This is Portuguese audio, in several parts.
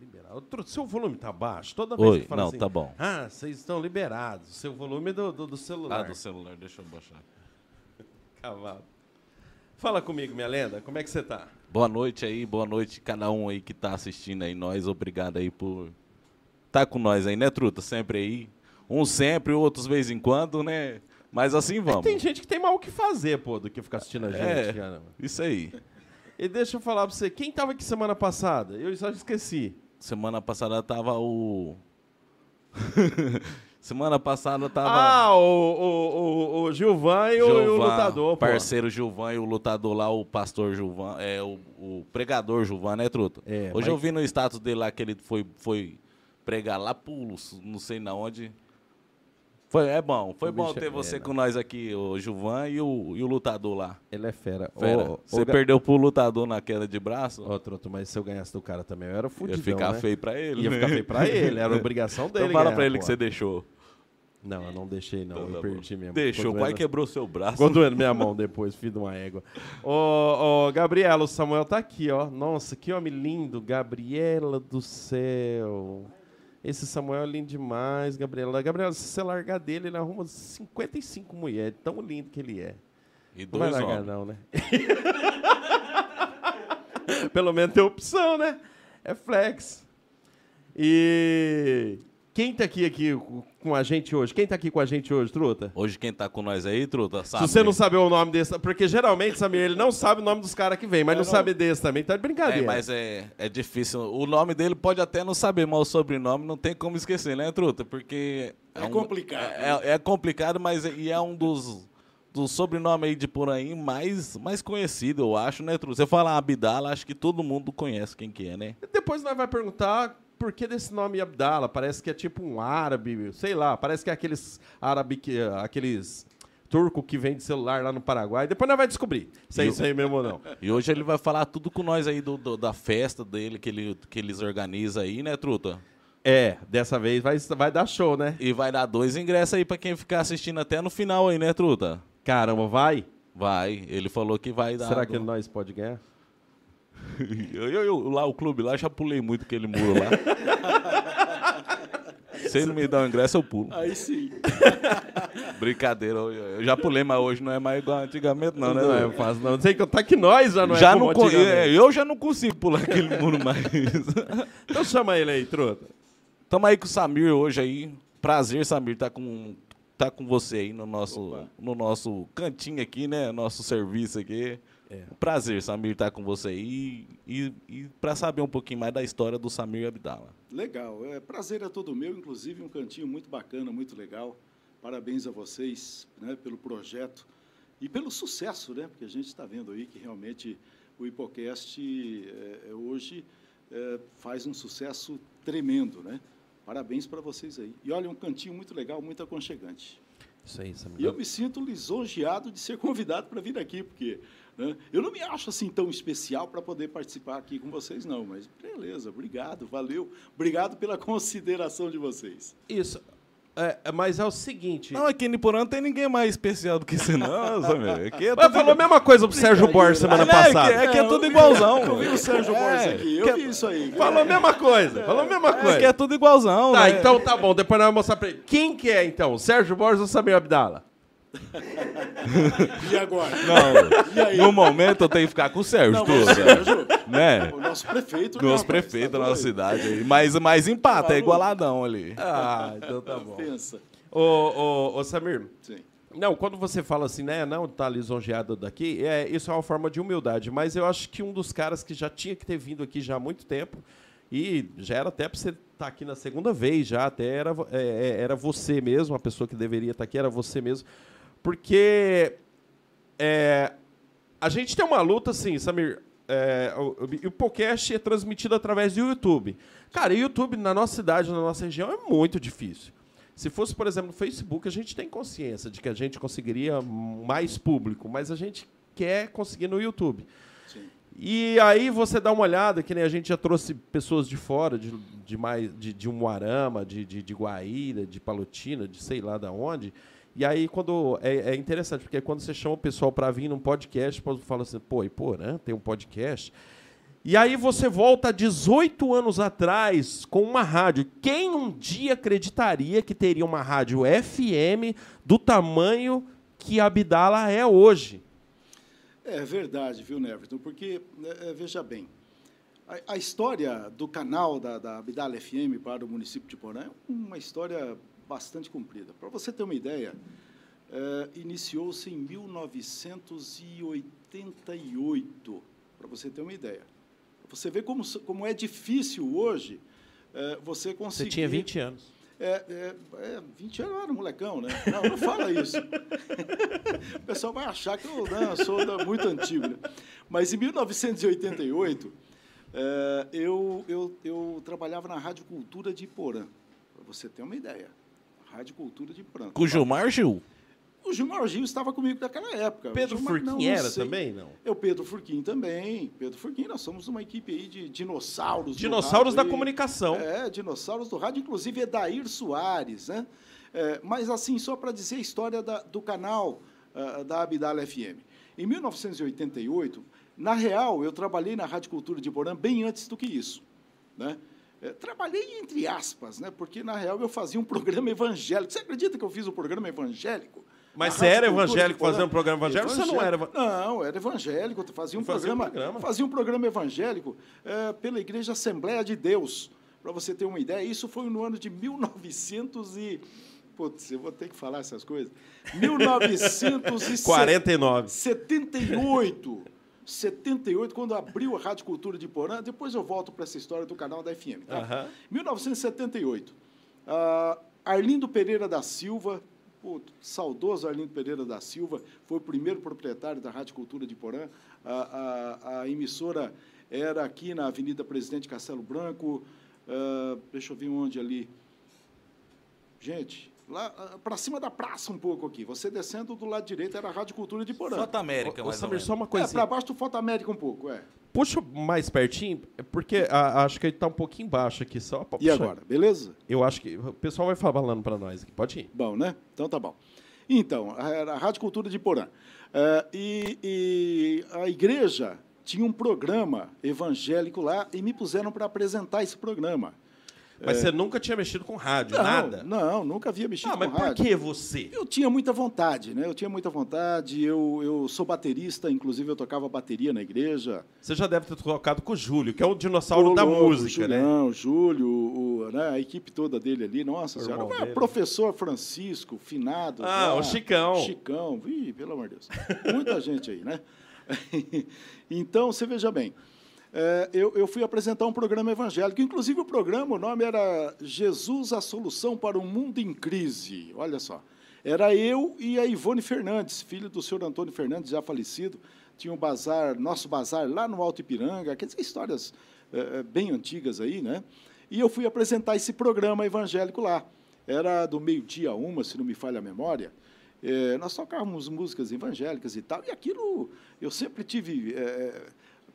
liberado. Truta, seu volume tá baixo? Toda vez Oi, que fala não, assim, tá bom. Ah, vocês estão liberados. Seu volume do, do, do celular. Ah, do celular, deixa eu baixar. Cavalo. Fala comigo, minha lenda. Como é que você tá? Boa noite aí, boa noite cada um aí que tá assistindo aí nós. Obrigado aí por tá com nós aí, né, Truta? Sempre aí. Uns sempre, outros vez em quando, né? Mas assim vamos. Tem gente que tem mal o que fazer, pô, do que ficar assistindo a gente. É, cara. isso aí. E deixa eu falar pra você, quem tava aqui semana passada? Eu só esqueci. Semana passada tava o. Semana passada tava. Ah, o, o, o, o Gilvan e o, e o Gilvan, lutador, pô. Parceiro Gilvan e o lutador lá, o pastor Gilvan, é o, o pregador Gilvan, né, Truta? É, Hoje mas- eu vi no status dele lá que ele foi, foi pregar lá pulos, não sei na onde. Foi, é bom, foi O bom bicho é ter você fera. com nós aqui, o Gilvan e o, e o lutador lá. Ele é fera. Fera, você perdeu pro lutador na queda de braço? Ô, Troto, mas se eu ganhasse do cara também, eu era Ia fudido. ficar né? feio pra ele. Ia né? ficar feio pra ele, era obrigação dele. Então fala pra ele que você deixou. Não, eu não deixei, não. Então eu tá perdi mesmo. Deixou, Ficou o pai doendo- quebrou seu braço. Ficou doendo minha mão depois, filho de uma égua. Ô, ô, Gabriela, o Samuel tá aqui, ó. Nossa, que homem lindo. Gabriela do céu. Esse Samuel é lindo demais, Gabriela. Gabriela, se você largar dele, ele arruma 55 mulheres. Tão lindo que ele é. E Não vai largar, homens. não, né? Pelo menos tem opção, né? É flex. E quem tá aqui, aqui com a gente hoje? Quem tá aqui com a gente hoje, truta? Hoje quem tá com nós aí, Truta, sabe? Se você não sabe o nome desse, porque geralmente, Samir, ele não sabe o nome dos caras que vem, mas não, sabe desse também, tá de É, brincadeira. mas é, é difícil. O nome dele pode até não saber, mas o sobrenome não tem como esquecer, né, Truta? Porque. É um- complicado, É, é complicado, mas é, e é um dos, dos sobrenomes aí de por aí mais, mais conhecido, eu acho, né, Truta? Você fala Abdala, acho que todo mundo conhece quem que é, né? Depois nós vai perguntar por que desse nome Abdala. Parece que é tipo um árabe, sei lá, parece que é aqueles árabe que, aqueles turco que vem de celular lá no Paraguai. Depois nós vai descobrir se é isso aí mesmo ou não. E hoje ele vai falar tudo com nós aí do, do- da festa dele que, ele, que eles organizam aí, né, Truta? É, dessa vez vai, vai dar show, né? E vai dar dois ingressos aí pra quem ficar assistindo até no final aí, né, Truta? Caramba, vai? Vai, ele falou que vai dar. Será que nós pode ganhar? Eu, eu- eu- lá, o clube lá, já pulei muito aquele muro lá. Se ele me dá um ingresso, eu pulo. Aí sim. Brincadeira, eu, eu já pulei, mas hoje não é mais igual antigamente, não, né? Não é fácil, não. Sei que tá que nós já não já é não como é, eu já não consigo pular aquele muro mais. Então chama ele aí, truta. Tamo aí com o Samir hoje aí. Prazer, Samir, tá com, tá com você aí no nosso, no nosso cantinho aqui, né? Nosso serviço aqui. É. Um Prazer, Samir, estar com você aí. E, e para saber um pouquinho mais da história do Samir Abdala. Legal. É, prazer é todo meu, inclusive um cantinho muito bacana, muito legal. Parabéns a vocês né, pelo projeto e pelo sucesso, né? Porque a gente está vendo aí que realmente o Hipocast é, é, hoje é, faz um sucesso tremendo, né? Parabéns para vocês aí. E olha, um cantinho muito legal, muito aconchegante. Isso aí, Samir. E eu me sinto lisonjeado de ser convidado para vir aqui, porque eu não me acho assim tão especial para poder participar aqui com vocês, não. Mas beleza, obrigado, valeu. Obrigado pela consideração de vocês. Isso. É, é, mas é o seguinte. Não, aqui em Niporã não tem ninguém mais especial do que você, não, Samir. Aqui é Mas tudo falou a mesma coisa pro Sérgio Borges semana Não, é que- passada. é que é tudo igualzão. Eu vi o Sérgio É, Borges aqui, eu que- vi isso aí. Falou a mesma coisa. Falou a mesma É que coisa. é tudo igualzão, Tá, né? então tá bom. Depois nós vamos mostrar pra ele. Quem que é, então? Sérgio Borges ou Samir Abdala? E agora? Não, E aí? no momento eu tenho que ficar com o Sérgio, Não, tu, mas o Sérgio, né? o nosso prefeito. né, Nosso prefeito Tá da nossa doido? cidade aí. Mas, mas empata, é igualadão ali. Ah, então tá bom. Pensa. Ô, ô, ô, Samir. Sim. Não, quando você fala assim, né, não, tá lisonjeado daqui, é, isso é uma forma de humildade. Mas eu acho que um dos caras que já tinha que ter vindo aqui já há muito tempo, e já era até para você estar aqui na segunda vez, já até era, é, é, era você mesmo, a pessoa que deveria estar aqui, era você mesmo. Porque é, a gente tem uma luta, assim, Samir. É, o, o, podcast é transmitido através do YouTube. Cara, o YouTube na nossa cidade, na nossa região, é muito difícil. Se fosse, por exemplo, no Facebook, a gente tem consciência de que a gente conseguiria mais público, mas a gente quer conseguir no YouTube. Sim. E aí você dá uma olhada, que nem a gente já trouxe pessoas de fora, de, de, mais, de, de Umuarama, de, de, de Guaíra, de Palotina, de sei lá da onde. E aí quando é, é interessante, porque quando você chama o pessoal para vir num podcast, o fala assim, pô, e pô, né? Tem um podcast. E aí você volta 18 anos atrás com uma rádio. Quem um dia acreditaria que teria uma rádio FM do tamanho que a Abdala é hoje? É verdade, viu, Neverton? Porque, é, veja bem, a, a, história do canal da, da Abdala FM para o município de Porã é uma história bastante comprida. Para você ter uma ideia, é, iniciou-se em 1988, para você ter uma ideia. Você vê como, como é difícil hoje é, você conseguir. Você tinha 20 anos. É, é, é, 20 anos eu era molecão, né? Não, não fala isso. o pessoal vai achar que eu, né, eu sou da, muito antigo. Né? Mas em 1988, é, eu, eu, eu trabalhava na Rádio Cultura de Iporã, para você ter uma ideia. Rádio Cultura de Iporã. Com o Gilmar Gil? O Gilmar Gil estava comigo naquela época. Pedro Gilmar, Furquim não, era sei. também, não? Eu, Pedro Furquim também. Pedro Furquim, nós somos uma equipe aí de dinossauros. Dinossauros da aí. comunicação. É, dinossauros do rádio, inclusive Edair Soares, né? É, mas, assim, só para dizer a história da, do canal uh, da Abdala FM. Em 1988, na real, eu trabalhei na Rádio Cultura de Porã bem antes do que isso, né? É, trabalhei entre aspas, né? Porque na real eu fazia um programa evangélico. Você acredita que eu fiz um programa evangélico? Mas você era evangélico fazendo um programa evangélico? Você não era? Não, era evangélico. Fazia um, fazia programa, um programa, fazia um programa evangélico é, pela Igreja Assembleia de Deus. Para você ter uma ideia, isso foi no ano de 1900 e Putz, eu vou ter que falar essas coisas. 1949. 78. 78, quando abriu a Rádio Cultura de Porã. Depois eu volto para essa história do canal da FM. Tá? Uhum. 1978. Uh, Arlindo Pereira da Silva, o saudoso Arlindo Pereira da Silva, foi o primeiro proprietário da Rádio Cultura de Porã. A, a, a emissora era aqui na Avenida Presidente Castelo Branco. Uh, deixa eu ver onde ali. Gente, lá uh, para cima da praça um pouco aqui. Você descendo do lado direito era a Rádio Cultura de Porã. Foto América, mais Samir, só uma coisa. É, para baixo do Foto América um pouco, é. Puxa mais pertinho, porque a, acho que ele está um pouquinho baixo aqui só. E agora, beleza? Eu acho que o pessoal vai falando para nós aqui. Pode ir. Bom, né? Então tá bom. Então, a, a Rádio Cultura de Porã. É, e, e a igreja tinha um programa evangélico lá e me puseram para apresentar esse programa. Mas é. você nunca tinha mexido com rádio, não, nada? Não, nunca havia mexido ah, com rádio. mas por que você? Eu tinha muita vontade, né? Eu tinha muita vontade. Eu, eu sou baterista, inclusive eu tocava bateria na igreja. Você já deve ter tocado com o Júlio, que é o dinossauro o da música, né? Não, o Júlio, o, né? a equipe toda dele ali. Nossa senhora. O professor Francisco, finado. Ah, o Chicão. Chicão. Ih, pelo amor de Deus. Muita gente aí, né? então, você veja bem eu, eu, fui apresentar um programa evangélico. Inclusive, o programa, o nome era Jesus, a Solução para um Mundo em Crise. Olha só. Era eu e a Ivone Fernandes, filho do senhor Antônio Fernandes, já falecido. Tinha um bazar, nosso bazar lá no Alto Ipiranga, dizer, histórias é, é, bem antigas aí, né? E eu fui apresentar esse programa evangélico lá. Era do meio-dia a uma, se não me falha a memória. É, nós tocávamos músicas evangélicas e tal, e aquilo eu sempre tive é,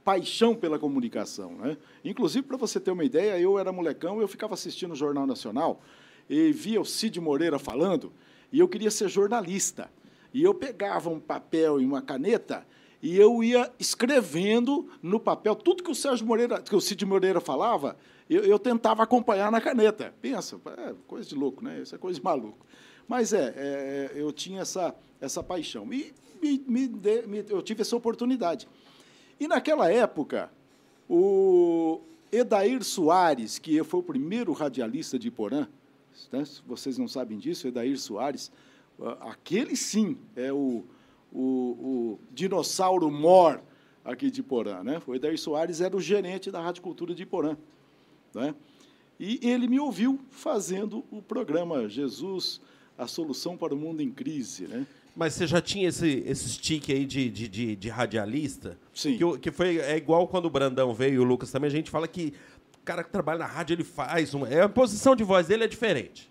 paixão pela comunicação. Né? Inclusive, para você ter uma ideia, eu era molecão, eu ficava assistindo o Jornal Nacional e via o Cid Moreira falando, e eu queria ser jornalista. E eu pegava um papel e uma caneta e eu ia escrevendo no papel tudo que o Sérgio Moreira, que o Cid Moreira falava, eu, eu tentava acompanhar na caneta. Pensa, é coisa de louco, né? Isso é coisa de maluco. Mas é, é eu tinha essa, essa paixão. E me, me, me, eu tive essa oportunidade. E naquela época, o Edair Soares, que foi o primeiro radialista de Porã, né? vocês não sabem disso, Edair Soares, aquele sim é o, o, o dinossauro mor aqui de Porã. Né? O Edair Soares era o gerente da Rádio Cultura de Porã. Né? E ele me ouviu fazendo o programa Jesus, a solução para o mundo em crise. Né? Mas você já tinha esse, esse stick aí de, de, de, de radialista? Sim. Que, que foi, é igual quando o Brandão veio e o Lucas também, a gente fala que o cara que trabalha na rádio, ele faz... Uma, é, a posição de voz dele é diferente.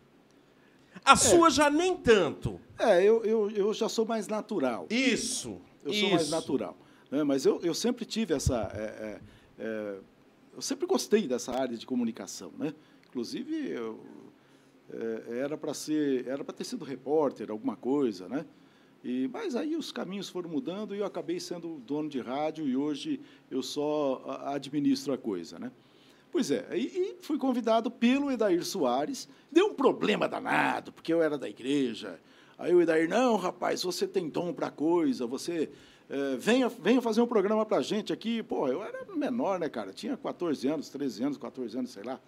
A é. sua já nem tanto. É, eu, eu, eu já sou mais natural. Isso. Eu isso. sou mais natural. Né? Mas eu, eu sempre tive essa... É, é, é eu sempre gostei dessa área de comunicação. Né? Inclusive, eu, é, era para ser era para ter sido repórter, alguma coisa, né? E, mas aí os caminhos foram mudando e eu acabei sendo dono de rádio e hoje eu só a- administro a coisa, né? Pois é, e, e fui convidado pelo Edair Soares. Deu um problema danado, porque eu era da igreja. Aí o Edair, não, rapaz, você tem dom para coisa, você eh, venha, venha fazer um programa para a gente aqui. Pô, eu era menor, né, cara? Tinha 14 anos, 13 anos, 14 anos, sei lá.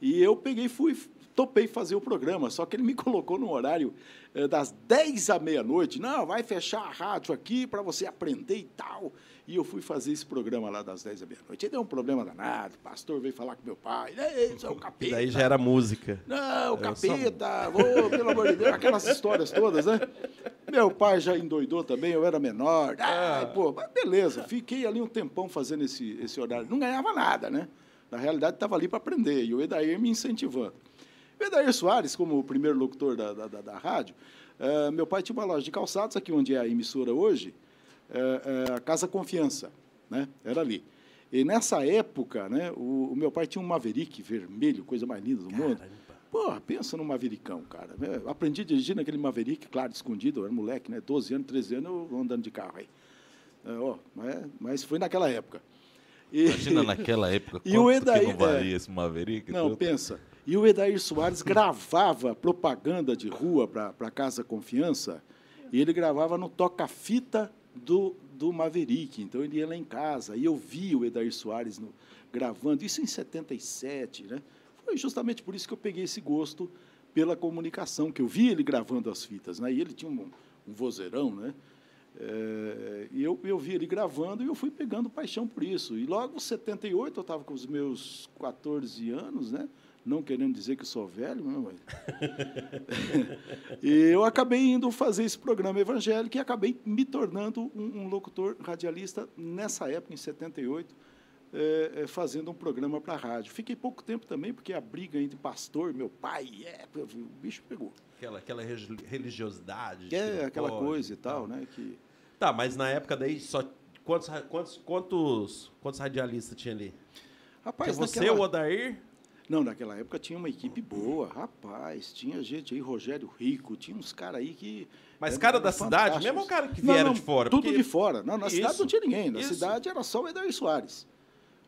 E eu peguei, fui, topei fazer o programa, só que ele me colocou no horário eh, das 10 à meia-noite. Não, vai fechar a rádio aqui para você aprender e tal. E eu fui fazer esse programa lá das 10 à meia-noite. Aí deu um problema danado, o pastor veio falar com meu pai. Isso é o E capeta. daí já era música. Não, só- capeta, ô, pelo amor de Deus, aquelas histórias todas, né? Meu pai já endoidou também, eu era menor. Ai, pô, mas beleza, fiquei ali um tempão fazendo esse, esse horário. Não ganhava nada, né? Na realidade, estava ali para aprender, e o Edair me incentivando. O Edair Soares, como o primeiro locutor da, da, da- da rádio, eh, meu pai tinha uma loja de calçados, aqui onde é a emissora hoje, eh, eh, a Casa Confiança, né? Era ali. E nessa época, né, o, o meu pai tinha um Maverick vermelho, coisa mais linda do mundo. Porra, pensa no Mavericão, cara. né? Eu aprendi a dirigir naquele Maverick, claro, escondido, eu era moleque, né? 12 anos, 13 anos, eu andando de carro aí. É, ó, mas, mas foi naquela época. E- Imagina naquela época, E o Edair, que não valia é. esse Maverick? Não, Tudo. pensa. E o Edair Soares gravava propaganda de rua para a Casa Confiança, e ele gravava no toca-fita do, do Maverick. Então ele ia lá em casa, e eu via o Edair Soares no- gravando, isso em 77, né? Foi justamente por isso que eu peguei esse gosto pela comunicação, que eu vi ele gravando as fitas, né? E ele tinha um, um vozeirão, né? É, e eu, eu vi ele gravando e eu fui pegando paixão por isso. E logo em 78, eu estava com os meus 14 anos, né? Não querendo dizer que sou velho, não, mas... e eu acabei indo fazer esse programa evangélico e acabei me tornando um, um locutor radialista nessa época, em 78, é, é, fazendo um programa para a rádio. Fiquei pouco tempo também, porque a briga entre pastor, meu pai, é, o bicho pegou. Aquela, aquela religiosidade. Que é aquela pode coisa e tal, né? Que... Tá, mas na época daí só. Quantos, quantos, quantos, quantos radialistas tinha ali? Rapaz, você, naquela- o Odair? Não, naquela época tinha uma equipe boa, rapaz. Tinha gente aí, Rogério Rico, tinha uns caras aí que. Mas eram- cara da cidade, mesmo o cara que Não, vieram não, de fora? Tudo porque- de fora. Não, na cidade Isso, não tinha ninguém. Na isso. cidade era só o Edair Soares.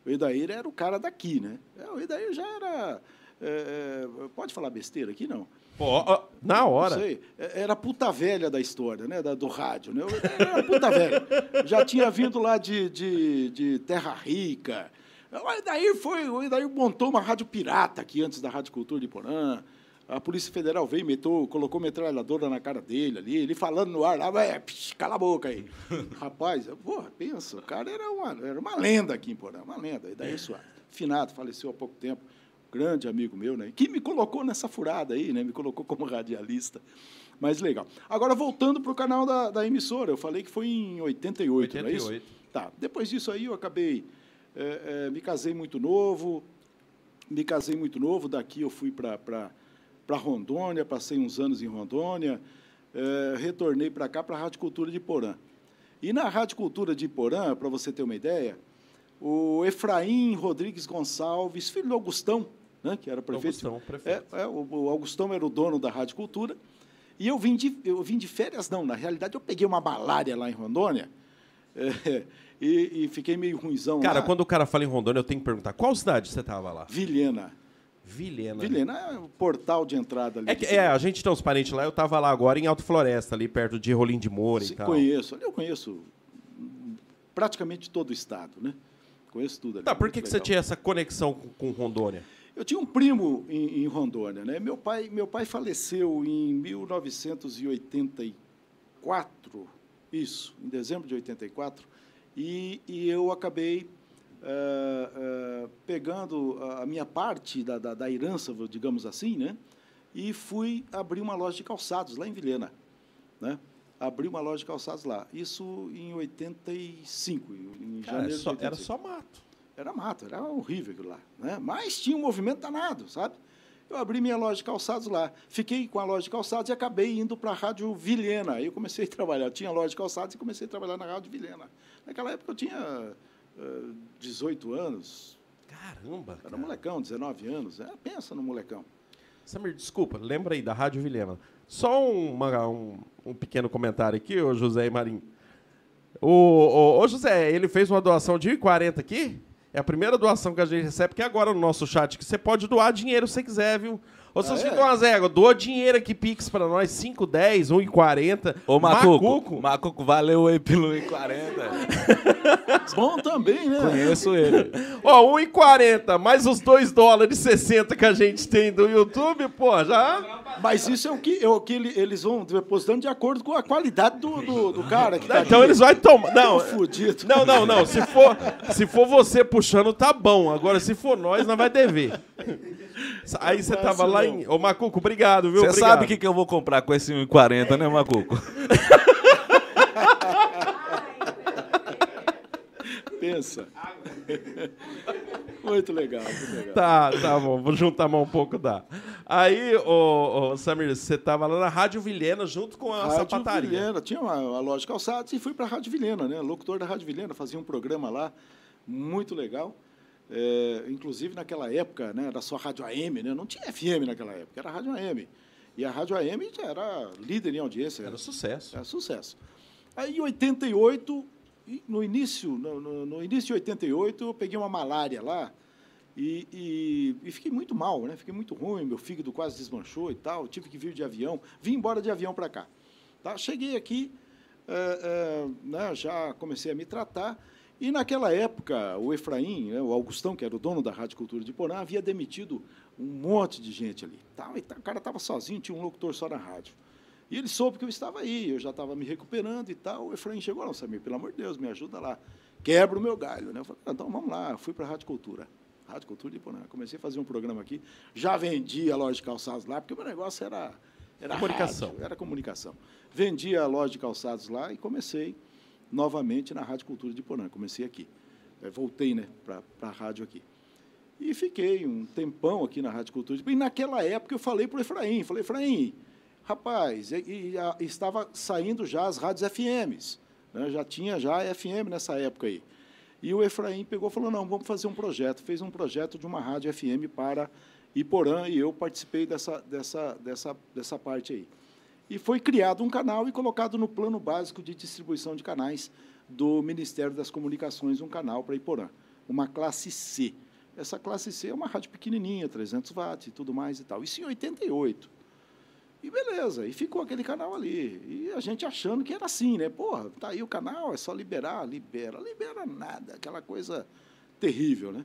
O Edair era o cara daqui, né? É, O Edair já era. é, é, pode falar besteira aqui, não? Pô, na hora. Não sei. É, Era puta velha da história, né? Da, do rádio, né? Era puta velha. Já tinha vindo lá de, de, de Terra Rica. O Edair foi, o montou uma rádio pirata aqui antes da Rádio Cultura de Porã. A Polícia Federal veio, metou, colocou metralhadora na cara dele ali, ele falando no ar, lá, "Ué, psh, cala a boca aí. Rapaz, porra, pensa, o cara era uma, era uma lenda aqui em Porã, uma lenda. Edair Soares. Finado, faleceu há pouco tempo grande amigo meu, né? Que me colocou nessa furada aí, né? Me colocou como radialista. Mas legal. Agora, voltando para o canal da, da emissora, eu falei que foi em 88, não é isso? 88. Tá. Depois disso aí, eu acabei... eh, eh, me casei muito novo, me casei muito novo, daqui eu fui para Rondônia, passei uns anos em Rondônia, eh, retornei para cá, para a Rádio Cultura de Porã. E na Rádio Cultura de Porã, para você ter uma ideia, o Efraim Rodrigues Gonçalves, filho do Augustão, né, que era prefeito. Augustão, prefeito. É, é, o, o Augustão era o dono da Rádio Cultura. E eu vim, de, eu vim de férias, não. Na realidade, eu peguei uma malária lá em Rondônia é, e, e fiquei meio ruimzão Cara, lá. quando o cara fala em Rondônia, eu tenho que perguntar: qual cidade você tava lá? Vilhena. Vilhena. Vilhena é o portal de entrada ali. É, que, é, a gente tem uns parentes lá, eu tava lá agora em Alto Floresta, ali perto de Rolim de Moura e Se tal. conheço. Ali eu conheço praticamente todo o estado, né? Conheço tudo ali. Tá, por que, que você tinha essa conexão com, com Rondônia? Eu tinha um primo em, em Rondônia, né? Meu pai, meu pai faleceu em 1984, isso, em dezembro de 84, e, e eu acabei ah, ah, pegando a minha parte da, da, da herança, digamos assim, né? E fui abrir uma loja de calçados lá em Vilhena, né? Abri uma loja de calçados lá. Isso em 85, em Cara, janeiro só- era 85. só mato. Era mato, era horrível aquilo lá. Né? Mas tinha um movimento danado, sabe? Eu abri minha loja de calçados lá. Fiquei com a loja de calçados e acabei indo para a Rádio Vilhena. Aí eu comecei a trabalhar. Eu tinha loja de calçados e comecei a trabalhar na Rádio Vilhena. Naquela época eu tinha eh, 18 anos. Caramba, Era cara. molecão, 19 anos. Pensa no molecão. Samir, desculpa, lembra aí da Rádio Vilhena. Só uma, um, um pequeno comentário aqui, ô José e Marinho. O, o, o José, ele fez uma doação de 1,40 aqui. É a primeira doação que a gente recebe, que é agora no nosso chat, que você pode doar dinheiro se quiser, viu? Ô, seus Ah, é? filhos umas éguas, doa dinheiro aqui, Pix, pra nós, 5, 10, 1,40. Ô, Macuco, Macuco, valeu aí pelo 1,40. Bom também, né? Conheço ele. Ó, 1,40, mais os 2 dólares e 60 que a gente tem do YouTube, pô, já... Mas isso é o que, é o que ele- eles vão depositando de acordo com a qualidade do, do, do cara que tá Então aqui. eles vão tomar... Não, Tão fudido. não, não, não. Se for, se for você puxando, tá bom. Agora, se for nós, nós vai dever. Aí você tava lá em... Ô, Macuco, obrigado, viu? Você sabe o que, que eu vou comprar com esse 1,40, né, Macuco? Pensa. muito legal, muito legal. Tá, tá bom. Vou juntar mais um pouco, dá. Aí, ô, ô, Samir, você tava lá na Rádio Vilhena junto com a Rádio sapataria. Vilhena, tinha uma, uma loja de calçados e fui para a Rádio Vilhena, né? Locutor da Rádio Vilhena, fazia um programa lá, muito legal. É, inclusive, naquela época, né, era só Rádio AM, né? Não tinha FM naquela época, era Rádio AM. E a Rádio AM já era líder em audiência. Era sucesso. Era sucesso. Aí, em 88, e no início, no, no- no início de 88, eu peguei uma malária lá e, e- e fiquei muito mal, né? Fiquei muito ruim, meu fígado quase desmanchou e tal. Tive que vir de avião, vim embora de avião para cá. Tá? Cheguei aqui, eh, eh, né, já comecei a me tratar. E naquela época, o Efraim, né, o Augustão, que era o dono da Rádio Cultura de Porã, havia demitido um monte de gente ali. Tal, e tal. O cara estava sozinho, tinha um locutor só na rádio. E ele soube que eu estava aí, eu já estava me recuperando e tal. O Efraim chegou, não, Samir, pelo amor de Deus, me ajuda lá. Quebra o meu galho. Né? Eu falei, "Ah, então vamos lá. Eu fui para a Rádio Cultura. Rádio Cultura de Porã. Comecei a fazer um programa aqui. Já vendi a loja de calçados lá, porque o meu negócio era, era Comunicação. rádio, era comunicação. Vendi a loja de calçados lá e comecei novamente na Rádio Cultura de Porã. Comecei aqui. Eh, voltei né, para a rádio aqui. E fiquei um tempão aqui na Rádio Cultura. E naquela época eu falei para o Efraim, falei, Efraim, rapaz, e, e a- estava saindo já as rádios FMs. né, Já tinha já FM nessa época aí. E o Efraim pegou e falou, não, vamos fazer um projeto. Fez um projeto de uma rádio FM para Iporã e eu participei dessa, dessa, dessa, dessa parte aí. E foi criado um canal e colocado no plano básico de distribuição de canais do Ministério das Comunicações, um canal para Iporã, uma classe C. Essa classe C é uma rádio pequenininha, 300 watts e tudo mais e tal. Isso em 88. E beleza, e ficou aquele canal ali. E a gente achando que era assim, né? Porra, tá aí o canal, é só liberar, libera. Libera nada, aquela coisa terrível, né?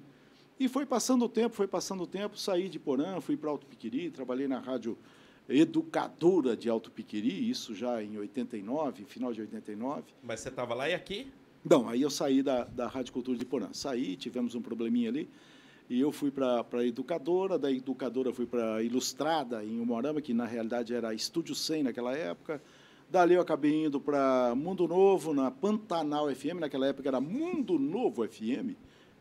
E foi passando o tempo, foi passando o tempo, saí de Porã, fui para Alto Piquiri, trabalhei na rádio educadora de Alto Piquiri, isso já em 89, final de 89. Mas você tava lá e aqui? Não, aí eu saí da, da Rádio Cultura de Porã. Saí, tivemos um probleminha ali. E eu fui para a educadora, da educadora fui para a Ilustrada, em Umorama, que na realidade era Estúdio 100 naquela época. Dali eu acabei indo para Mundo Novo, na Pantanal FM, naquela época era Mundo Novo FM.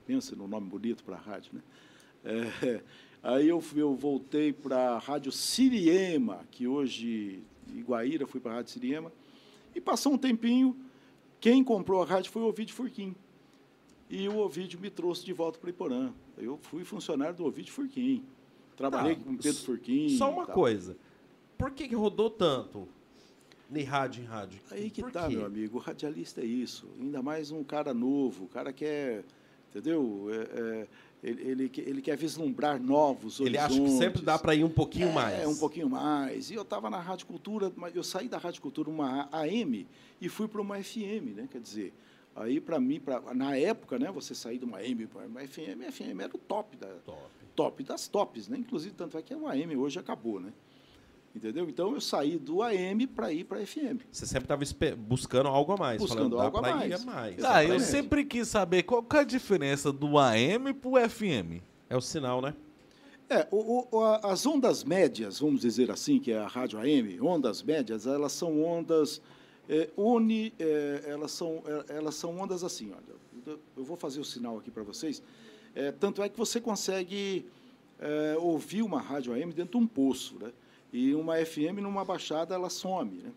Pensa no nome bonito para a rádio, né? É, aí eu, eu voltei para a Rádio Siriema, que hoje, Iguaíra, fui para a Rádio Siriema. E passou um tempinho, quem comprou a rádio foi o Ovidio Furquim. E o Ovidio me trouxe de volta para Iporã. Eu fui funcionário do Ovidio Furquim. Trabalhei Tá, com o Pedro Furquim. Só uma coisa. Por que, que rodou tanto? De rádio em rádio. Aí que Por tá, quê? meu amigo. O radialista é isso. Ainda mais um cara novo, o cara quer, entendeu? É, é, ele, ele, ele quer vislumbrar novos Ele acha horizontes. que sempre dá para ir um pouquinho mais. É, um pouquinho mais. E eu estava na Rádio Cultura, eu saí da Rádio Cultura, uma AM, e fui para uma FM, né? Quer dizer, aí para mim, pra, na época, né, você sair de uma AM para uma FM, a FM era o top, da, Top. top das tops, né? Inclusive, tanto é que o AM hoje acabou, né? Entendeu? Então, eu saí do AM para ir para a FM. Você sempre estava buscando algo a mais. Buscando falando, algo a mais. Mais. Ah, eu sempre quis saber qual que é a diferença do AM pro FM. É o sinal, né? É, o, o- a- as ondas médias, vamos dizer assim, que é a rádio AM, ondas médias, elas são ondas é, uni, é, elas são é, elas são ondas assim, olha. eu- Eu vou fazer o sinal aqui para vocês. É, tanto é que você consegue é, ouvir uma rádio AM dentro de um poço, né? E uma FM numa baixada ela some, né?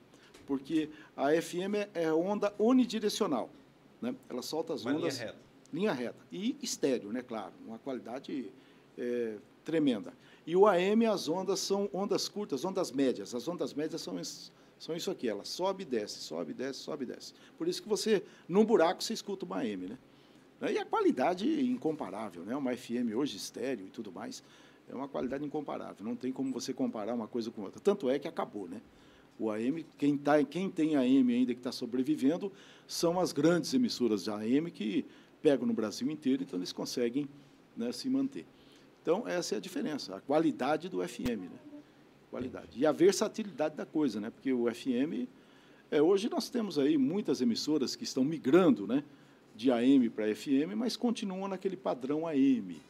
Porque a FM é- onda unidirecional, né? Ela solta as Uma linha ondas reta. linha reta. E estéreo, né, claro, uma qualidade é, tremenda. E o AM, as ondas são ondas curtas, ondas médias. As ondas médias são, são isso aqui, ela sobe e desce, sobe e desce, sobe e desce. Por isso que você, num buraco, você escuta uma AM. Né? E a qualidade incomparável, né? uma FM hoje estéreo e tudo mais, é uma qualidade incomparável. Não tem como você comparar uma coisa com outra. Tanto é que acabou. Né? O AM, quem, tá, quem tem AM ainda que está sobrevivendo, são as grandes emissoras de AM que pegam no Brasil inteiro, então eles conseguem né, se manter. Então, essa é a diferença, a qualidade do FM. Né? Qualidade. E a versatilidade da coisa, né? porque o FM. É, hoje nós temos aí muitas emissoras que estão migrando né, de AM para FM, mas continuam naquele padrão AM.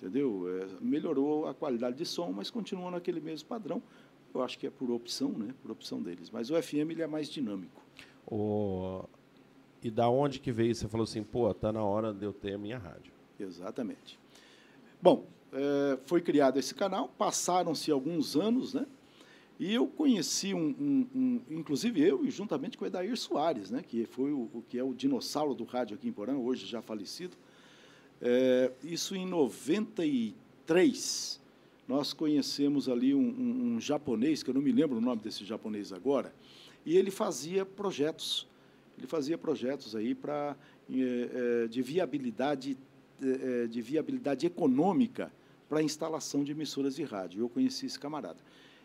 Entendeu? É, melhorou a qualidade de som, mas continuam naquele mesmo padrão. Eu acho que é por opção, né? Por opção deles. Mas o FM ele é mais dinâmico. O... E da onde que veio? Você falou assim, pô, tá na hora de eu ter a minha rádio. Exatamente. Bom, é, foi criado esse canal, passaram-se alguns anos, né? E eu conheci um, um, um, inclusive eu e juntamente com o Edair Soares, né, que foi o, o, que é o dinossauro do rádio aqui em Porã, hoje já falecido. É, isso em 93, nós conhecemos ali um, um, japonês, que eu não me lembro o nome desse japonês agora, e ele fazia projetos, ele fazia projetos aí para é, é, de viabilidade é, de viabilidade econômica para a instalação de emissoras de rádio. Eu conheci esse camarada.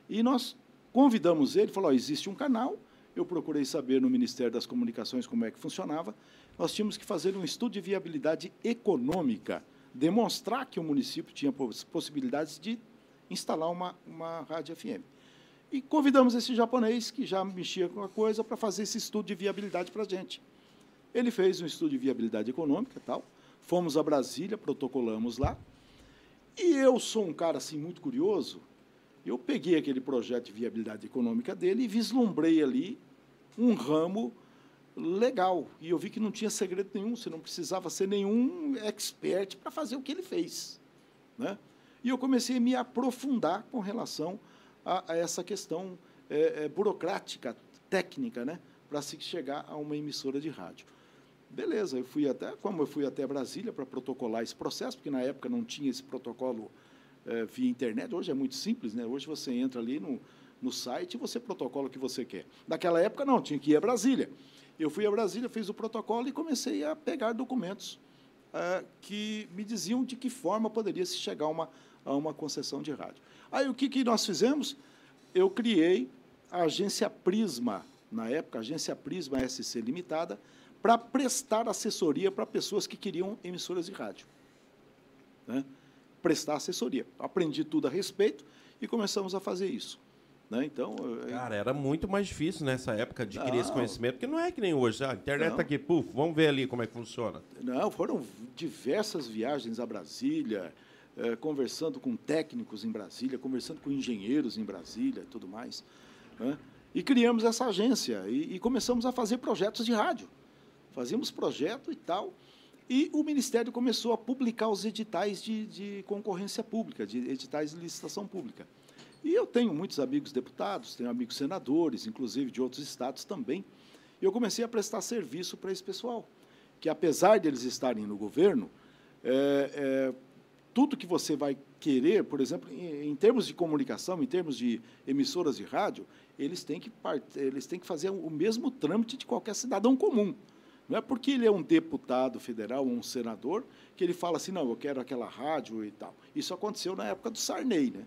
E nós convidamos ele, falou, oh, existe um canal, eu procurei saber no Ministério das Comunicações como é que funcionava, nós tínhamos que fazer um estudo de viabilidade econômica, demonstrar que o município tinha possibilidades de instalar uma, uma rádio FM. E convidamos esse japonês, que já mexia com a coisa, para fazer esse estudo de viabilidade para a gente. Ele fez um estudo de viabilidade econômica tal, fomos a Brasília, protocolamos lá, e eu sou um cara assim muito curioso. Eu peguei aquele projeto de viabilidade econômica dele e vislumbrei ali um ramo legal. E eu vi que não tinha segredo nenhum, você não precisava ser nenhum expert para fazer o que ele fez. Né? E eu comecei a me aprofundar com relação a, a essa questão é, é, burocrática, técnica, né? para se chegar a uma emissora de rádio. Beleza, eu fui até, como eu fui até Brasília para protocolar esse processo, porque na época não tinha esse protocolo é, via internet, hoje é muito simples, né? Hoje você entra ali no, no site e você protocola o que você quer. Naquela época não, tinha que ir a Brasília. Eu fui a Brasília, fiz o protocolo e comecei a pegar documentos é, que me diziam de que forma poderia se chegar a uma, a uma concessão de rádio. Aí o que, que nós fizemos? Eu criei a agência Prisma, na época, a agência Prisma SC Limitada, para prestar assessoria para pessoas que queriam emissoras de rádio. Né? Prestar assessoria. Aprendi tudo a respeito e começamos a fazer isso. Né? Então, Cara, era muito mais difícil nessa época adquirir esse conhecimento, porque não é que nem hoje. A internet está aqui, puf, vamos ver ali como é que funciona. Não, foram diversas viagens a Brasília, eh, conversando com técnicos em Brasília, conversando com engenheiros em Brasília e tudo mais. Né? E criamos essa agência e, e começamos a fazer projetos de rádio fazíamos projeto e tal, e o Ministério começou a publicar os editais de, de concorrência pública, de editais de licitação pública. E eu tenho muitos amigos deputados, tenho amigos senadores, inclusive de outros estados também, e eu comecei a prestar serviço para esse pessoal, que apesar de eles estarem no governo, é, é, tudo que você vai querer, por exemplo, em, em, termos de comunicação, em termos de emissoras de rádio, eles têm que, eles têm que fazer o mesmo trâmite de qualquer cidadão comum. Não é porque ele é um deputado federal ou um senador que ele fala assim, não, eu quero aquela rádio e tal. Isso aconteceu na época do Sarney. Né?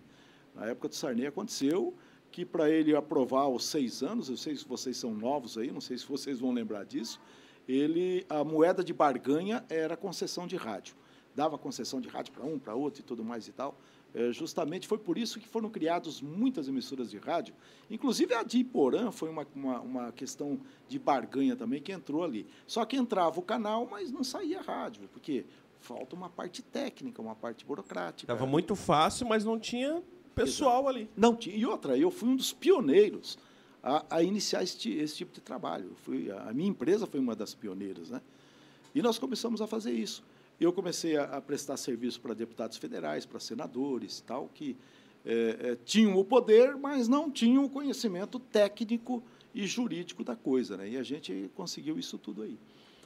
Na época do Sarney aconteceu que para ele aprovar os seis anos, eu sei se vocês são novos aí, não sei se vocês vão lembrar disso, ele, a moeda de barganha era concessão de rádio. Dava concessão de rádio para um, para outro e tudo mais e tal. É, justamente foi por isso que foram criadas muitas emissoras de rádio, inclusive a de Iporã foi uma, uma, uma, questão de barganha também que entrou ali. Só que entrava o canal, mas não saía rádio, porque falta uma parte técnica, uma parte burocrática. Estava muito fácil, mas não tinha pessoal Exato. ali. Não tinha. E outra, eu fui um dos pioneiros a, a iniciar esse, esse, tipo de trabalho. Fui, a minha empresa foi uma das pioneiras. Né? E nós começamos a fazer isso eu comecei a, a prestar serviço para deputados federais, para senadores, tal, que é, é, tinham o poder, mas não tinham o conhecimento técnico e jurídico da coisa. Né? E a gente conseguiu isso tudo aí.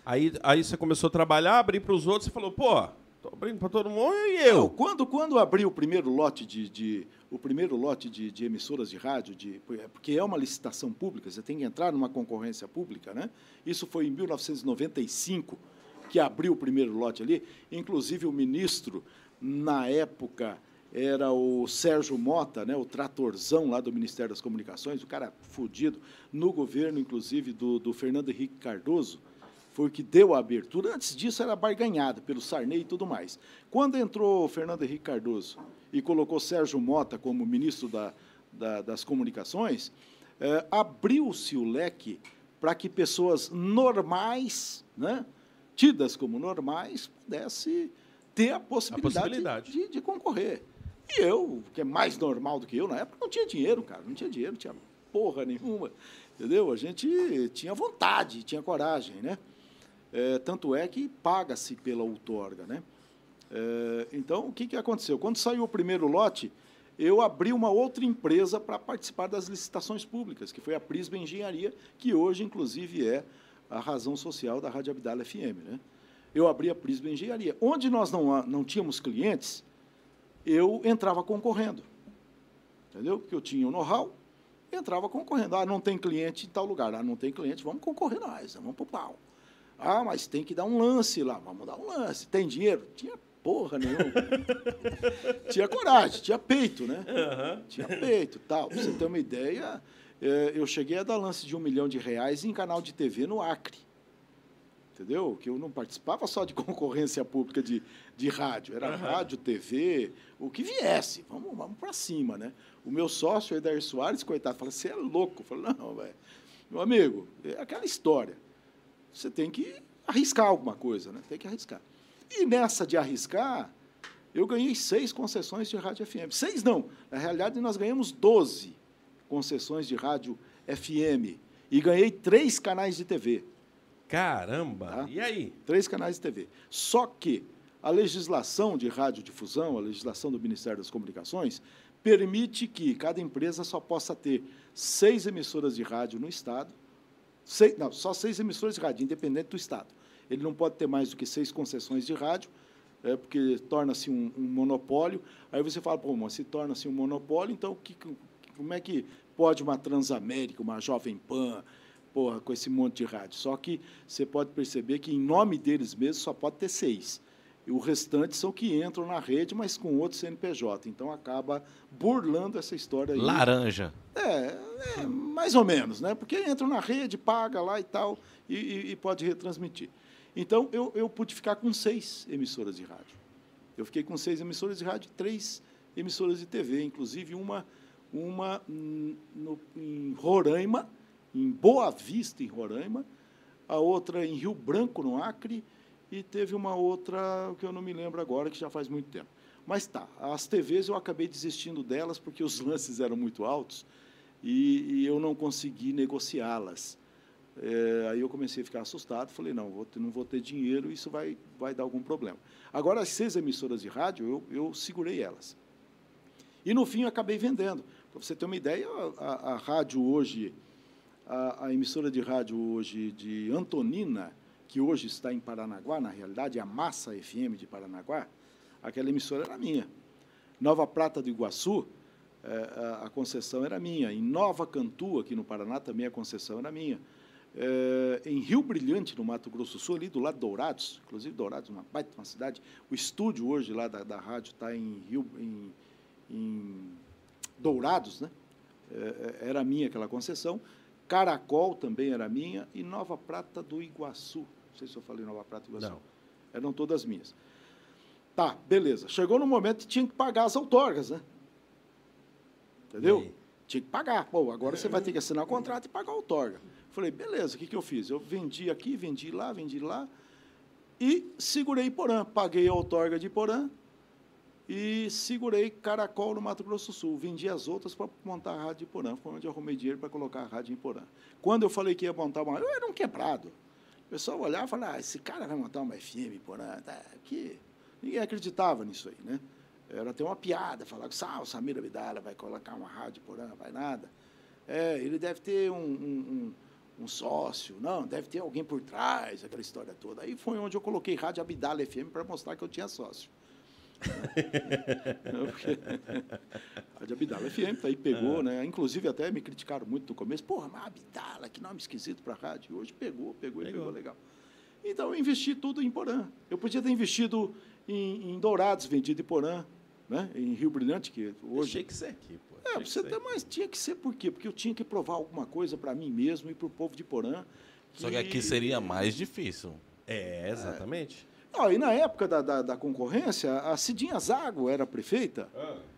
Aí, aí você começou a trabalhar, abrir para os outros e falou, pô, Tô abrindo para todo mundo e eu. Não, quando, quando abriu o primeiro lote de, de o primeiro lote de, de, emissoras de rádio, de, porque é uma licitação pública, você tem que entrar numa concorrência pública, né? Isso foi em 1995 que abriu o primeiro lote ali. Inclusive o ministro na época era o Sérgio Mota, né, o tratorzão lá do Ministério das Comunicações, o cara fudido, no governo, inclusive, do, do Fernando Henrique Cardoso foi o que deu a abertura. Antes disso era barganhado pelo Sarney e tudo mais. Quando entrou Fernando Henrique Cardoso e colocou Sérgio Mota como ministro da, da, das Comunicações, é, abriu-se o leque para que pessoas normais, né, tidas como normais, pudessem ter a possibilidade, a possibilidade. De, de, concorrer. E eu, que é mais normal do que eu, na época não tinha dinheiro, cara, não tinha dinheiro, não tinha porra nenhuma, entendeu? A gente tinha vontade, tinha coragem, né? É, tanto é que paga-se pela outorga. Né? É, então, o que, que aconteceu? Quando saiu o primeiro lote, eu abri uma outra empresa para participar das licitações públicas, que foi a Prisma Engenharia, que hoje, inclusive, é a razão social da Rádio Abdala FM. Né? Eu abri a Prisma Engenharia. Onde nós não, não tínhamos clientes, eu entrava concorrendo. Entendeu? Porque eu tinha o know-how, entrava concorrendo. Ah, não tem cliente em tal lugar. Ah, não tem cliente, vamos concorrer nós, vamos para o pau. Ah, mas tem que dar um lance lá. Vamos dar um lance. Tem dinheiro? Tinha porra nenhuma. tinha coragem, tinha peito, né? Uhum. Tinha peito, tal. Pra você ter uma ideia, é, eu cheguei a dar lance de um milhão de reais em canal de TV no Acre. Entendeu? Que eu não participava só de concorrência pública de, de rádio. Era uhum. rádio, TV, o que viesse. Vamos, vamos para cima, né? O meu sócio, Eder Soares, coitado, fala, você é louco. Eu falei, não, velho. Meu amigo, é aquela história você tem que arriscar alguma coisa, né? Tem que arriscar. E nessa de arriscar, eu ganhei seis concessões de rádio FM. Seis não. Na realidade, nós ganhamos 12 concessões de rádio FM. E ganhei três canais de TV. Caramba! Tá? E aí? Três canais de TV. Só que a legislação de radiodifusão, a legislação do Ministério das Comunicações, permite que cada empresa só possa ter seis emissoras de rádio no Estado Seis, não, só seis emissoras de rádio, independente do Estado. Ele não pode ter mais do que seis concessões de rádio, é, porque torna-se um, um, monopólio. Aí você fala, pô, mas se torna-se um monopólio, então que, como é que pode uma Transamérica, uma Jovem Pan, porra, com esse monte de rádio? Só que você pode perceber que, em nome deles mesmos, só pode ter seis. E o restante são que entram na rede, mas com outro CNPJ. Então acaba burlando essa história aí. Laranja. É, é mais ou menos, né? Porque entram na rede, paga lá e tal, e, e, e pode retransmitir. Então eu, eu pude ficar com seis emissoras de rádio. Eu fiquei com seis emissoras de rádio e três emissoras de TV, inclusive uma, uma no, em Roraima, em Boa Vista, em Roraima, a outra em Rio Branco, no Acre, e teve uma outra que eu não me lembro agora, que já faz muito tempo. Mas tá, as TVs eu acabei desistindo delas porque os lances eram muito altos e, e eu não consegui negociá-las. É, aí eu comecei a ficar assustado, falei, não, vou ter, não vou ter dinheiro, isso vai, vai dar algum problema. Agora, as seis emissoras de rádio, eu, eu segurei elas. E, no fim, eu acabei vendendo. Para você ter uma ideia, a, a rádio hoje, a, a emissora de rádio hoje de Antonina, que hoje está em Paranaguá, na realidade, a Massa FM de Paranaguá, aquela emissora era minha. Nova Prata do Iguaçu, eh, a concessão era minha. Em Nova Cantu, aqui no Paraná, também a concessão era minha. Eh, em Rio Brilhante, no Mato Grosso Sul, ali do lado de Dourados, inclusive Dourados, uma baita uma cidade, o estúdio hoje lá da, da rádio está em Rio, em, em Dourados, né? Eh, era minha aquela concessão. Caracol também era minha e Nova Prata do Iguaçu. Não sei se eu falei Nova Prata e Iguaçu. Não. Eram todas minhas. Tá, beleza. Chegou no momento que tinha que pagar as outorgas, né? Entendeu? Tinha que pagar. Pô, agora você vai ter que assinar o contrato e pagar a outorga. Falei, beleza, o que, que eu fiz? Eu vendi aqui, vendi lá, vendi lá e segurei Porã. Paguei a outorga de Porã e segurei Caracol no Mato Grosso do Sul. Vendi as outras para montar a rádio de Porã. Foi onde eu arrumei dinheiro para colocar a rádio em Porã. Quando eu falei que ia montar uma... Eu era um quebrado pessoal olhava e falava, ah, esse cara vai montar uma FM, porra, tá, que... Ninguém acreditava nisso aí, né? Era até uma piada, falar que ah, o Samir Abdala vai colocar uma rádio porã, vai nada. É, ele deve ter um, um, um sócio, não, deve ter alguém por trás, aquela história toda. Aí foi onde eu coloquei Rádio Abdala FM para mostrar que eu tinha sócio. Rádio Abdala FM, tá aí pegou, É. né? Inclusive até me criticaram muito no começo. Porra, mas Abdala, que nome esquisito para rádio. Hoje pegou, pegou e Pegou. pegou legal. Então eu investi tudo em Porã. Eu podia ter investido em, em Dourados, vendido em Porã, né? em Rio Brilhante, que hoje Tinha que ser aqui, pô. é, que você ser tem, mas tinha que ser por quê? Porque eu tinha que provar alguma coisa para mim mesmo e para o povo de Porã. Só que aqui seria mais difícil. É, exatamente. Não, e na época da, da, da concorrência, a Cidinha Zago era prefeita.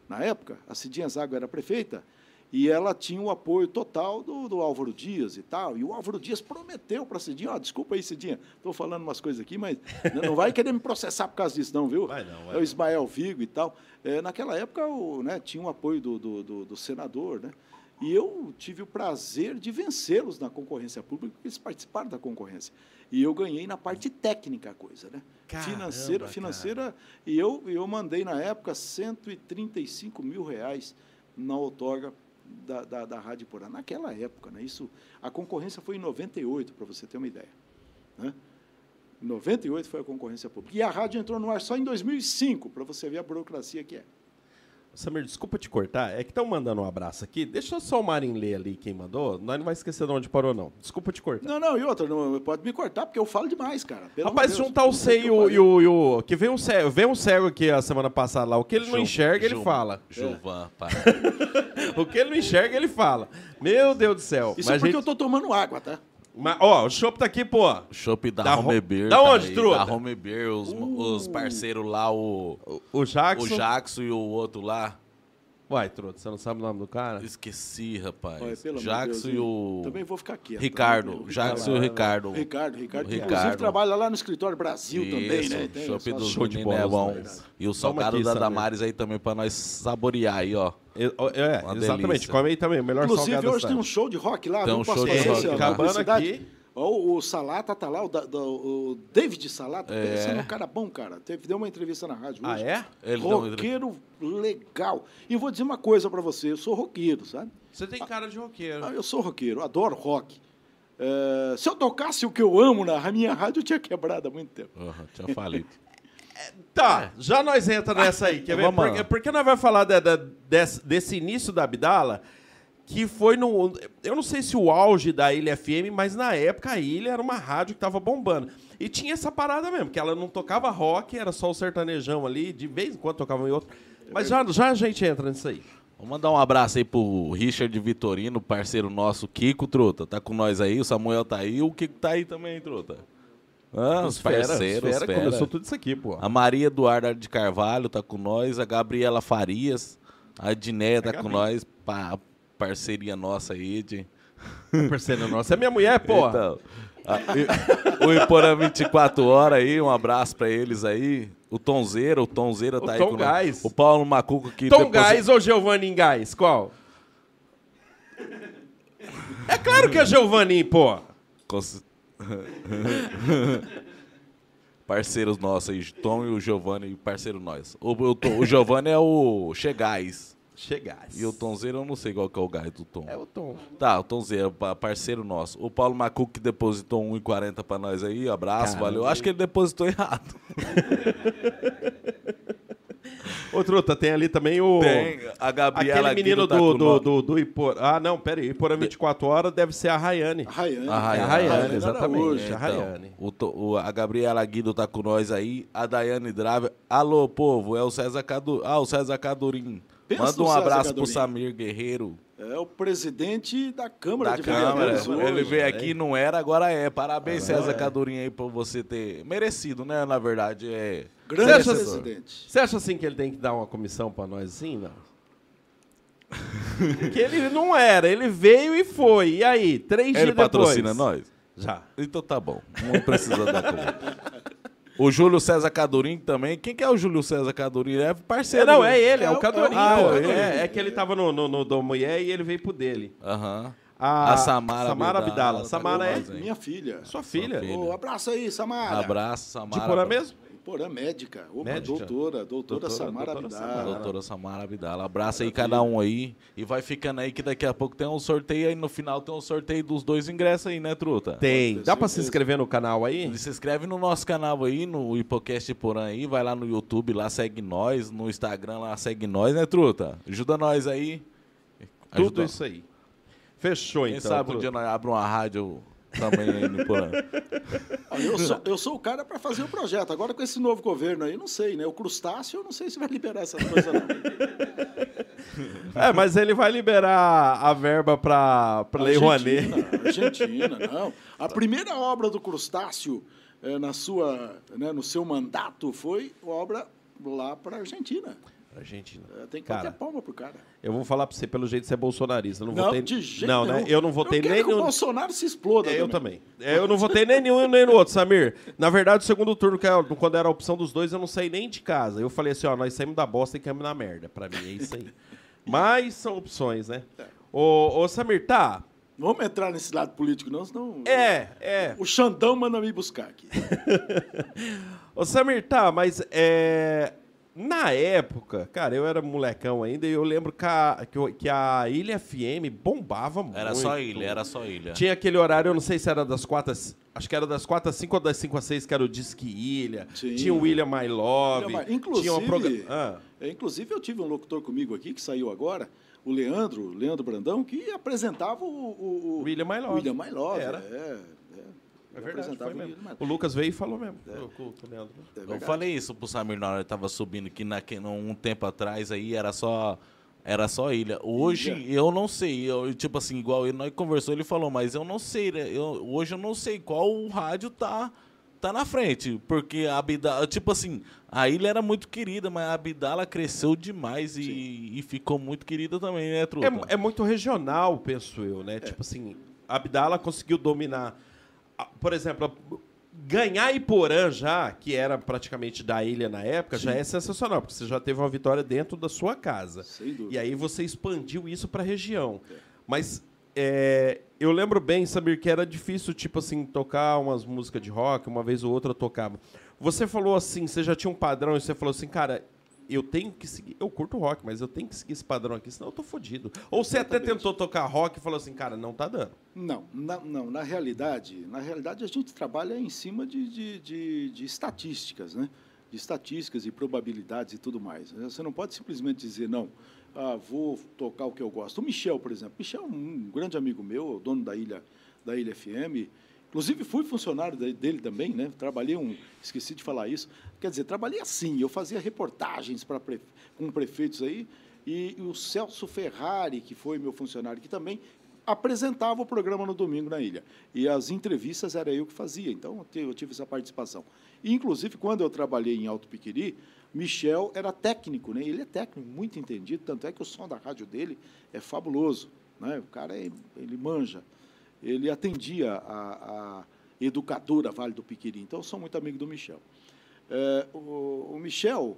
Na época, a Cidinha Zago era prefeita. E ela tinha o apoio total do, do Álvaro Dias e tal. E o Álvaro Dias prometeu para a Cidinha, ó, desculpa aí, Cidinha, estou falando umas coisas aqui, mas não vai querer me processar por causa disso, não, viu? Vai não, vai é o. Ismael Vigo e tal. É, naquela época, o, né, tinha o apoio do, do, do- do senador, né? E eu tive o prazer de vencê-los na concorrência pública, porque eles participaram da concorrência. E eu ganhei na parte técnica a coisa, né? Caramba, financeira, cara. financeira. E eu, eu mandei, na época, 135 mil reais na outorga da, da, da Rádio Porã. Naquela época, né? Isso, a concorrência foi em 98, para você ter uma ideia. Né? Em 98 foi a concorrência pública. E a rádio entrou no ar só em 2005, para você ver a burocracia que é. Samir, desculpa te cortar. É que estão mandando um abraço aqui. Deixa só o Marin ler ali quem mandou. Nós não vai esquecer de onde parou, não. Desculpa te cortar. Não, não, e outra, não, pode me cortar, porque eu falo demais, cara. Pelo Rapaz, Deus. juntar o C que e o, e o, e o- Que vem um cego, vem um cego aqui a semana passada lá. O que ele não Gil- enxerga, ele Gil- fala. Gilvan, pá. O que ele não enxerga, ele fala. Meu Deus do céu. Isso Mas é porque gente- eu tô tomando água, tá? Mas, ó, o Chopp tá aqui, pô. Chopp da, Da Home Beer. Da tá onde, aí, truta? Da Home Beer, os, os parceiros lá, o, O, o Jackson. o Jackson e o outro lá. Uai, truta, você não sabe o nome do cara? Esqueci, rapaz. Olha, Jackson Deus, e o. Também vou ficar quieto. Ricardo. também. Jackson e o Ricardo. Ricardo, Ricardo, que Ricardo. inclusive trabalha lá no escritório Brasil também, Isso, né? Tem dos show de meninos é bola, bom. né? E o salgado aqui, da. Damares aí também pra nós saborear aí, ó. É, é, exatamente. delícia. Come aí também. o Melhor Inclusive, hoje tem um show de rock lá. Tem um Posso show de fazer rock. Acabando aqui. O, o Salata tá lá, o, da- do- o David Salata, É. pensa num cara bom, cara. Teve, deu uma entrevista na rádio Ah, hoje. é? Ele roqueiro legal. E vou dizer uma coisa pra você, eu sou roqueiro, sabe? Você tem cara de roqueiro. Ah, Eu sou roqueiro, adoro rock. É, se eu tocasse o que eu amo na minha rádio, eu tinha quebrado há muito tempo. Aham, tinha falido. Tá, já nós entra nessa aí. Quer ver? Vamos lá. Porque, porque nós vamos falar da- da- desse, desse início da Abdala, que foi no. Eu não sei se o auge da Ilha FM, mas na época a Ilha era uma rádio que tava bombando. E tinha essa parada mesmo, que ela não tocava rock, era só o sertanejão ali, de vez em quando tocava em outro. Mas já, já a gente entra nisso aí. Vamos mandar um abraço aí pro Richard Vitorino, parceiro nosso, Kiko, truta. Tá com nós aí, o Samuel tá aí, o Kiko tá aí também, truta. Ah, os parceiros, fera, fera. começou tudo isso aqui, pô. A Maria Eduarda de Carvalho tá com nós, a Gabriela Farias, a Dinéia tá com nós, pa- parceria nossa aí, de... Parceiro nosso. É minha mulher, pô. Então, o Iporã 24 horas aí, um abraço pra eles aí. O Tonzeira, o Tonzeira tá O aí Tom com Gás. O Paulo Macuco que Tom depois- Gás ou Giovanni Gás? Qual? É claro que é Giovanni, pô. Cons- Parceiros nossos aí, Tom e o Giovanni, parceiro nós. O, o, o Giovanni é o Chegás. Chegás. E o Tonzeiro eu não sei qual que é o gás do Tom. É o Tom. Tá, o Tonzeiro, pa- parceiro nosso. O Paulo Macuco que depositou 1,40 pra nós aí, abraço, Caramba. valeu. Acho que ele depositou errado. Ô, Truta, tem ali também o... Tem, a Gabriela Aquele menino Guido tá do, do, do, do Ipor... Ah, não, pera aí. Iporã 24 horas deve ser a Rayane. A Rayane. A Rayane. É a Rayane, Rayane exatamente. Araújo. a Rayane. Então, o o- a Gabriela Guido tá com nós aí, a Daiane Drave. Alô, povo, é o César Cadu... Ah, o César Cadurim. Pensa Manda um abraço pro. Samir Guerreiro, É o presidente da Câmara da de Câmara. Vereadores hoje. Ele veio né? aqui, não era, agora é. Parabéns, Ah, César é. Cadurim aí, por você ter merecido, né? Na verdade, é... Grande Você acha- presidente. Você acha assim que ele tem que dar uma comissão pra nós assim, não? que ele não era, ele veio e foi. E aí, três Ele dias patrocina depois? nós? Já. Então tá bom, não precisa dar conta. O Júlio César Cadurim também. Quem que é o Júlio César Cadurim? É É, parceiro. não, do- é ele, é, É o Cadorinho. é o- pô. ah, é é, é que ele tava no, no, no do mulher e ele veio pro dele. Aham. A, A Samara Samara Abdala, Samara é. Minha filha. sua filha. filha. Ô, abraço aí, Samara. Abraço, Samara. De Porã mesmo? Porã médica. Opa, Médica? doutora, doutora, Doutora- Samara doutora Abdala. Samara. Doutora Samara Abdala. Abraça aí cada um aí. E vai ficando aí que daqui a pouco tem um sorteio aí. No final tem um sorteio dos dois ingressos aí, né, Truta? Tem. Dá pra se inscrever no canal aí? Se inscreve no nosso canal aí, no Hipocast Porã aí. Vai lá no YouTube, lá segue nós. No Instagram lá segue nós, né, Truta? Ajuda nós aí. Tudo Ajuda. isso aí. Fechou, Quem então. sabe um Truta. dia nós abrimos uma rádio também aí no Porã. Ah, Eu sou, eu sou o cara para fazer o projeto. Agora, com esse novo governo aí, não sei, né? O crustáceo, eu não sei se vai liberar essas coisas, não. É, mas ele vai liberar a verba pra, pra Lei Rouanet. Argentina, Argentina, não. A primeira obra do crustáceo eh, na sua, né, no seu mandato foi obra lá para a Argentina. Argentina. Eh, Tem que Cara, bater palma pro cara. eu vou falar pra você, pelo jeito você é bolsonarista. Eu não, Não, votei... de jeito Não, né? Eu não votei eu nem que o no... Bolsonaro se exploda. É, eu também. É, eu não votei nem nenhum nem no outro, Samir. Na verdade, o segundo turno, era- quando era a opção dos dois, eu não saí nem de casa. Eu falei assim, ó, nós saímos da bosta e caímos na merda. Pra mim, é isso aí. Mas são opções, né? Ô, ô Samir, tá. Vamos entrar nesse lado político, não, senão É, é. o Xandão manda me buscar aqui. Ô, Samir, tá, mas é. Na época, cara, eu era molecão ainda e eu lembro que a, que a Ilha FM bombava muito. Era só ilha, era só ilha. Tinha aquele horário, eu não sei se era das quatro. às- Acho que era das quatro às cinco ou das cinco às seis, que era o Disque Ilha. Sim. Tinha o William My Love. William Inclusive, tinha um programa. Ah, é, inclusive, eu tive um locutor comigo aqui, que saiu agora, o Leandro, Leandro Brandão, que apresentava o... o, o William My Love. William My Love, Era. É, é. é verdade, apresentava foi o mesmo. O Lucas veio e falou mesmo. É. o Leandro. É Eu falei isso pro Samir na hora que tava subindo, que naque, um tempo atrás aí era só. Era só ilha. Hoje Ilha. eu não sei. Eu, tipo assim, igual ele nós conversou, ele falou, mas eu não sei, né? Eu, hoje eu não sei qual rádio tá, tá na frente. Porque a Abdala, tipo assim, a ilha era muito querida, mas a Abdala cresceu demais e, e ficou muito querida também, né, Truta? É, é muito regional, penso eu, É. né? Tipo assim, a Abdala conseguiu dominar. Por exemplo, ganhar Iporã já, que era praticamente da ilha na época, já é sensacional, porque você já teve uma vitória dentro da sua casa. Sem dúvida. E aí você expandiu isso para a região. Mas é, eu lembro bem, Samir, que era difícil, tipo assim, tocar umas músicas de rock, uma vez ou outra eu tocava. Você falou assim, você já tinha um padrão e você falou assim, cara, eu tenho que seguir. Eu curto rock, mas eu tenho que seguir esse padrão aqui, senão eu tô fodido. Ou você até tentou tocar rock e falou assim, cara, não tá dando. Não, na, não, na realidade, na realidade a gente trabalha em cima de, de, de, de estatísticas, né? De estatísticas e probabilidades e tudo mais. né? Você não pode simplesmente dizer, não, ah, vou tocar o que eu gosto. O Michel, por exemplo. Michel é um grande amigo meu, dono da Ilha, da Ilha FM. Inclusive, fui funcionário de- dele também, né? Trabalhei um. Esqueci de falar isso. Quer dizer, trabalhei assim, eu fazia reportagens para com prefeitos aí, e, o Celso Ferrari, que foi meu funcionário aqui também, apresentava o programa no domingo na ilha. E as entrevistas era eu que fazia, então eu tive essa participação. E, inclusive, quando eu trabalhei em Alto Piquiri, Michel era técnico, né? ele é técnico, muito entendido, tanto é que o som da rádio dele é fabuloso. Né? O cara, é- ele manja. Ele atendia a, a educadora Vale do Piquiri, então eu sou muito amigo do Michel. É, o, o Michel,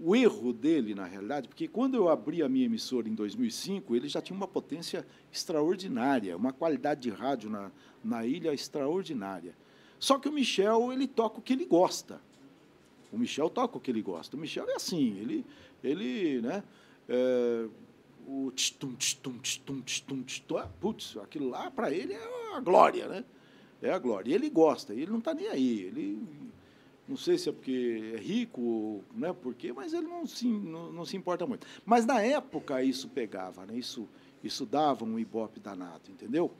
o erro dele, na realidade, porque quando eu abri a minha emissora em 2005, ele já tinha uma potência extraordinária, uma qualidade de rádio na, na ilha extraordinária. Só que o Michel, ele toca o que ele gosta. O Michel toca o que ele gosta. O Michel é assim, ele, ele né, é, o tch-tum, tch-tum, tch-tum, tch-tum, tch-tum, ah, putz, aquilo lá, para ele, é a glória, né? É a glória. E ele gosta, ele não está nem aí. Ele, não sei se é porque é rico, né? Por quê, mas ele não se, não, não se importa muito. Mas na época isso pegava, né? Isso, isso dava um ibope danado, entendeu?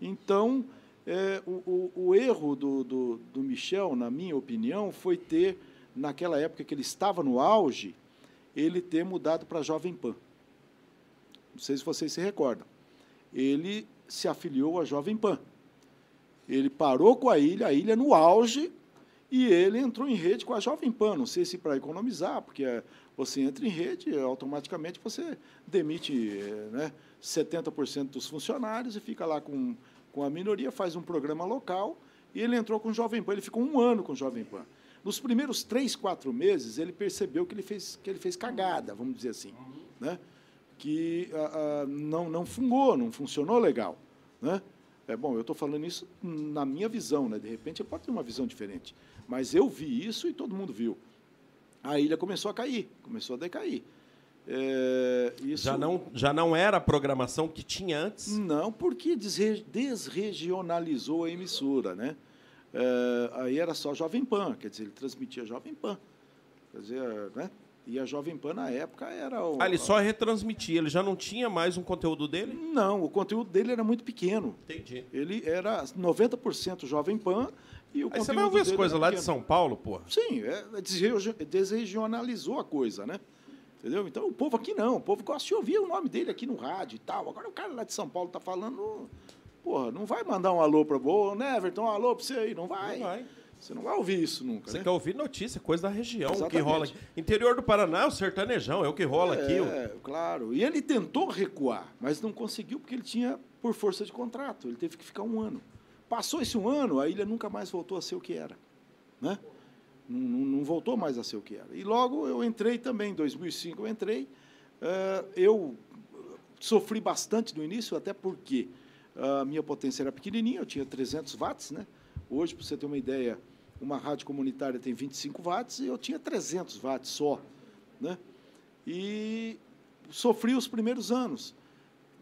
Então, é, o, o, o erro do, do, do Michel, na minha opinião, foi ter, naquela época que ele estava no auge, ele ter mudado para Jovem Pan. Não sei se vocês se recordam. Ele se afiliou à Jovem Pan. Ele parou com a ilha, a ilha no auge, e ele entrou em rede com a Jovem Pan. Não sei se para economizar, porque eh, você entra em rede, eh, automaticamente você demite eh, né, 70% dos funcionários e fica lá com, com a minoria, faz um programa local, e ele entrou com o Jovem Pan. Ele ficou um ano com o Jovem Pan. Nos primeiros três, quatro meses, ele percebeu que ele fez, que ele fez cagada, vamos dizer assim. Né? Que ah, ah, não, não fungou, não funcionou legal. Né? É bom, eu estou falando isso na minha visão, né? De repente, pode ter uma visão diferente. Mas eu vi isso e todo mundo viu. A ilha começou a cair, começou a decair. É, isso... já, não, já não era a programação que tinha antes? Não, porque desregionalizou a emissora, né? É, aí era só Jovem Pan, quer dizer, ele transmitia Jovem Pan. Quer dizer, né? E a Jovem Pan, na época, era... O, ah, ele só retransmitia, ele já não tinha mais um conteúdo dele? Não, o conteúdo dele era muito pequeno. Entendi. Ele era 90% Jovem Pan e o Aí você vai ouvir as coisas lá pequeno. de São Paulo, pô? Sim, é, desregionalizou a coisa, né? Entendeu? Então o povo aqui não, o povo gosta de ouvir o nome dele aqui no rádio e tal. Agora o cara lá de São Paulo tá falando, porra, não vai mandar um alô para boa, né, Everton, um alô para você aí, não vai. Não vai. Você não vai ouvir isso nunca. Você né? quer ouvir notícia, coisa da região, o que rola aqui. Interior do Paraná, o sertanejão, é o que rola é, aqui. É, claro. E ele tentou recuar, mas não conseguiu porque ele tinha por força de contrato. Ele teve que ficar um ano. Passou esse um ano, a ilha nunca mais voltou a ser o que era. Né? Não, não, voltou mais a ser o que era. E logo eu entrei também, em 2005 eu entrei. Uh, eu sofri bastante no início, até porque a minha potência era pequenininha, eu tinha 300 watts. Né? Hoje, para você ter uma ideia, uma rádio comunitária tem 25 watts e eu tinha 300 watts só. Né? E sofri os primeiros anos.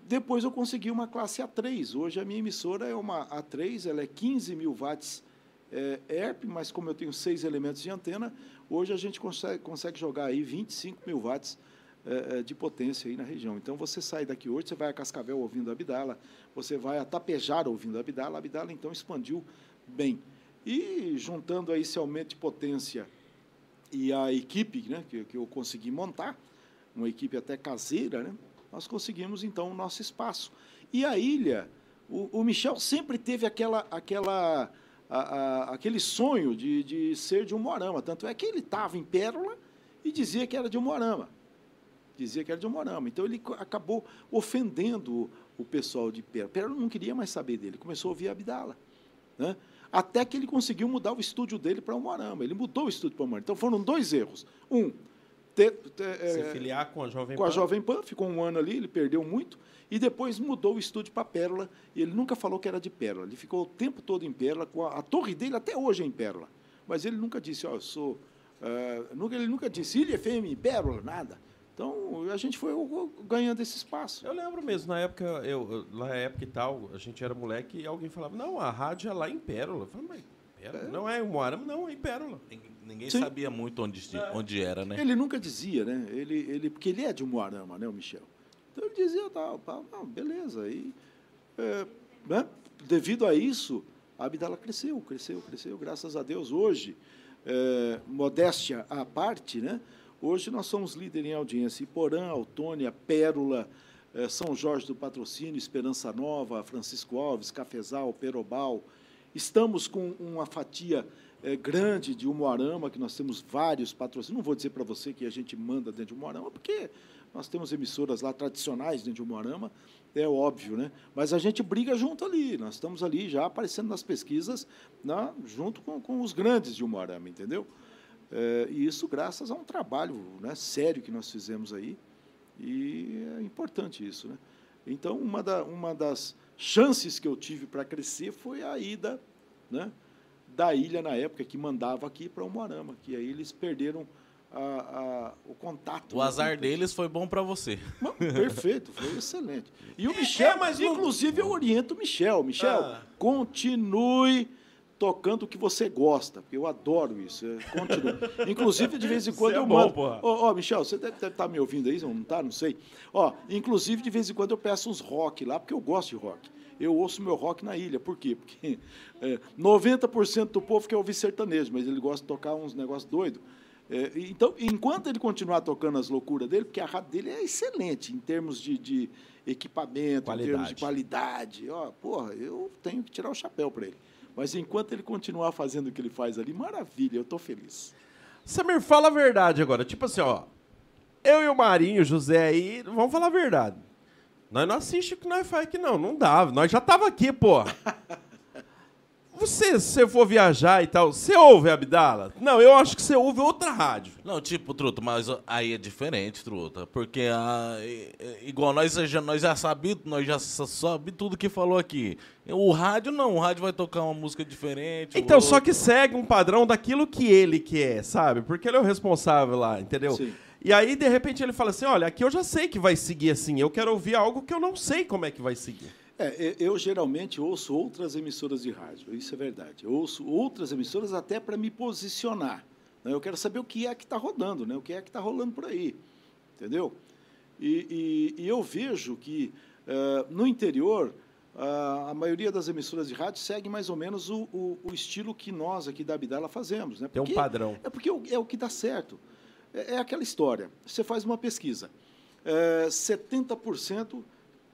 Depois eu consegui uma classe A3. Hoje a minha emissora é uma A3, ela é 15 mil watts é, ERP, mas como eu tenho seis elementos de antena, hoje a gente consegue, consegue jogar aí 25 mil watts é, de potência aí na região. Então você sai daqui hoje, você vai a Cascavel ouvindo a Abdala, você vai a Tapejar ouvindo a Abdala, a Abdala então expandiu bem. E juntando aí esse aumento de potência e a equipe né, que, que eu consegui montar, uma equipe até caseira, né, nós conseguimos então o nosso espaço. E a ilha, o, o Michel sempre teve aquela, aquela, a, a, aquele sonho de, de ser de um Morama. Tanto é que ele estava em Pérola e dizia que era de um Morama. Dizia que era de um Morama. Então ele acabou ofendendo o pessoal de Pérola. Pérola não queria mais saber dele, começou a ouvir Abdala. Né? Até que ele conseguiu mudar o estúdio dele para o Moarama. Ele mudou o estúdio para o Moarama. Então foram dois erros. Um, ter, ter, se é, filiar com a Jovem com Pan. a Jovem Pan, ficou um ano ali, ele perdeu muito, e depois mudou o estúdio para Pérola, e ele nunca falou que era de Pérola. Ele ficou o tempo todo em Pérola, com a, a torre dele até hoje é em Pérola. Mas ele nunca disse, ó, oh, eu sou. Uh, nunca, ele nunca disse Ilha FM, Pérola, nada. Então, a gente foi ganhando esse espaço. Eu lembro mesmo, na época, eu, na época e tal, a gente era moleque e alguém falava, não, a rádio é lá em Pérola. Eu falei, mas Pérola? É. Não é em Moarama, não, é em Pérola. Ninguém Sim. sabia muito onde, é. onde era, né? Ele nunca dizia, né? Ele, ele, porque ele é de Moarama, né, o Michel? Então ele dizia, tal, tá, não, beleza. E, é, né? Devido a isso, a Abdala cresceu, cresceu, cresceu, graças a Deus. Hoje, é, modéstia à parte, né? Hoje nós somos líder em audiência. Iporã, Autônia, Pérola, eh, São Jorge do Patrocínio, Esperança Nova, Francisco Alves, Cafezal, Perobal. Estamos com uma fatia eh, grande de Umuarama, que nós temos vários patrocínios. Não vou dizer para você que a gente manda dentro de Umuarama, porque nós temos emissoras lá tradicionais dentro de Umuarama, é óbvio, né? Mas a gente briga junto ali. Nós estamos ali já aparecendo nas pesquisas, né, junto com, com os grandes de Umuarama, entendeu? É, e isso graças a um trabalho né, sério que nós fizemos aí. E é importante isso. Né? Então, uma, da, uma das chances que eu tive para crescer foi a ida né, da ilha, na época, que mandava aqui para o Moarama, que aí eles perderam a, a, o contato. O azar deles foi bom para você. Perfeito, foi excelente. E o é, Michel, é, mas inclusive eu oriento o Michel. Michel, ah. continue tocando o que você gosta, porque eu adoro isso. Continua. Inclusive, de vez em quando eu é mando. Ó, oh, oh, Michel, você deve estar tá me ouvindo aí, não está? Não sei. Ó, inclusive, de vez em quando eu peço uns rock lá, porque eu gosto de rock. Eu ouço meu rock na ilha. Por quê? Porque é, 90% do povo quer ouvir sertanejo, mas ele gosta de tocar uns negócios doidos. É, então, enquanto ele continuar tocando as loucuras dele, porque a rádio dele é excelente em termos de, de equipamento, qualidade. em termos de qualidade, ó, porra, eu tenho que tirar o chapéu para ele. Mas enquanto ele continuar fazendo o que ele faz ali, maravilha, eu estou feliz. Samir, fala a verdade agora. Tipo assim, ó. Eu e o Marinho, o José aí, vamos falar a verdade. Nós não assistimos o que nós faz aqui, não. Não dá. Nós já tava aqui, pô. Você, se você for viajar e tal, você ouve Abdala? Não, eu acho que você ouve outra rádio. Não, tipo, Truta, mas aí é diferente, Truta. Porque a, é- igual nós já, nós já sabemos, nós já sa- sabe tudo que falou aqui. O rádio não, o rádio vai tocar uma música diferente. Então, só que segue um padrão daquilo que ele quer, sabe? Porque ele é o responsável lá, entendeu? Sim. E aí, de repente, ele fala assim: olha, aqui eu já sei que vai seguir assim, eu quero ouvir algo que eu não sei como é que vai seguir. É, eu geralmente ouço outras emissoras de rádio, isso é verdade. Eu ouço outras emissoras até para me posicionar. né? Eu quero saber o que é que está rodando, né? o que é que está rolando por aí. Entendeu? E, e- e eu vejo que eh, no interior a, a maioria das emissoras de rádio segue mais ou menos o, o- o estilo que nós aqui da Abdala fazemos. Né? Tem um padrão. É porque é o que dá certo. É, é aquela história. Você faz uma pesquisa. É, 70%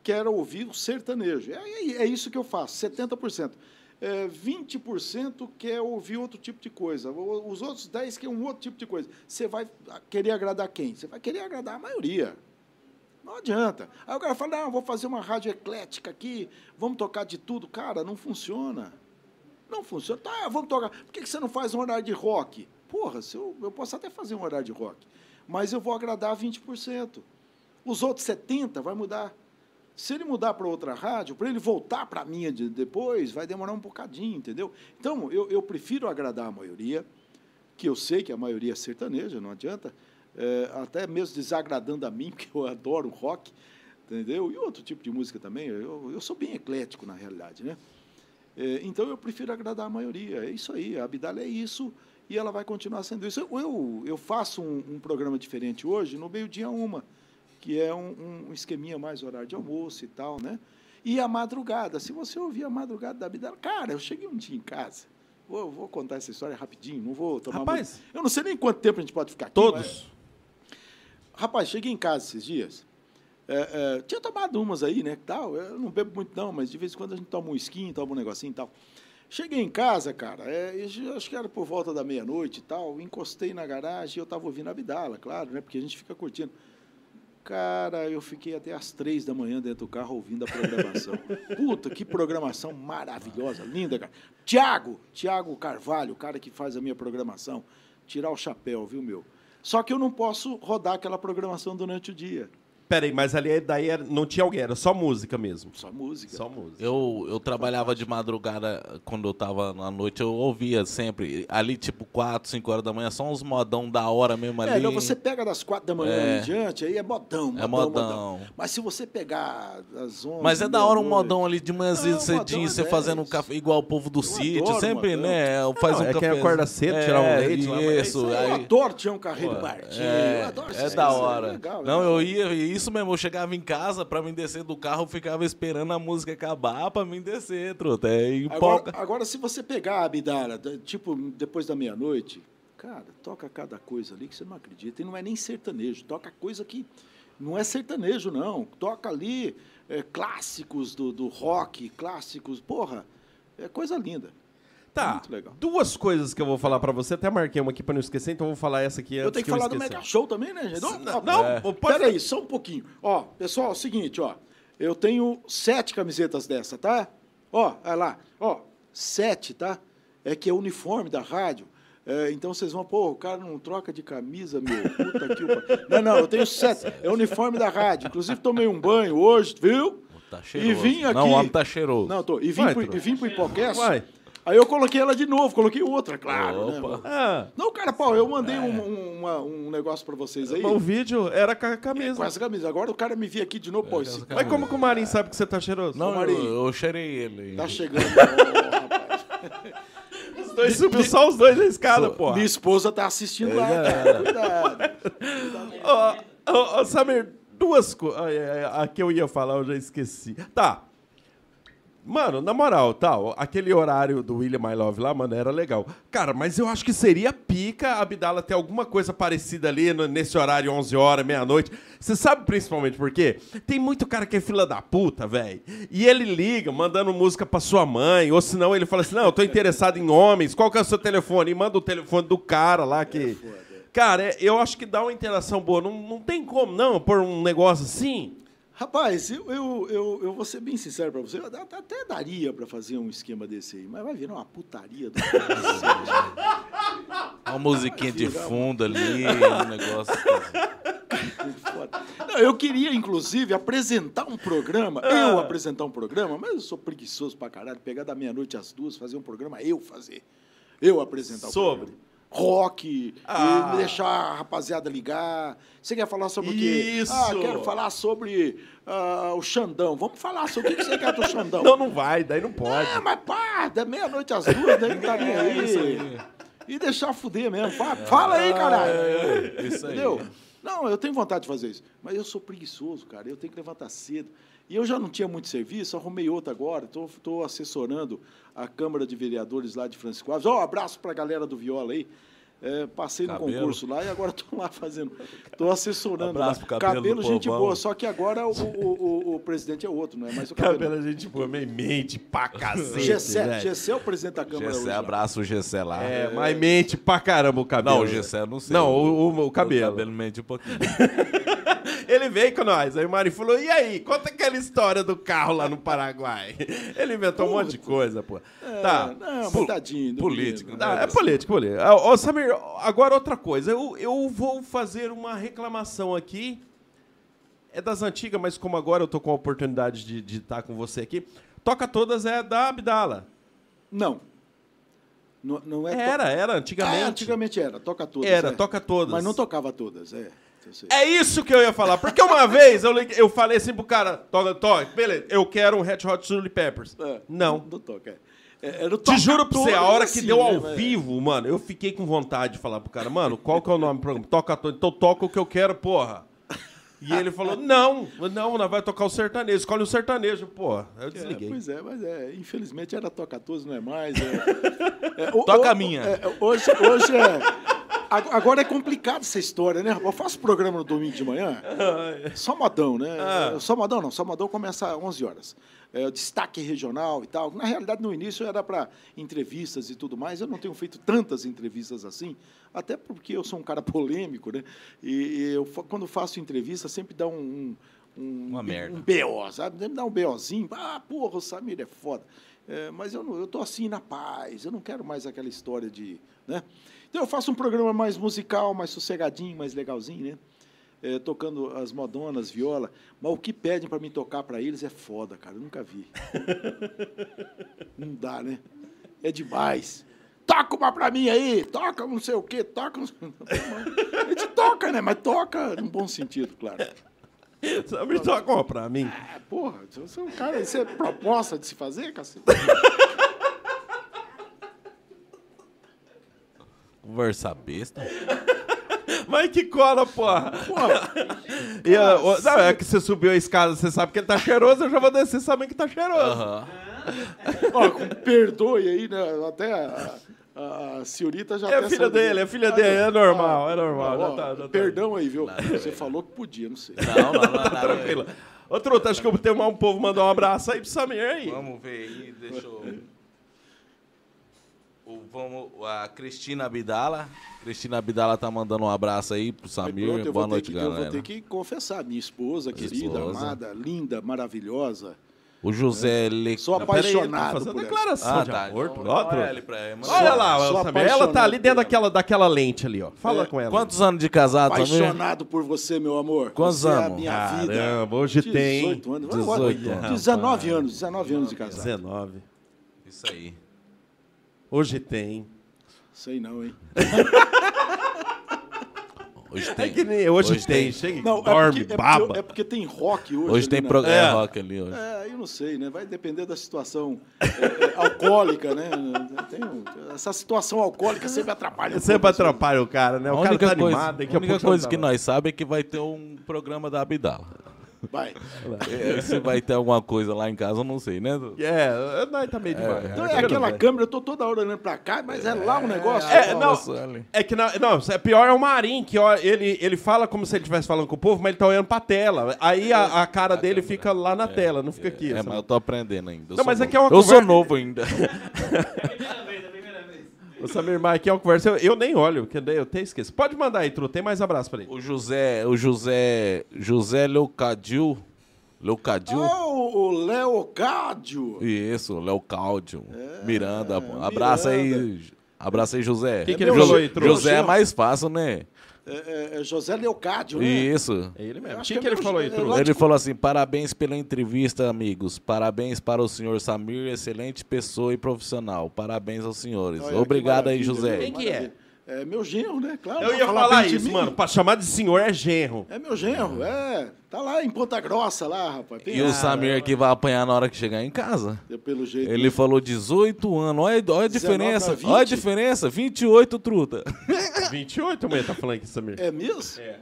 quer ouvir o sertanejo. É, é- é isso que eu faço, 70%. É, 20% quer ouvir outro tipo de coisa. Os outros 10% querem um outro tipo de coisa. Você vai querer agradar quem? Você vai querer agradar a maioria. Não adianta. Aí o cara fala, não, vou fazer uma rádio eclética aqui, vamos tocar de tudo. Cara, não funciona. Não funciona. Tá, vamos tocar. Por que você não faz um horário de rock? Porra, eu, eu posso até fazer um horário de rock, mas eu vou agradar 20%. Os outros 70% vai mudar. Se ele mudar para outra rádio, para ele voltar para a minha de depois, vai demorar um bocadinho, entendeu? Então, eu, eu prefiro agradar a maioria, que eu sei que a maioria é sertaneja, não adianta, é, até mesmo desagradando a mim, porque eu adoro rock, entendeu? E outro tipo de música também. Eu, eu sou bem eclético, na realidade, né? É, então eu prefiro agradar a maioria. É isso aí. A Abdala é isso e ela vai continuar sendo isso. Eu, eu, eu faço um, um programa diferente hoje, no meio-dia uma, que é um, um esqueminha mais horário de almoço e tal, né? E a madrugada. Se você ouvir a madrugada da Abdala, cara, eu cheguei um dia em casa. Vou, vou contar essa história rapidinho, não vou tomar Rapaz. muito- Eu não sei nem quanto tempo a gente pode ficar aqui. Todos. mas- Rapaz, cheguei em casa esses dias. é, é, tinha tomado umas aí, né? Tal. Eu não bebo muito, não, mas de vez em quando a gente toma um skin, toma um negocinho e tal. Cheguei em casa, cara, é, acho que era por volta da meia-noite e tal. Encostei na garagem e eu estava ouvindo a Abdala, claro, né? Porque a gente fica curtindo. Cara, eu fiquei até às três da manhã dentro do carro ouvindo a programação. Puta, que programação maravilhosa, linda, cara. Tiago, Tiago Carvalho, o cara que faz a minha programação. Tirar o chapéu, viu, meu? Só que eu não posso rodar aquela programação durante o dia. Peraí, mas ali daí era- não tinha alguém, era só música mesmo. Só música. Só música. Eu, eu trabalhava de madrugada, quando eu tava na noite, eu ouvia sempre. Ali, tipo, 4, 5 horas da manhã, só uns modão da hora mesmo ali. É, não, você pega das quatro da manhã É. em diante, aí é modão, modão, É modão. Mas se você pegar das 11... Mas é da hora um modão ali de manhãzinha cedinho, modão é você fazendo um 10. café, igual o povo do sítio, adoro sempre, modão. né? Faz Não, um é quem café. acorda cedo, tirar um leite lá, mas é Isso, Eu aí. adoro Tião Carreiro Martins, É, eu adoro é da hora. legal, não, eu ia, isso mesmo, eu chegava em casa, pra mim descer do carro, eu ficava esperando a música acabar pra mim descer, truta. É. Agora, agora, se você pegar a Abdala, da- tipo, depois da meia-noite, cara, toca cada coisa ali que você não acredita. E não é nem sertanejo, toca coisa que não é sertanejo, não. Toca ali é, clássicos do, do rock, clássicos, porra, é coisa linda. Tá. Muito legal. Duas coisas que eu vou falar pra você, até marquei uma aqui pra não esquecer, então eu vou falar essa aqui antes Eu tenho que falar do. Mega Show também, né, gente? Não, Não, não, É. pode Pera aí, só um pouquinho. Ó, pessoal, é o seguinte, ó. Eu tenho sete camisetas dessa, tá? Ó, olha lá. Ó, sete, tá? É que é o uniforme da rádio. É, então vocês vão, pô, o cara não troca de camisa, meu. Puta que o. Não, não, eu tenho sete. É o uniforme da rádio. Inclusive, tomei um banho hoje, viu? Tá cheiroso. E vim aqui. Não, o homem tá cheiroso. Não, tô. E vim, Vai, pro, e vim pro Hipocast. Vai. Aí eu coloquei ela de novo, coloquei outra, claro. né? Ah, não, cara, pau, eu mandei um, um, uma- um negócio pra vocês aí. o vídeo era com a camisa. Com essa camisa. Agora o cara me via aqui de novo, pô, esse Mas como que o Marinho sabe que você tá cheiroso? Não, eu, Marinho. eu cheirei ele. Tá chegando. rapaz. Os dois subiu só os dois na escada, pô. Minha esposa tá assistindo lá, É. cara. Cuidado. Ó, ó, ó, Samir, duas coisas. A que eu ia falar, eu já esqueci. Tá. Mano, na moral, tal, aquele horário do William My Love lá, mano, era legal. Cara, mas eu acho que seria pica a Abdala ter alguma coisa parecida ali no- nesse horário, 11 horas, meia-noite. Você sabe principalmente por quê? Tem muito cara que é fila da puta, velho. E ele liga, mandando música pra sua mãe, ou senão ele fala assim: não, eu tô interessado em homens, qual que é o seu telefone? E manda o telefone do cara lá que. Cara, é- eu acho que dá uma interação boa. Não, não tem como, não, por um negócio assim. Rapaz, eu, eu, eu, eu vou ser bem sincero para você, eu até, daria para fazer um esquema desse aí, mas vai virar uma putaria do Uma musiquinha de fundo ali, um negócio. Não, eu queria, inclusive, apresentar um programa, eu apresentar um programa, mas eu sou preguiçoso pra caralho, pegar da meia-noite às duas, fazer um programa, eu fazer. Eu apresentar o Sobre? programa. Rock, Ah. e deixar a rapaziada ligar. Você quer falar sobre o quê? Isso. Ah, quero falar sobre ah, o Xandão. Vamos falar sobre o que você quer do Xandão. Não, não vai, daí não pode. Ah, mas pá, da meia-noite às duas, daí não tá nem aí. É isso aí. E deixar fuder mesmo. Fala, fala aí, caralho. É, isso aí. Entendeu? Não, eu tenho vontade de fazer isso. Mas eu sou preguiçoso, cara. Eu tenho que levantar cedo. E eu já não tinha muito serviço, arrumei outro agora. Estou assessorando a Câmara de Vereadores lá de Francisco Alves. Ó, abraço para a galera do Viola aí. É, passei no Cabelo. concurso lá e agora estou lá fazendo. Estou assessorando. Abraço pro cabelo do gente povão. boa. Só que agora o, o, o- o presidente é outro, não é mais o cabelo. Cabelo, a gente boa, meio mente pra cacete. Gessé, velho. Gessé é o presidente da Câmara. Gessé, abraço o Gessé lá. É, mas mente pra caramba o cabelo. Não, o Gessé eu não sei. Não, o, o- o cabelo. O cabelo mente um pouquinho. Ele veio com nós. Aí o Mari falou: e aí, conta aquela história do carro lá no Paraguai. Ele inventou um monte de coisa, pô. tá. É, Não, Pu- mas tadinho. político, menino. Tá, é político, político. Ah, Ô, Samir, agora outra coisa. Eu, eu vou fazer uma reclamação aqui. É das antigas, mas como agora eu tô com a oportunidade de de estar com você aqui. Toca Todas é da Abdala. Não. Não, não é to- Era, era, Ah, antigamente. antigamente era, toca todas. Era, é. toca todas. Mas não tocava todas, é. É isso que eu ia falar. Porque uma vez eu, eu falei assim pro cara: toca, toca, beleza, eu quero um Red Hot Chili Peppers. É, Não. Não toca. É, era o Te toca juro pra você, a hora que assim, deu né, ao velho? vivo, mano, eu fiquei com vontade de falar pro cara, mano, qual que é o nome do programa? Toca todo, então toca o que eu quero, porra. E ele falou, não, não, nós vai tocar o sertanejo, escolhe o sertanejo, porra. Aí eu É, desliguei. pois é, mas é, infelizmente era toca todas, não é mais. é. É, o- Toca o- a minha. é, hoje, hoje é. ag- Agora é complicado essa história, né? Eu faço programa no domingo de manhã, só modão, né? Ah. Só modão não, só modão começa às 11 horas. É, destaque regional e tal. Na realidade, no início era para entrevistas e tudo mais. Eu não tenho feito tantas entrevistas assim, até porque eu sou um cara polêmico, né? E, eu, quando faço entrevista, sempre dá um. um um, Uma merda. um BO, sabe? Sempre dá um BOzinho. Ah, porra, o Samir é foda. É, mas eu, não, eu tô assim na paz, eu não quero mais aquela história de. Né? Então eu faço um programa mais musical, mais sossegadinho, mais legalzinho, né? É, tocando as modonas, viola. Mas o que pedem para mim tocar para eles é foda, cara. Eu nunca vi. não dá, né? É demais. Toca uma pra mim aí, toca não sei o quê, toca. não sei- A gente toca, né? Mas toca num bom sentido, claro. Só me toca uma pra mim. É, porra, você é um cara, isso é proposta de se fazer, cacete? Conversa besta. Mas que cola, porra. Porra, E, o- não, é que você subiu a escada, você sabe que ele tá cheiroso, eu já vou descer sabendo que tá cheiroso. Ó, perdoe aí, né? Até a, a, a senhorita já É a filha dele, é filha Ah, dele, é normal, Ah, é normal, já ó, tá- já tá. Perdão aí, viu? Você falou que podia, não sei. Não, não, não, não. Tranquilo. Ô, Truta, acho que eu tenho um povo mandar um abraço aí pro Samir aí. Vamos ver aí, deixa eu. O, vamos, a Cristina Abdala. Cristina Abdala tá mandando um abraço aí pro Aí Samir. pronto, eu Boa noite, que, eu galera. vou ter que confessar, minha esposa, querida, Esposa. amada, linda, maravilhosa. O José Le... Sou Não, peraí, ele tá apaixonado fazendo por ela. declaração Ah, de tá. amor. Ó, olha ele pra ela. Olha lá, Samir, ela tá ali dentro por daquela, daquela lente ali, ó. Fala É, com ela. Quantos anos de casado, Samir? Apaixonado por você, meu amor. Quantos você É a anos? minha vida. Caramba, hoje tem. 18 anos. 18 18 anos. 19 anos, 19 anos de casado. 19. Isso aí. Hoje tem. Sei não, hein? Hoje É tem. que nem hoje, Hoje tem. tem. Chega Não, dorme, é, porque, é, baba. porque, é porque tem rock hoje. Hoje ali tem na- programa É. rock ali hoje. É, eu não sei, né? Vai depender da situação é, é, alcoólica, né? Tem um- essa situação alcoólica sempre atrapalha. um Sempre pouco, assim. atrapalha o cara, né? A O cara única tá coisa, animado. a única coisa não que tá nós sabemos é que vai ter um programa da Abdala. Vai. É, Se vai ter alguma coisa lá em casa, eu não sei, né? É, nós tá meio demais. Então é aquela câmera, eu tô toda hora olhando pra cá, mas é lá um negócio. É, não, é que não, não, é pior é o Marim, que ó, ele, ele fala como se ele estivesse falando com o povo, mas ele tá olhando pra tela. Aí a, a cara dele fica lá na tela, não fica aqui. É, sabe? mas eu tô aprendendo ainda. Eu Não, sou mas novo. aqui é uma Eu sou novo ainda. O Samir aqui é uma conversa, eu, eu nem olho, porque eu até esqueço. Pode mandar aí, Tru, tem mais abraço pra ele. O José, o José, José Leucadil Leocádio. Ah, o o Leocádio. Isso, Leocádio. Miranda. Abraça aí. É, Miranda. Abraça aí, José. Que que ele Jo- aí? José é mais fácil, né? É, é, é José Leocádio, né? Isso. É ele mesmo. O acho que, que que é ele falou aí, é lógico. Ele falou assim: parabéns pela entrevista, amigos. Parabéns para o senhor Samir, excelente pessoa e profissional. Parabéns aos senhores. Olha, Obrigado aí, José. Quem que é? É meu genro, né? Claro. Eu ia falar de isso, mano. Pra chamar de senhor é genro. É meu genro, é. Tá lá em Ponta Grossa, lá, rapaz. E o Samir aqui vai apanhar na hora que chegar em casa. Pelo jeito. Ele falou 18 anos. Olha, olha a 19 diferença. a 20. Olha a diferença. 28, truta. 28, mulher, tá falando aqui, Samir. É mesmo? É.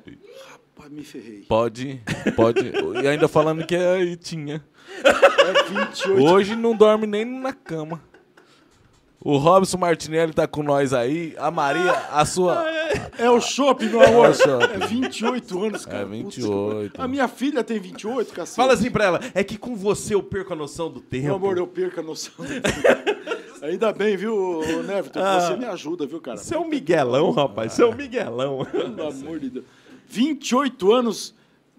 Rapaz, me ferrei. Pode, pode. E ainda falando que aí tinha. É 28. Hoje não dorme nem na cama. O Robson Martinelli tá com nós aí. A Maria, a sua. É o shopping, meu amor. É o shopping. É 28 anos, cara. É Putz, 28. a minha filha tem 28, cacete. Fala assim pra ela, é que com você eu perco a noção do tempo. Meu amor, eu perco a noção. Ainda bem, viu, ô, Neverton? Você me ajuda, viu, cara? Você é um miguelão, rapaz. Você é um miguelão. Pelo amor de Deus. 28 anos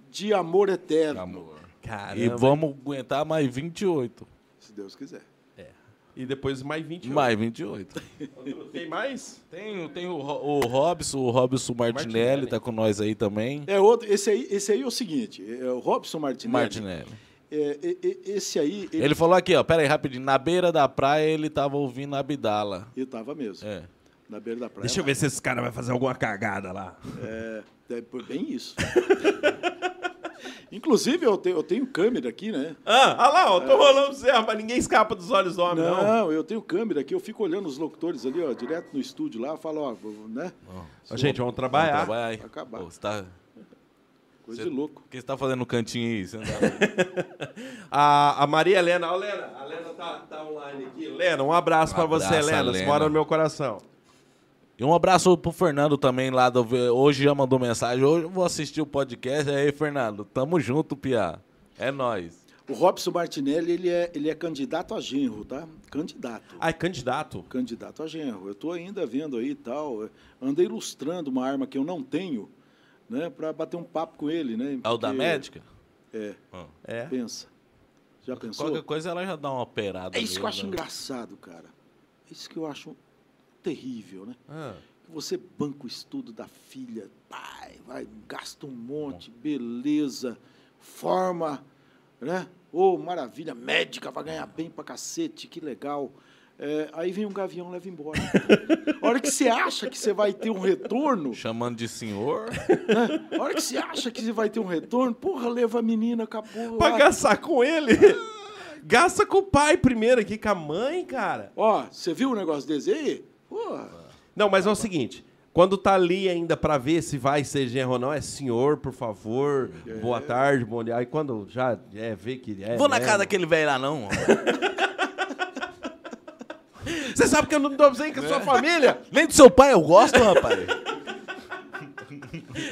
de amor eterno, Amor. Caramba. E vamos aguentar mais 28. se Deus quiser. E depois mais 28. Mais 28. Tem mais? Tem, tem o, o Robson, o Robson Martinelli, Martinelli. tá com nós aí também. É outro, esse aí, esse aí é o seguinte, é o Robson Martinelli. Martinelli. É, é, esse aí, ele, Ele falou aqui, ó, pera aí, rapidinho. Na beira da praia ele tava ouvindo Abdala. ele tava mesmo, É. na beira da praia. Deixa eu ver se esse cara vai fazer alguma cagada lá. É, é bem isso. Inclusive, eu tenho, eu tenho câmera aqui, né? Ah, olha lá, ó, tô rolando pra você, rapaz. Ninguém escapa dos olhos do homem, não. Não, eu tenho câmera aqui, eu fico olhando os locutores ali, ó, direto no estúdio lá, falo, ó, né? Ó, Gente, vamos Vamos trabalhar. trabalhar aí. Vai acabar. Pô, você tá... Coisa Cê- de louco. O que você tá fazendo no cantinho aí? Você tá- A, a Maria Helena, ó, Helena, a Helena tá, tá online aqui. Helena, um abraço Um pra você, abraço, Helena. Você Helena. mora no meu coração. E um abraço pro Fernando também lá do... Hoje já mandou mensagem. Hoje eu vou assistir o podcast. Aí, Fernando, tamo junto, Pia. É nóis. O Robson Martinelli, ele é, ele é candidato a genro, tá? Candidato. Ah, é candidato? Candidato a genro. Eu tô ainda vendo aí e tal. Andei ilustrando uma arma que eu não tenho, né? Pra bater um papo com ele, né? É o da Porque- médica? É, É. pensa. Já pensou? Qualquer coisa ela já dá uma operada. É isso que eu acho né? engraçado, cara. É isso que eu acho terrível, né? Ah. Você banca o estudo da filha, pai, vai, gasta um monte, beleza, forma, né? Ô, maravilha, médica, vai ganhar bem pra cacete, que legal. É, aí vem um gavião e leva embora. A hora que você acha que você vai ter um retorno, Chamando de senhor. né? A hora que você acha que você vai ter um retorno, porra, leva a menina, acabou. Pra lá. gastar com ele? Gasta com o pai primeiro aqui, com a mãe, cara. Ó, você viu o negócio desse aí? Porra. Não, mas é o seguinte. Quando tá ali ainda pra ver se vai ser genro ou não, é senhor, por favor, boa tarde, bom dia. Aí quando já é, vê que é. Vou na mesmo. casa daquele velho lá, não. Você sabe que eu não dou ir com a sua família? Nem do seu pai eu gosto, rapaz.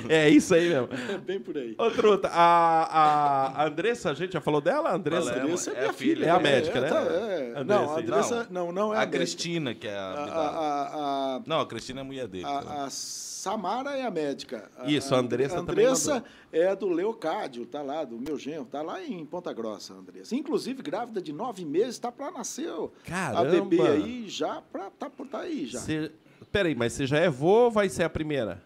É isso aí mesmo. É bem por aí. Ô, Truta, a, a Andressa, a gente já falou dela? A Andressa? Andressa é, é minha a filha. filha. É a médica, né? tá, é. Andressa, Não, a isso. Andressa, não, não é a, a. Cristina, que é a. A, a, a, Não, a Cristina é mulher dele. a, a Samara é a médica. Isso, a Andressa também Andressa é do Leocádio, tá lá, do meu genro, tá lá em Ponta Grossa, a Andressa. Inclusive, grávida de nove meses, tá para nascer o- a Caramba. bebê aí, já pra, tá, por- tá aí já. Você... Peraí, mas você já é vô ou vai ser a primeira?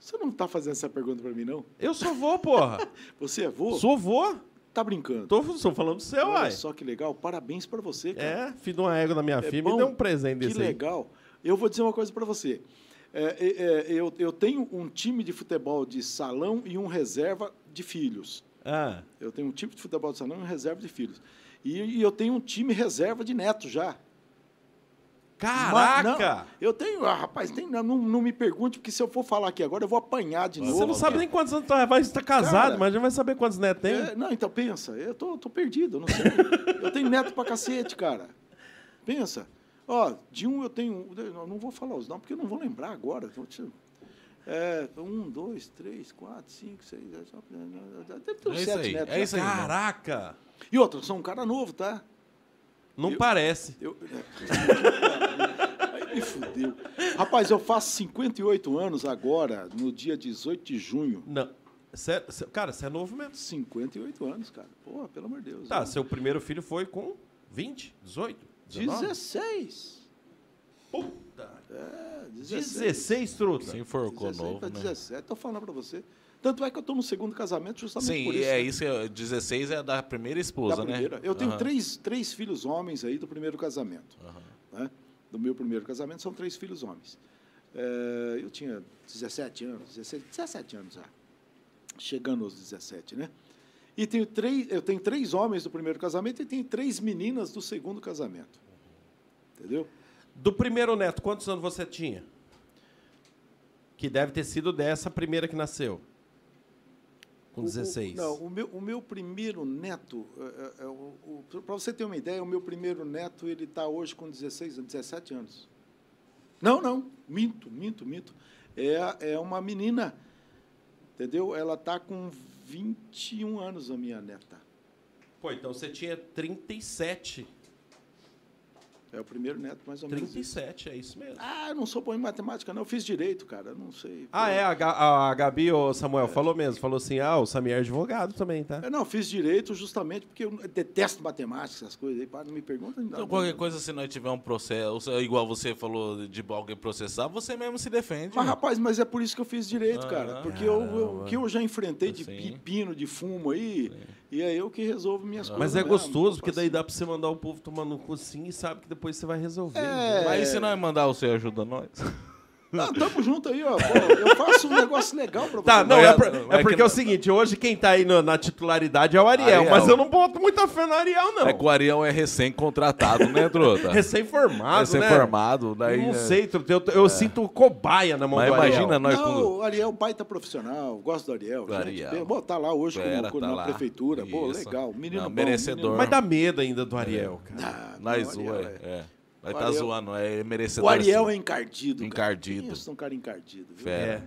Você não tá fazendo essa pergunta para mim, não? Eu sou vô, porra. Você é vô? Sou vô. Tá brincando? Tô, tô falando do seu, Olha uai. só que legal, parabéns para você, cara. É, de uma égua da minha É filha, bom, me deu um presente Que desse aí. legal. Eu vou dizer uma coisa para você. É, é, é, eu, eu tenho um time de futebol de salão e um reserva de filhos. Ah, Eu tenho um time de futebol de salão e um reserva de filhos. E, e eu tenho um time reserva de neto já. Caraca! Não, eu tenho, ah, rapaz, tem- não, não me pergunte, porque se eu for falar aqui agora, eu vou apanhar de Você novo. não sabe nem quantos anos tá, vai estar casado, Cara, mas já vai saber quantos netos tem. É, não, então pensa, eu tô, tô perdido, eu não sei. eu tenho neto pra cacete, cara. Pensa. Ó, de um eu tenho. Eu não vou falar os nomes, porque eu não vou lembrar agora. Vou te- É, um, dois, três, quatro, cinco, seis, deve ter uns É isso sete aí, é isso aí. Caraca! E outra, eu sou um cara novo, tá? Não Eu- parece. Eu, Aí me fudeu. Rapaz, eu faço 58 anos agora, no dia 18 de junho. Não. Cê- cê- cara, você é novo mesmo. 58 anos, cara. Porra, pelo amor de Deus. Tá, né? seu primeiro filho foi com 20, 18, 19? 16. Puta. É, 16. 16, truta. Se enforcou 16 novo, né? 17, tô falando pra você. Tanto é que eu tô no segundo casamento justamente Sim, por isso. é né? isso. é- 16 é da primeira esposa, da primeira. né? Eu tenho Aham. três, três filhos homens aí do primeiro casamento. né? Do meu primeiro casamento são três filhos homens. É, eu tinha 17 anos, 16, 17 anos já. Chegando aos 17, né? E tenho três, eu tenho três homens do primeiro casamento e tenho três meninas do segundo casamento. Entendeu? Do primeiro neto, quantos anos você tinha? Que deve ter sido dessa primeira que nasceu. Com O- o- 16. não, o meu, o meu primeiro neto, para você ter uma ideia, o meu primeiro neto ele está hoje com 16, 17 anos. Não, não, minto, minto, minto. É, é uma menina, entendeu? Ela está com 21 anos, a minha neta. Pô, então você tinha 37. É o primeiro neto, mais ou menos. isso. 37, é isso mesmo. Ah, eu não sou bom em matemática, não. Eu fiz direito, cara. eu Não sei. Ah, é, a, Ga- a Gabi, o Samuel, falou mesmo. Falou assim, ah, o Samir é advogado também, tá? Eu não, fiz direito justamente porque eu detesto matemática, essas coisas aí. Para, não me pergunta. Então, qualquer coisa, se nós tiver um processo, igual você falou de alguém processar, você mesmo se defende. Mas, rapaz, mas é por isso que eu fiz direito, cara. Ah, Porque eu, eu- o que eu já enfrentei de Sim. pepino, de fumo aí, e é eu que resolvo minhas coisas. Mas é mesmo, gostoso, tô porque daí assim. dá pra você mandar o povo tomar no cu sim e sabe que depois você vai resolver. É. Mas se nós mandar você ajuda nós. Não, tamo junto aí, ó. Pô, eu faço um negócio legal pra você. Tá, não, é, é- por- é porque que- é o seguinte, hoje quem tá aí no- na titularidade é o Ariel, Ariel. mas eu não boto muita fé no Ariel, não. É que o Ariel é recém-contratado, né, Trota? Recém-formado, né? Recém-formado. Daí, não é. sei, truta, eu, eu sinto cobaia na mão Mas do Ariel. imagina nós Não, com... o Ariel, baita profissional, gosto do Ariel. Do gente. Ariel. Pô, tá lá hoje como- Pera, como tá na lá. prefeitura. Pô, Isso. legal. Menino Não, bom, merecedor. menino Mas dá medo ainda do Ariel, cara. Ah, Nós não, Ariel é- é. Nós O tá zoando, é merecedor. O Ariel sim. é encardido. Encardido. Cara. Pensa num cara encardido. Viu? Fera.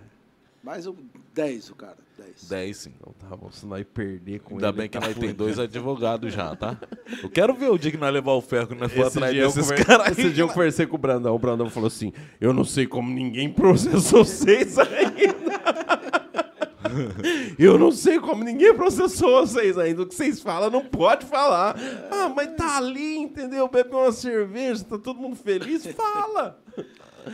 Mas eu, 10 o cara, 10. 10, sim. Então tá bom, se nós perder com Ainda ele... bem que tá nós tem fudido. dois advogados já, tá? Eu quero ver o dia que nós levar o ferro que nós for atrás desses conver- caras esse dia eu conversei com o Brandão. O Brandão falou assim: Eu não sei como ninguém processou vocês ainda. eu não sei como ninguém processou vocês ainda. O que vocês falam não pode falar. Ah, mas tá ali, entendeu? Bebe uma cerveja, tá todo mundo feliz. Fala.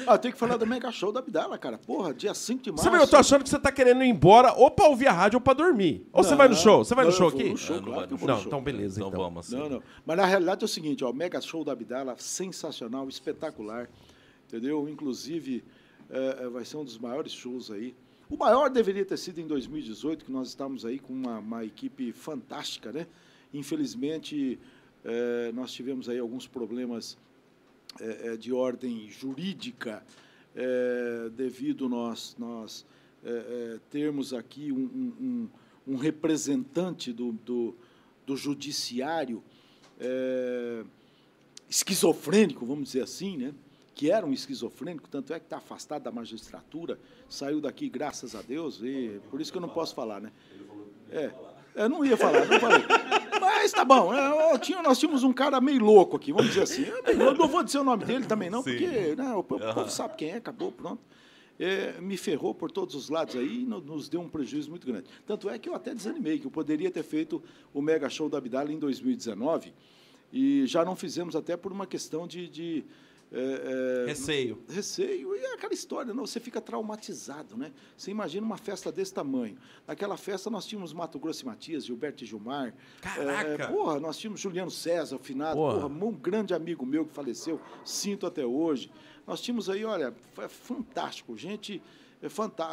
Ah, tem que falar do Mega Show da Abdala, cara. Porra, dia 5 de março. Você eu tô achando que você tá querendo ir embora ou pra ouvir a rádio ou pra dormir. Ou você vai no show? Você vai no Não, show eu vou aqui? no show, Ah, não claro eu no vou Não, no show. então beleza. Então Então. vamos assim. Não, não. Mas na realidade é o seguinte, ó, o Mega Show da Abdala, sensacional, espetacular, entendeu? Inclusive, é, é, vai ser um dos maiores shows aí. O maior deveria ter sido em 2018, que nós estávamos aí com uma, uma equipe fantástica, né? Infelizmente, é, nós tivemos aí alguns problemas é, é, de ordem jurídica, devido nós, nós termos aqui um, um- um- representante do, do, do judiciário esquizofrênico, vamos dizer assim, né? Que era um esquizofrênico, tanto é que está afastado da magistratura, saiu daqui, graças a Deus, e por isso que eu não posso falar, né? É, eu não ia falar, não falei. Mas tá bom, é, tinha- nós tínhamos um cara meio louco aqui, vamos dizer assim. Eu não- vou dizer o nome dele também, não, porque né, o, po- o povo sabe quem é, acabou, pronto. É, me ferrou por todos os lados aí e no- nos deu um prejuízo muito grande. Tanto é que eu até desanimei, que eu poderia ter feito o Mega Show da Abdala em 2019 e já não fizemos até por uma questão de. de é, é, Receio. receio e é aquela história, não, você fica traumatizado, né? Você imagina uma festa desse tamanho. Naquela festa nós tínhamos Mato Grosso e Matias, Gilberto e Gilmar. Caraca! É, porra, nós tínhamos Juliano César, o finado, Porra. porra, um grande amigo meu que faleceu, sinto até hoje. Nós tínhamos aí, olha, foi fantástico, gente, é fanta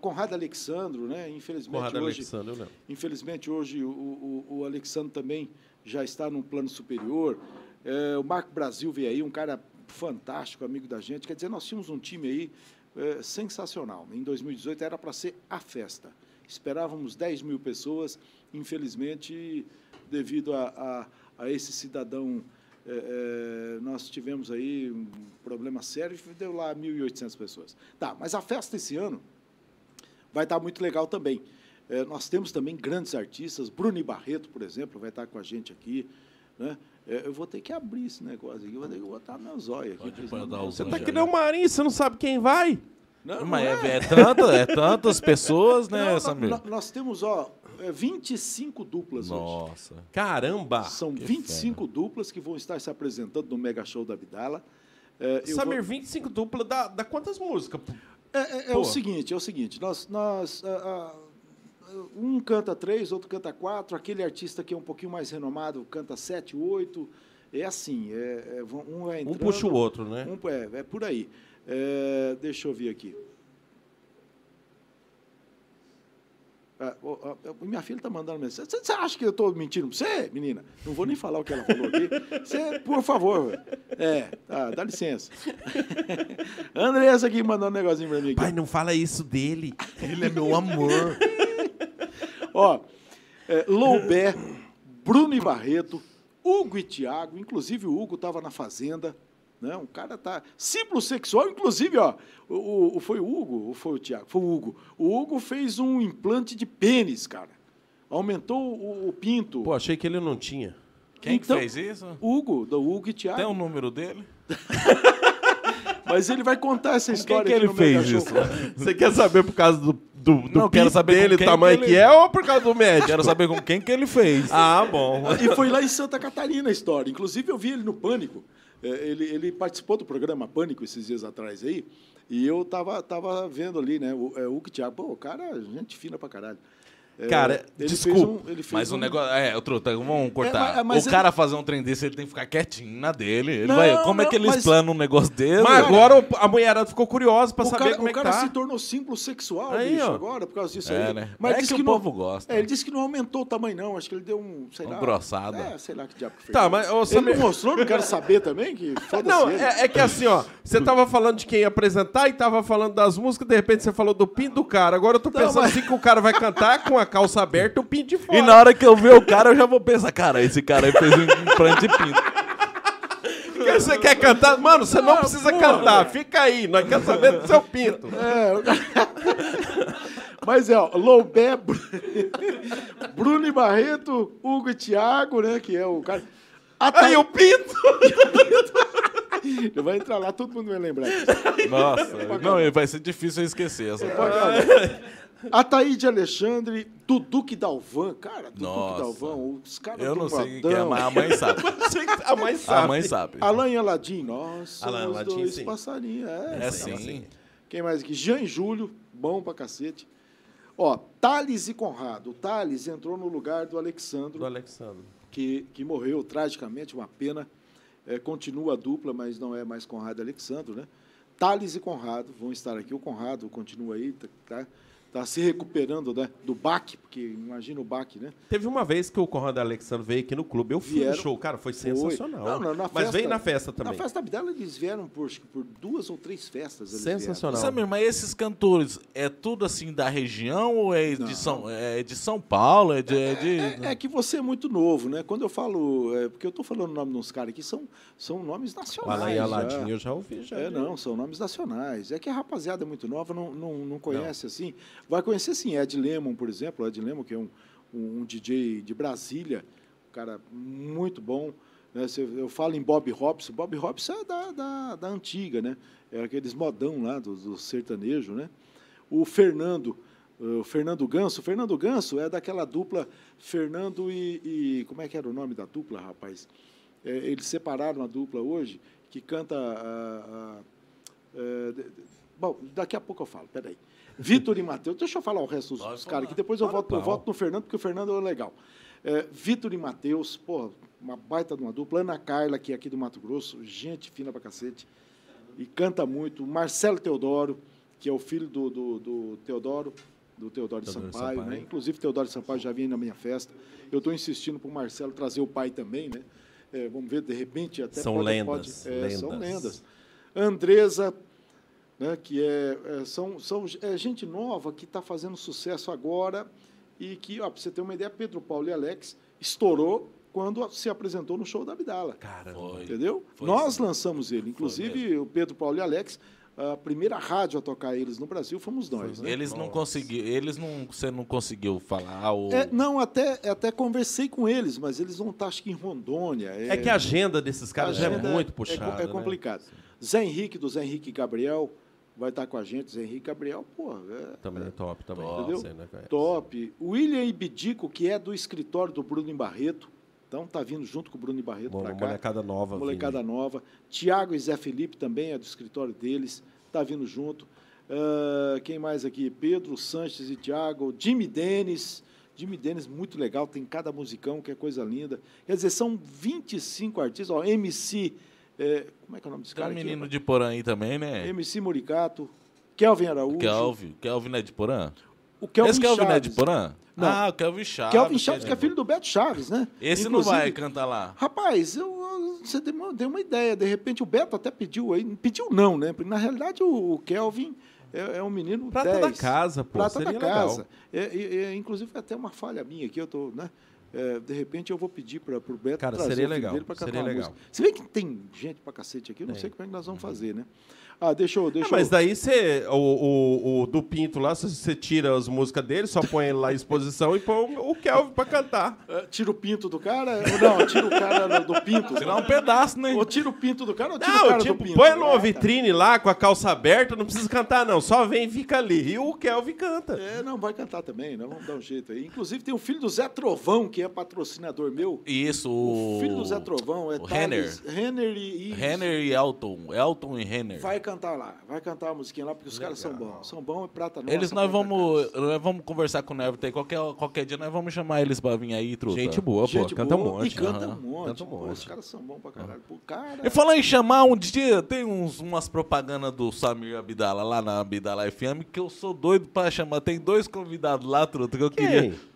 Conrado Alexandro, né? Infelizmente Conrado hoje, Alexandre, eu lembro. Infelizmente, hoje, o, o, o Alexandre também já está num plano superior. É, o Marco Brasil veio aí, um cara fantástico, amigo da gente. Quer dizer, nós tínhamos um time aí é, sensacional. Em 2018 era para ser a festa. Esperávamos 10 mil pessoas. Infelizmente, devido a, a, a esse cidadão, é, é, nós tivemos aí um problema sério e deu lá 1.800 pessoas. Tá, mas a festa esse ano vai estar muito legal também. Eh, nós temos também grandes artistas, Bruni Barreto, por exemplo, vai estar com a gente aqui. Né? Eh, eu vou ter que abrir esse negócio aqui, vou ter que botar meu zóio aqui. Você tá que nem o Marinho, você não sabe quem vai? Não, Mas não é, é, tanta, é tantas pessoas, né, Não, Samir? nó- nós temos, ó, é, 25 duplas hoje. Nossa. Caramba! São 25 duplas que vão estar se apresentando no Mega Show da Vidala. É, Samir, vou- 25 dupla dá, dá quantas músicas? É, é- é o seguinte, é o seguinte, nós, nós um canta três, outro canta quatro, aquele artista que é um pouquinho mais renomado canta sete, oito, é assim, é, é, um vai Um entrando, puxa o outro, né? um- é, é por aí. É, deixa eu ver aqui. Ah, minha filha está mandando mensagem. Você- Você acha que eu estou mentindo para você, menina? Não vou nem falar o que ela falou aqui. Você, por favor. É, tá, dá licença. Andressa aqui mandando um negocinho para mim. Aqui. Pai, não fala isso dele. Ele é meu amor. Ó, é, Loubé, Bruno e Barreto, Hugo e Tiago, inclusive o Hugo estava na fazenda, né? Um cara tá símbolo sexual, inclusive, ó, o, o- foi o Hugo ou foi o Tiago? Foi o Hugo. O Hugo fez um implante de pênis, cara. Aumentou o, o pinto. Pô, achei que ele não tinha. Quem Então- que fez isso? Hugo, do Hugo e Tiago. Tem o número dele? Mas ele vai contar essa história que aqui ele fez isso? Você quer saber por causa do, do, do Não, quero saber com dele, tamanho que que, ele- é, ou por causa do médico? Quero saber com quem que ele fez. Ah, bom. E foi lá em Santa Catarina a história. Inclusive, eu vi ele no Pânico. É, Ele, ele participou do programa Pânico esses dias atrás aí. E eu tava, tava vendo ali, né? O, é, o Hugo Thiago. Pô, o cara, gente fina pra caralho. É, Cara, ele desculpa, um- ele Mas o um- negócio. É, o truta, vamos cortar. mas- mas o ele- cara fazer um trem desse, ele tem que ficar quietinho na dele. Ele Não, vai, como é não, que ele mas- explana um negócio desse? Mas agora o- a mulherada ficou curiosa pra O saber cara, como o é que cara tá. se tornou símbolo sexual, Aí, bicho, ó. agora, por causa disso É, aí. né? Mas É disse que o não- povo gosta. É, ele disse que não aumentou o tamanho, não. Acho que ele deu um, sei Uma lá... grossada. É, sei lá que diabo que fez. Tá, mas, ô, Ele mostrou, não quero saber também, que Não, é, é que assim, ó, você tava falando de quem ia apresentar e tava falando das músicas, de repente você falou do pinto do cara. Agora eu tô pensando assim que o cara vai cantar com a calça aberta e o pinto de fora. E na hora que eu ver o cara, eu já vou pensar, cara, esse cara aí fez um implante de pinto. Você quer cantar? Mano, você não precisa cantar. Fica aí, nós queremos saber do seu pinto. Mas é, ó, Loubé, Bru- Bruno e Barreto, Hugo e Thiago, né? Que é o cara. Até Aí o pinto! Ele vai entrar lá, todo mundo vai lembrar. disso. Nossa, não, vai ser difícil eu esquecer essa parte. Ataíde Alexandre, Duduque Dalvan, cara, Duduque Nossa. Dalvan, os caras Eu do não sei quem que é, mas a mãe sabe. A mãe sabe. A mãe sabe. Alain e Aladim, nós Alain somos Aladim, dois sim. passarinhos. É, É sim. sim. Quem mais aqui? Jean e Júlio, bom pra cacete. Ó, Thales e Conrado. O Thales entrou no lugar do Alexandro, Do Alexandre. que, que morreu tragicamente, uma pena. É, continua a dupla, mas não é mais Conrado e Alexandro, né? Thales e Conrado vão estar aqui. O Conrado continua aí, tá, tá, tá se recuperando né, do baque, porque imagina o baque, né? Teve uma vez que o Conrado Alexandre veio aqui no clube. Eu fui Vieram. no show, cara, foi Foi. sensacional. Não, não, na Mas veio na festa também. Na festa da Bidela eles vieram por, acho que por duas ou três festas. eles Sensacional. Samir, mas esses cantores, é tudo assim da região ou é de, São, é de São Paulo? É de. é de- vieram. É, é que você é muito novo, né? Quando eu falo. é, porque eu estou falando o nome de uns caras aqui, são, são nomes nacionais. Já. Aladim eu já ouvi. Já. É, não, são nomes nacionais. É que a rapaziada é muito nova, não, não, não conhece assim. Vai conhecer sim, Ed Lemon, por exemplo. Ed Lemon, que é um, um, um DJ de Brasília, um cara muito bom. né? Eu falo em Bob Robson. Bob Robson é da, da, da antiga, né? É aqueles modão lá do, do sertanejo, né? O Fernando, o Fernando Ganso. O Fernando Ganso é daquela dupla Fernando e, e- Como é que era o nome da dupla, rapaz? É, eles separaram a dupla hoje, que canta. a- a- de- de- bom, daqui a pouco eu falo, peraí. Vitor e Matheus, deixa eu falar o resto dos, caras aqui, depois eu volto, eu pau. volto no Fernando, porque o Fernando é legal. É, Vitor e Matheus, pô, uma baita de uma dupla. Ana Carla, que é aqui do Mato Grosso, gente fina pra cacete, e canta muito. Marcelo Teodoro, que é o filho do, do, do Teodoro, do Teodoro, Teodoro Sampaio, Sampaio. né? Inclusive, Teodoro Sampaio já vinha na minha festa. Eu estou insistindo para o Marcelo trazer o pai também, né? É, vamos ver, de repente, até São pode, lendas, pode- é, São lendas. lendas. Andresa, né, que é, é, são, são é gente nova que está fazendo sucesso agora e que, para você ter uma ideia, Pedro Paulo e Alex estourou quando se apresentou no show da Abdala. Caramba. Foi. Entendeu? Foi Nós sim. lançamos ele. Inclusive, o Pedro Paulo e Alex, a primeira rádio a tocar eles no Brasil fomos nós. Né? Eles não conseguiram. Eles não. Você não conseguiu falar. Ou... É, não, até, até conversei com eles, mas eles vão estar, acho que em Rondônia. É que a agenda desses caras já é agenda muito é- puxada. É, né? complicado. Zé Henrique, do Zé Henrique Gabriel, vai estar com a gente, Zé Henrique Gabriel, pô, é Também é top, também. Top. Entendeu? Você, né, top. William Ibidico, que é do escritório do Bruno em Barreto, então tá vindo junto com o Bruno em Barreto para cá. molecada nova. Molecada vindo. nova. Tiago e Zé Felipe também é do escritório deles, tá vindo junto. Ah, quem mais aqui? Pedro Sanches e Tiago, Jimmy Dennis. Jimmy Dennis, muito legal, tem cada musicão, que é coisa linda. Quer dizer, são 25 artistas, ó, MC, é, como é que é o nome desse Tem um cara aqui? menino de Porã aí também, né? MC Muricato, Kelvin Araújo. Kelvin. Kelvin não é de Porã? O Kelvin Esse Kelvin não é de Chaves. Porã? Não. Ah, o Kelvin Chaves. Kelvin Chaves, que é filho do Beto Chaves, né? Esse Inclusive- não vai cantar lá. Rapaz, eu, eu- você deu uma, deu uma ideia. De repente o Beto até pediu aí. Pediu não, né? Porque, na realidade o, o Kelvin é, é um menino Prata 10. da casa, pô. Prata seria da casa. É, inclusive até uma falha minha aqui, eu tô, né? É, de repente eu vou pedir para o Beto Cara, trazer seria o legal, dele para cantar seria legal. música. Se bem que tem gente pra cacete aqui, eu não Tem. sei como é que nós vamos fazer, né? Ah, deixa eu... Deixa Ah, mas eu... daí você, o, o, o do Pinto lá, você- você tira as músicas dele, só põe ele lá em exposição e põe o Kelvin pra cantar. Ah, tira o pinto do cara? Ou não, tira o cara do pinto. Tirar um pedaço, né? Ou tira o pinto do cara ou tira o Não, cara tipo, do pinto? põe numa Ah, tá. vitrine lá com a calça aberta, não precisa cantar não, só vem e fica ali. E o Kelvin canta. É, não, vai cantar também, né? Vamos dar um jeito aí. Inclusive tem o filho do Zé Trovão, que é patrocinador meu. Isso, O o... filho do Zé Trovão é o Renner e... e- Renner e Elton. Elton e Renner. Vai cantar lá, vai cantar a musiquinha lá, porque os caras são bons. São bons e prata nossa. Eles nós vamos, nós vamos conversar com o Neverton aí. Qualquer, qualquer dia nós vamos chamar eles pra vir aí, truta. Gente boa, pô, Gente canta um boa, monte. E canta um monte. Canta um pô, monte. Os caras são bons pra caralho. Pô, cara... E falando em chamar, um dia tem uns, umas propagandas do Samir Abdala lá na Abdala FM que eu sou doido pra chamar. Tem dois convidados lá, truta, que eu queria. Quem? O,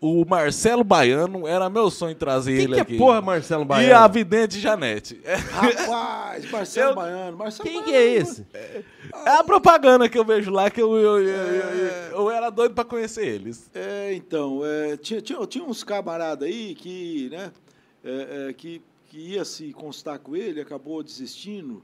o Marcelo Baiano, era meu sonho trazer Quem ele que é aqui. porra Marcelo E a Baiano? vidente Janete. É, Rapaz, Marcelo Eu- Baiano. Marcelo Quem que Baiano. é esse? é a propaganda que eu vejo lá que eu, eu, eu, eu- eu era doido pra conhecer eles. É, então, é, tinha, tinha, tinha uns camaradas aí que, né, é, é, que, que ia se constar com ele, acabou desistindo.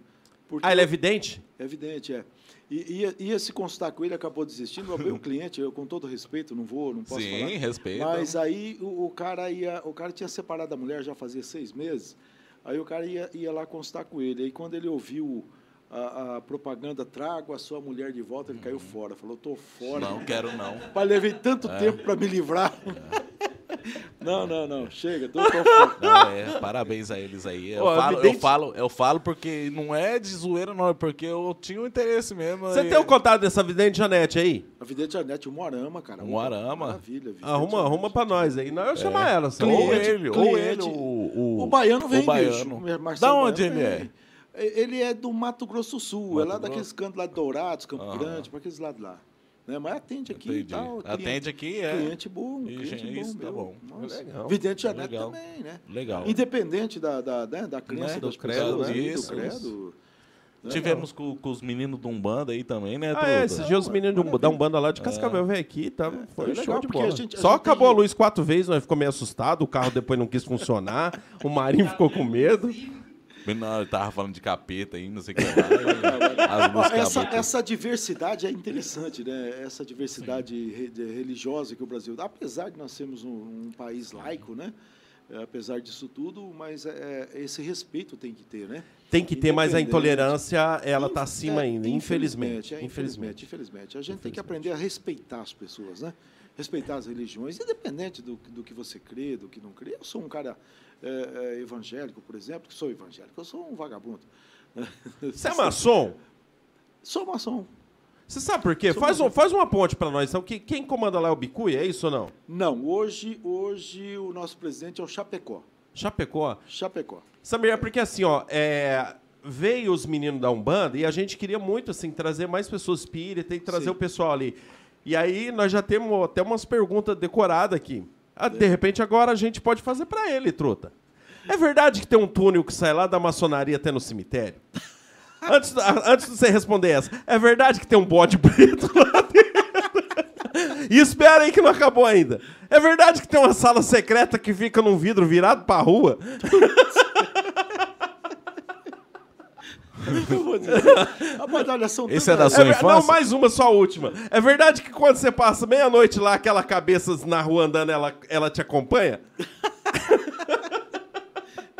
Porque Ah, ele é vidente? É evidente, é. E, ia, ia se constar com ele, acabou desistindo. O meu cliente, eu com todo respeito, não vou, não posso Sim, falar. respeito. Mas aí o, o cara ia, o cara tinha separado da mulher já fazia seis meses. Aí o cara ia, ia lá constar com ele. Aí quando ele ouviu a, a propaganda trago a sua mulher de volta, ele caiu fora. Falou, tô fora. Não quero não. Mas levei tanto É. tempo para me livrar. Não, não, não. Chega, tô. Não, é, parabéns a eles aí. Eu, Ó, falo, eu, falo, eu falo porque não é de zoeira, não, é porque eu tinha um interesse mesmo. Você aí- tem o contato dessa vidente Janete aí? A Vidente Janete, o Moarama, cara. Um Moarama. Maravilha. Vidente Arruma, Janete. arruma pra nós aí. Nós vamos chamar ela. só. Ou Cliente, ele, ou cliente. ele, o, o, O baiano vem, o baiano. bicho. Da onde ele. É, Ele é do Mato Grosso do Sul, Mato é lá Grosso? daqueles cantos lá de Dourados, Campo. Grande, para aqueles lados lá. Né? Mas atende aqui Entendi. e tal. Atende aqui, é. Cliente bom, E, cliente gente, bom. isso tá meu. bom. Nossa. Legal. Vidente Janete Legal. também, né? Legal. Independente da, da, né, da crença Né? das Do credo, pessoas, né? né? Isso, do credo. Legal. Tivemos com, com os meninos do Umbanda aí também, né, Ah, é, esses dias os meninos de um- da Umbanda lá de Cascavel veio aqui, tá? Foi foi show legal, de porque bola. a gente- a Só gente acabou tem- a luz quatro vezes, nós ficou meio assustado, o carro depois não quis funcionar, o Marinho ficou com medo. Não, ele tava falando de capeta aí, não sei o que lá. essa, essa diversidade é interessante, né? Essa diversidade re- religiosa que o Brasil dá, apesar de nós sermos um, um país laico, né? É, apesar disso tudo, mas é, esse respeito tem que ter, né? Tem que ter, mas a intolerância, ela tá acima É, ainda, infelizmente. é, Infelizmente. infelizmente. A gente tem que aprender a respeitar as pessoas, né? Respeitar as religiões, independente do, do que você crê, do que não crê. Eu sou um cara é, é, evangélico, por exemplo, que sou evangélico, eu sou um vagabundo. Você é maçom? Sou maçom. Você sabe por quê? Sou Faz, um, faz uma ponte pra nós. Então, que- quem comanda lá é o Bicuí, é isso ou não? Não, hoje, hoje o nosso presidente é o Chapecó. Chapecó. Chapecó. Samir, é porque assim, ó, é, veio os meninos da Umbanda e a gente queria muito, assim, trazer mais pessoas espíritas e trazer Sim. o pessoal ali. E aí nós já temos até umas perguntas decoradas aqui. Ah, De repente agora a gente pode fazer pra ele, truta. É verdade que tem um túnel que sai lá da maçonaria até no cemitério? Antes, antes de você responder essa, é verdade que tem um bode preto lá dentro? E espera aí que não acabou ainda. É verdade que tem uma sala secreta que fica num vidro virado pra rua? Eu vou dizer. Rapaz, olha, são Esse é da sua É infância? Não, mais uma, só a última. É verdade que quando você passa meia-noite lá, aquela cabeça na rua andando, ela, ela te acompanha?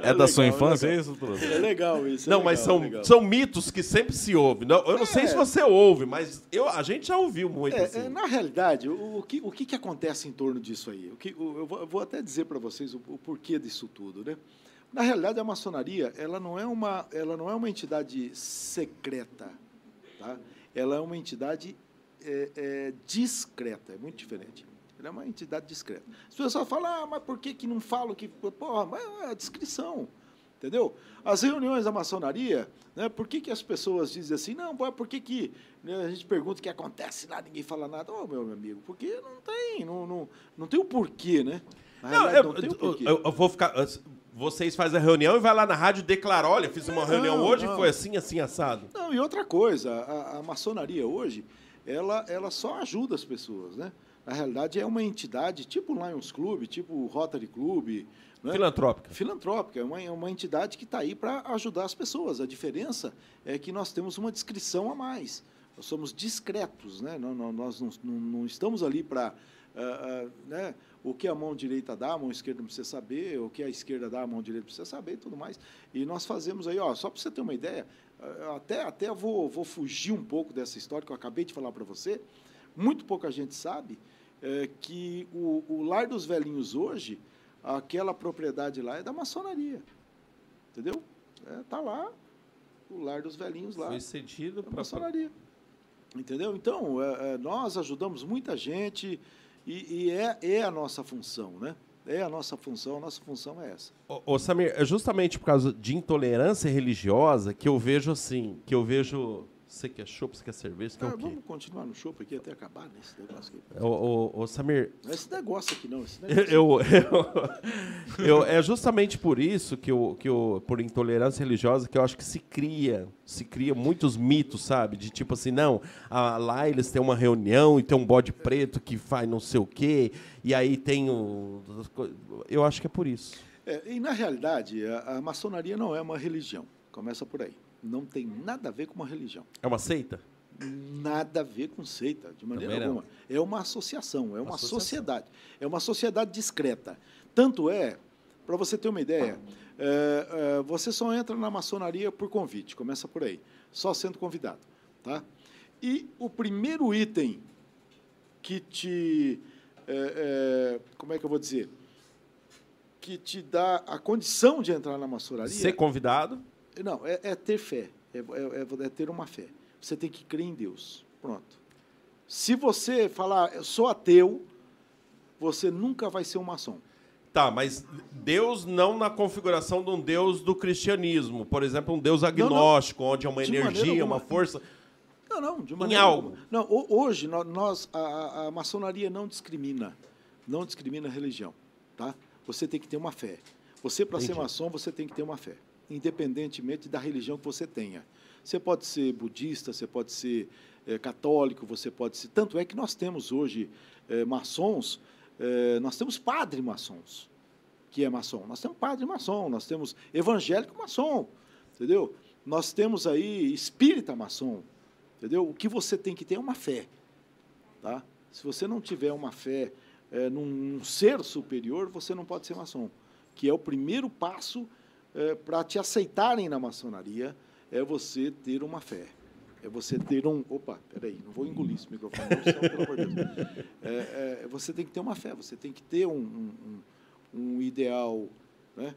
é, da sua infância é isso? É legal isso. É não, legal, mas são, legal. são mitos que sempre se ouve. Não, eu não sei se você ouve, mas eu, a gente já ouviu muito. Assim. na realidade, o, o, que, o que, que acontece em torno disso aí? O que, o, eu, vou, eu, vou, até dizer para vocês o, o porquê disso tudo, né? Na realidade, a maçonaria ela não é uma, ela não é uma entidade secreta, tá? Ela é uma entidade é, é, discreta, é muito diferente. Ela é uma entidade discreta. As pessoas falam, ah, mas por que, que não falo que. Porra, mas é a descrição. Entendeu? As reuniões da maçonaria, né, por que, que as pessoas dizem assim, não, por que, que né, a gente pergunta o que acontece lá, ninguém fala nada? Ô, oh, meu amigo, porque não tem, não, não, não tem o porquê, né? não, eu, não tem o porquê. Eu, eu, vou ficar. Vocês fazem a reunião e vai lá na rádio e declara, olha, fiz uma reunião não, hoje e foi assim, assim, assado. Não, e outra coisa, a, a maçonaria hoje, ela, ela só ajuda as pessoas, né? Na realidade, é uma entidade tipo Lions Club, tipo Rotary Club. Né? Filantrópica. Filantrópica, é uma, é uma entidade que está aí para ajudar as pessoas. A diferença é que nós temos uma descrição a mais. Nós somos discretos, né? Nós, nós não, não, não estamos ali para. Uh, uh, né? O que a mão direita dá, a mão esquerda não precisa saber, o que a esquerda dá, a mão direita precisa saber e tudo mais. E nós fazemos aí, ó, só para você ter uma ideia, até, até vou, vou fugir um pouco dessa história que eu acabei de falar para você. Muito pouca gente sabe é, que o, o Lar dos Velhinhos hoje, aquela propriedade lá é da maçonaria. Entendeu? Está é, tá lá, o Lar dos Velhinhos lá. Foi cedido para a maçonaria. Entendeu? Então, é, é, nós ajudamos muita gente e, e, é, é a nossa função, né? É a nossa função, a nossa função é essa. Ô, ô Samir, é justamente por causa de intolerância religiosa que eu vejo assim, que eu vejo você quer chopp, você quer cerveja, você quer ah, o quê? Vamos continuar no chopp aqui até acabar nesse negócio aqui. Ô, ô, ô, Samir... Não é esse negócio aqui, não. Esse negócio eu, eu, eu, é justamente por isso, que eu, que eu, por intolerância religiosa, que eu acho que se cria, se cria muitos mitos, sabe? De tipo assim, não, a, lá eles têm uma reunião e tem um bode preto que faz não sei o quê, e aí tem o... Eu acho que é por isso. É, e, na realidade, a, a maçonaria não é uma religião. Começa por aí não tem nada a ver com uma religião. É uma seita? Nada a ver com seita, de maneira Também alguma. Não. É uma associação, é uma, uma sociedade. É uma sociedade discreta. Tanto é, para você ter uma ideia, é, é, você só entra na maçonaria por convite, começa por aí, só sendo convidado. Tá? E o primeiro item que te. É, é como é que eu vou dizer? Que te dá a condição de entrar na maçonaria. Ser convidado? Não, é, é ter fé, é, é, é, ter uma fé. Você tem que crer em Deus. Pronto. Se você falar, eu sou ateu, você nunca vai ser um maçom. Tá, mas Deus não na configuração de um Deus do cristianismo. Por exemplo, um Deus agnóstico, não, não. onde é uma de energia, uma força. Não, não, de maneira. Em algo. Não, hoje, nós, a, a maçonaria não discrimina. Não discrimina a religião. Tá? Você tem que ter uma fé. Você, para ser maçom, você tem que ter uma fé independentemente da religião que você tenha. Você pode ser budista, você pode ser é, católico, você pode ser. Tanto é que nós temos hoje é, maçons, é, nós temos padre maçons, que é maçom. Nós temos padre maçom, nós temos evangélico maçom, entendeu? Nós temos aí espírita maçom, entendeu? O que você tem que ter é uma fé, tá? Se você não tiver uma fé é, num, num ser superior, você não pode ser maçom, que é o primeiro passo é, para te aceitarem na maçonaria é você ter uma fé. É você ter um. Opa, peraí, não vou engolir esse microfone, não, pelo amor de Deus. É, é, você tem que ter uma fé, você tem que ter um, um, um ideal. Né?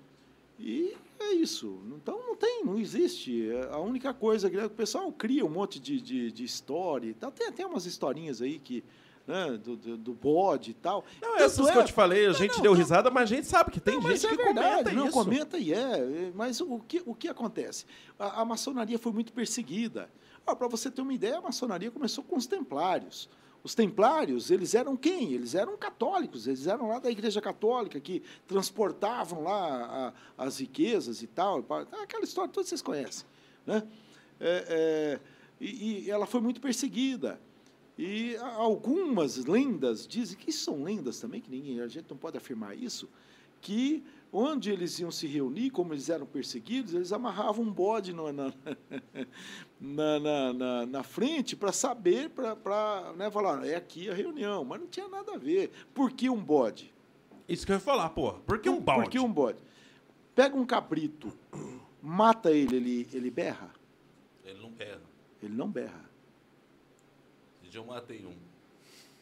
E é isso. Então não tem, não existe. É, a única coisa que o pessoal cria um monte de, de, de história. Tem até umas historinhas aí que né, do, do, do, bode e tal. Não, essas é, que eu te falei, a gente não, deu risada, mas a gente sabe que tem não, gente é que verdade, comenta não, isso. comenta e é. Mas o que, o que acontece? A, a maçonaria foi muito perseguida. Ah, Para você ter uma ideia, a maçonaria começou com os templários. Os templários, eles eram quem? Eles eram católicos, eles eram lá da Igreja Católica, que transportavam lá a, as riquezas e tal. Aquela história, todos vocês conhecem. Né? É, é, e, e ela foi muito perseguida. E algumas lendas dizem que são lendas também, que ninguém, a gente não pode afirmar isso, que onde eles iam se reunir, como eles eram perseguidos, eles amarravam um bode na, na, na, na, na frente para saber, para né, falar, é aqui a reunião, mas não tinha nada a ver. Por que um bode? Isso que eu ia falar, pô. Por que um bode? Por que um bode? pega um cabrito, mata ele, ele, ele berra? Ele não berra. Ele não berra. Dia eu matei um.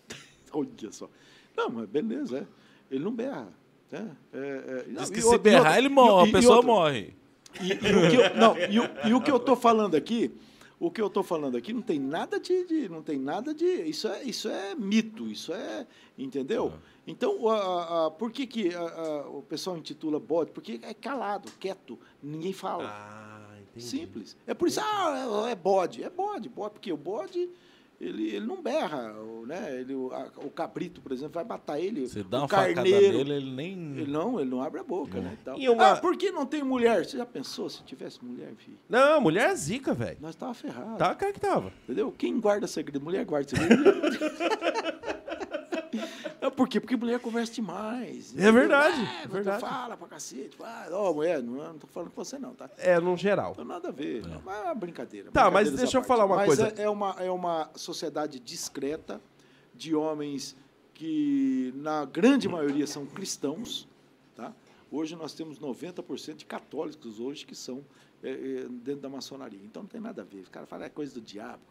Olha só. Não, mas beleza, é. Ele não berra. né? É, é, Diz que se e berrar, outra- ele morre, e- a pessoa outra- morre. E, e o que eu, não, e, o, e o que eu estou falando aqui, o que eu estou falando aqui não tem nada de, de- não tem nada de, isso é, isso é mito, isso é, entendeu? Então, a- a- por que que a- o pessoal intitula bode? Porque é calado, quieto, ninguém fala. Ah. Simples. É por isso, ah, é é bode. É bode, bode, porque o bode, ele, ele não berra, né? Ele, o, a- o cabrito, por exemplo, vai matar ele. Você dá uma facada carneiro, nele, ele nem. Ele não, ele não abre a boca, né? e tal. E uma- Ah, por que não tem mulher? Você já pensou se tivesse mulher, filho? Não, mulher é zica, velho. Nós tava ferrado. Tá, cara que tava. Entendeu? Quem guarda segredo? Mulher guarda segredo. É por quê? Porque mulher conversa demais. É verdade, É, é verdade. Fala pra cacete. Ah, ó, mulher, não, não tô falando com você não, tá? É, no geral. Não tem nada a ver. Mas é uma brincadeira. Tá, mas Brincadeiras deixa eu falar uma Mas coisa. É, é uma, é uma sociedade discreta de homens que, na grande maioria, são cristãos. Tá? Hoje nós temos 90% de católicos hoje que são é, é, dentro da maçonaria. Então não tem nada a ver. Os caras falam é coisa do diabo,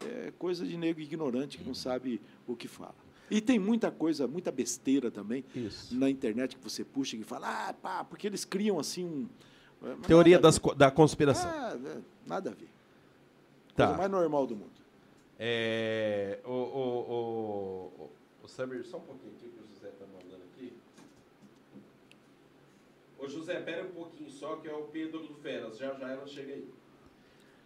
é coisa de nego ignorante que não sabe o que fala. E tem muita coisa, muita besteira também Isso. na internet que você puxa e fala, ah, pá, porque eles criam assim um. mas Teoria das, da conspiração. ah, é, nada a ver. Tá. Coisa mais normal do mundo. É, o, o, o, o Samir, só um pouquinho aqui que o José tá mandando aqui. Ô José, pera um pouquinho só, que é o Pedro do Feras. Já já ela chega aí.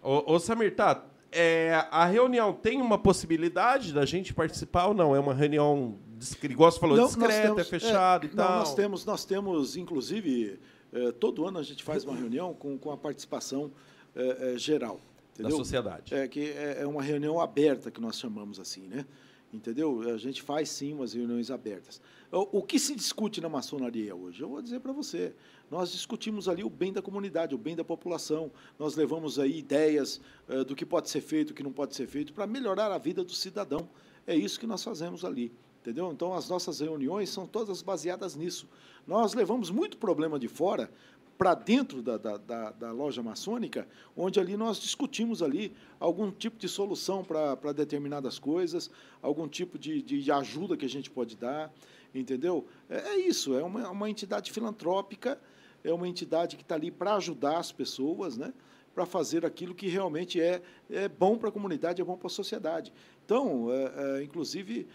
Ô, ô Samir, tá. É, a reunião tem uma possibilidade da gente participar ou não? É uma reunião, igual você falou, Não, discreta, temos- é fechado é, e não, tal? Nós temos, nós temos, inclusive, eh, todo ano a gente faz uma reunião com, com a participação eh, eh, geral. da Entendeu? sociedade. É que é é uma reunião aberta que nós chamamos assim, né? Entendeu? A gente faz sim umas reuniões abertas. O, o que se discute na maçonaria hoje? Eu vou dizer para você. Nós discutimos ali o bem da comunidade, o bem da população. Nós levamos aí ideias eh, do que pode ser feito, o que não pode ser feito, para melhorar a vida do cidadão. É isso que nós fazemos ali. Entendeu? Então, as nossas reuniões são todas baseadas nisso. Nós levamos muito problema de fora para dentro da, da, da, da loja maçônica, onde ali nós discutimos ali algum tipo de solução para determinadas coisas, algum tipo de, de ajuda que a gente pode dar, entendeu? É, é isso, é uma, uma entidade filantrópica, é uma entidade que está ali para ajudar as pessoas, né? para fazer aquilo que realmente é, é bom para a comunidade, é bom para a sociedade. Então, é, é, inclusive,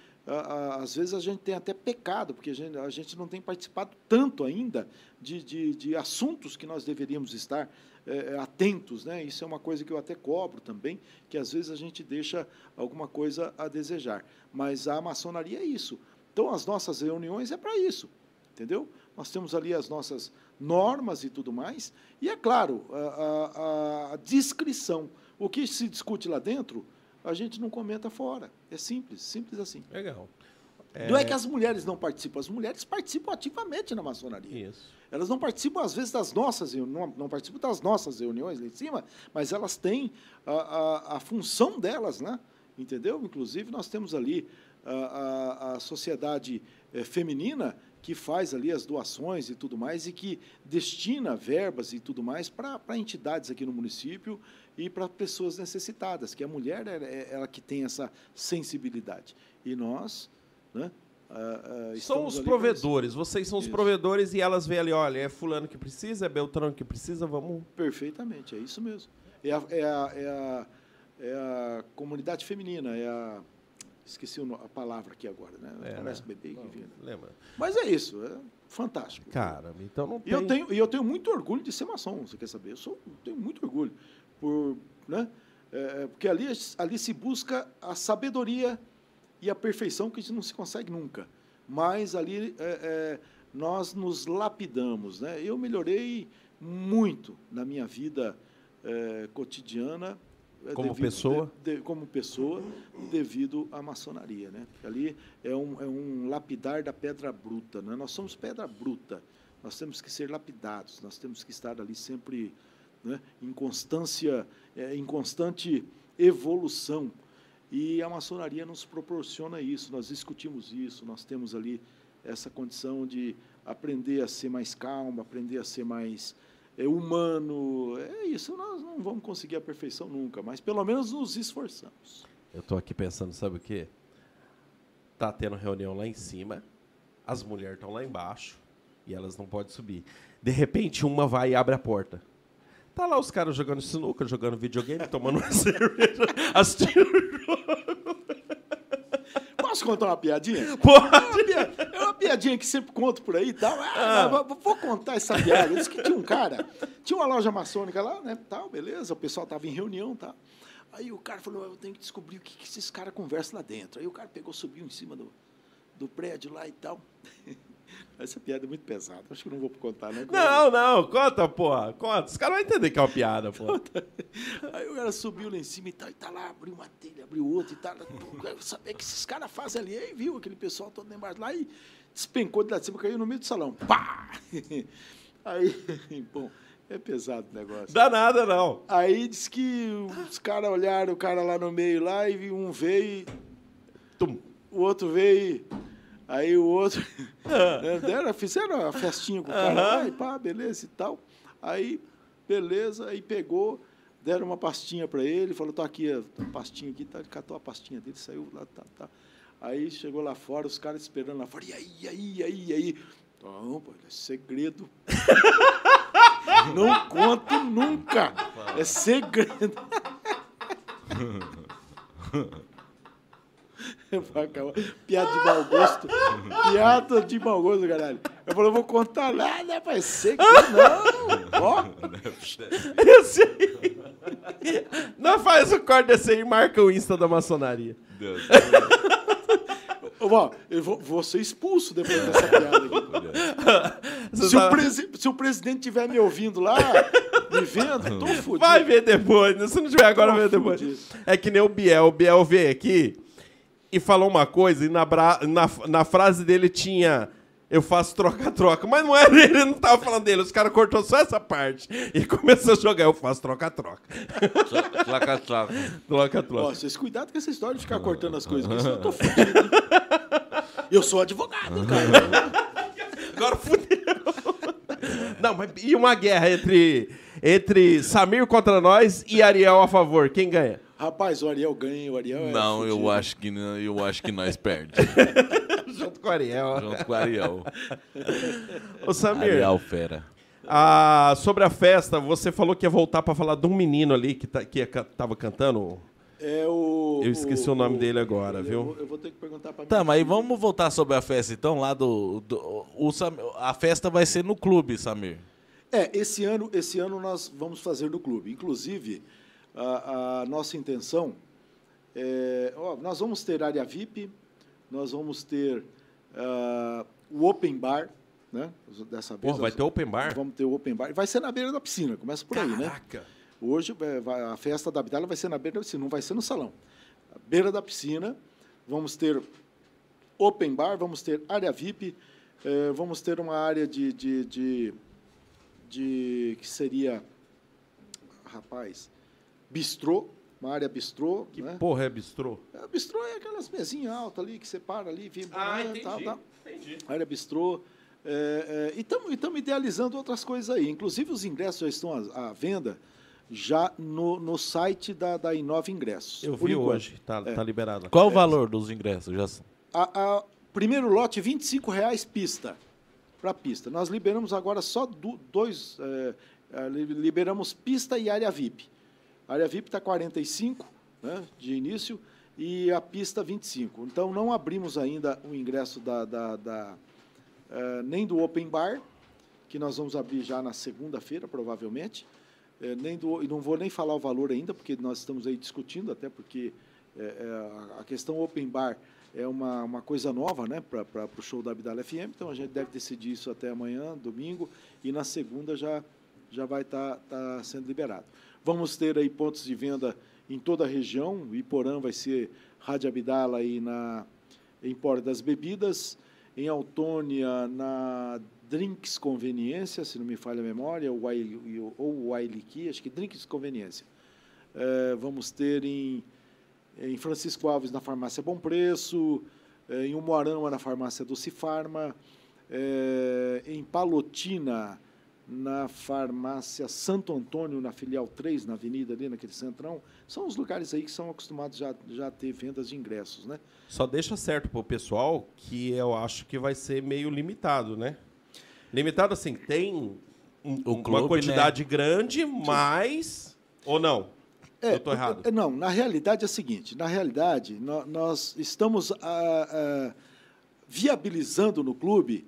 às vezes a gente tem até pecado, porque a gente, a gente não tem participado tanto ainda de, de, de assuntos que nós deveríamos estar é, atentos. Né? Isso é uma coisa que eu até cobro também, que às vezes a gente deixa alguma coisa a desejar. Mas a maçonaria é isso. Então, as nossas reuniões é para isso, entendeu? Nós temos ali as nossas normas e tudo mais, e é claro, a, a- a descrição. O que se discute lá dentro, a gente não comenta fora. É simples, simples assim. Legal. Não é que as mulheres não participam, as mulheres participam ativamente na maçonaria. Isso. Elas não participam, às vezes, das nossas reuniões, não, não participam das nossas reuniões lá em cima, mas elas têm a, a, a função delas, né? Entendeu? Inclusive, nós temos ali a, a, a sociedade eh, feminina que faz ali as doações e tudo mais e que destina verbas e tudo mais para entidades aqui no município e para pessoas necessitadas, que a mulher é, é ela que tem essa sensibilidade. E nós, né? ah, ah, São os provedores, vocês são os Isso. provedores e elas veem ali, olha, é fulano que precisa, é Beltrano que precisa, vamos. Perfeitamente, é isso mesmo. É a, é a, é a, é a comunidade feminina, é a. Esqueci a palavra aqui agora, né? É, Parece né? bebê que vinha. Lembra? Mas é isso, é fantástico. Caramba, então não E tem. eu tenho, e eu tenho muito orgulho de ser maçom, você quer saber? Eu sou, tenho muito orgulho. Por, né? É, porque ali, ali se busca a sabedoria e a perfeição que a gente não se consegue nunca. Mas ali é, é, nós nos lapidamos. Né? Eu melhorei muito na minha vida é, cotidiana. É, Como pessoa? de- de- como pessoa, devido à maçonaria. Né? Porque ali é um, é um lapidar da pedra bruta. Né? Nós somos pedra bruta. Nós temos que ser lapidados, nós temos que estar ali sempre né, em constância, eh, em constante evolução. E a maçonaria nos proporciona isso, nós discutimos isso, nós temos ali essa condição de aprender a ser mais calmo, aprender a ser mais é, humano. É isso, nós não vamos conseguir a perfeição nunca, mas pelo menos nos esforçamos. Eu estou aqui pensando, sabe o quê? Tá tendo reunião lá em cima, as mulheres estão lá embaixo e elas não podem subir. De repente, uma vai e abre a porta. Tá lá os caras jogando sinuca, jogando videogame, tomando uma cerveja, assistindo o jogo. Posso contar uma piadinha? Pode. É uma, pia- é uma piadinha que sempre conto por aí e tal. Ah, vou- Vou contar essa piada. Diz que tinha um cara, tinha uma loja maçônica lá, né? Tal, beleza, o pessoal tava em reunião, tá? Aí o cara falou, eu tenho que descobrir o que, que esses caras conversam lá dentro. Aí o cara pegou, subiu em cima do, do prédio lá e tal. Essa piada é muito pesada, acho que não vou contar, né? Não, não, conta, porra. Conta. Os caras vão entender que é uma piada, porra. Aí o cara subiu lá em cima e tal, e tá lá, abriu uma telha, abriu outra e tal. Quero saber o que esses caras fazem ali. Aí viu aquele pessoal todo lá embaixo lá e despencou de lá de cima, caiu no meio do salão. Pá! Aí, bom, é pesado o negócio. Dá nada, não. Aí disse que os caras olharam o cara lá no meio lá e um veio, Tum. o outro veio, aí o outro. né, deram, fizeram a festinha com o cara lá e pá, beleza e tal. Aí, beleza, aí pegou, deram uma pastinha para ele, falou: tá aqui, a pastinha aqui, tá, ele catou a pastinha dele, saiu lá, tá, tá. Aí chegou lá fora, os caras esperando lá fora, e aí, e aí, e aí, e aí? Não, pô, é segredo. Não conto nunca. É segredo. Vai. Piada de mau gosto. Piada de mau gosto, caralho. Eu falei, eu vou contar nada, vai ser que não. Ó, Esse aí. Não faz o corte desse aí e marca o Insta da maçonaria. Deus. ó, eu vou, vou ser expulso depois dessa piada aqui. Se o, tá- se o presidente estiver me ouvindo lá, me vendo, tô fudido. Vai ver depois. Se não tiver agora, Tô vê depois. É que nem o Biel. O Biel veio aqui e falou uma coisa e na, bra- na, na frase dele tinha... Eu faço troca-troca. Mas não era ele, não tava falando dele. Os caras cortou só essa parte. E começou a jogar. Eu faço troca-troca. Ó, Troca-troca. vocês cuidado com essa história de ficar cortando as coisas, porque senão eu tô fudido. Eu sou advogado, cara. Agora fudeu. Não, mas e uma guerra entre, entre Samir contra nós e Ariel a favor? Quem ganha? Rapaz, o Ariel ganha, o Ariel é Não, eu fudido. acho que não- eu acho que nós perde. Junto com o Ariel. Junto com o Ariel. Ô, Samir, Ariel fera. ah, sobre a festa, você falou que ia voltar pra falar de um menino ali que, tá, que ia tava cantando. É o. Eu esqueci o nome dele agora, eu viu? vou- Eu vou ter que perguntar pra Tá, mas filha. vamos voltar sobre a festa então, lá do. do- o Sam- a festa vai ser no clube, Samir. É, esse ano, esse ano nós vamos fazer no clube. Inclusive, a, a nossa intenção é. ó, nós vamos ter área VIP, nós vamos ter ah, o Open Bar, né? Dessa vez. Vai nós ter open bar? Vamos ter o Open Bar. Vai ser na beira da piscina, começa por aí, né? Caraca. Hoje é, a festa da Abdala vai ser na beira da piscina, não vai ser no salão. À beira da piscina, vamos ter open bar, vamos ter área VIP, eh, vamos ter uma área de, de, de, de- que seria, rapaz, bistrô, uma área bistrô. Que né? porra é bistrô? É, bistrô é aquelas mesinhas altas ali que você para ali, vem Ah, entendi. tal, tal Entendi. área bistrô. É, é, e estamos idealizando outras coisas aí. Inclusive, os ingressos já estão à, à venda já no, no site da, da Inova Ingressos. Eu vi enquanto. hoje. Tá, É. tá liberado. Qual o valor dos ingressos? Já... A, a- primeiro lote, 25 reais pista. Para pista. Nós liberamos agora só do- dois. é, é, li- liberamos pista e área VIP. A área VIP está 45 né, de início e a pista 25. Então, não abrimos ainda o ingresso da, da- da, eh, nem do Open Bar, que nós vamos abrir já na segunda-feira, provavelmente. Eh, nem do, e não vou nem falar o valor ainda, porque nós estamos aí discutindo, até porque eh, eh, a- questão Open Bar é uma, uma coisa nova né, para o show da Abdala FM, então a gente deve decidir isso até amanhã, domingo, e na segunda já, já vai estar sendo liberado. Vamos ter aí pontos de venda em toda a região, o Iporã vai ser Rádio Abdala aí na, em Porta das Bebidas, em Autônia, na Drinks Conveniência, se não me falha a memória, ou Wailiki, acho que Drinks Conveniência. Eh, vamos ter em, em Francisco Alves, na farmácia Bom Preço, eh, em Umuarama, na farmácia Dulce Farma, é, em Palotina, na farmácia Santo Antônio, na filial 3, na avenida ali, naquele centrão. São os lugares aí que são acostumados já, já a ter vendas de ingressos, né? Só deixa certo pro pessoal que eu acho que vai ser meio limitado, né? Limitado assim, tem um- O uma clube, quantidade grande, mas... Ou não? eu tô errado. é, Não, na realidade é o seguinte, na realidade nó- nós, estamos ah, ah, viabilizando no clube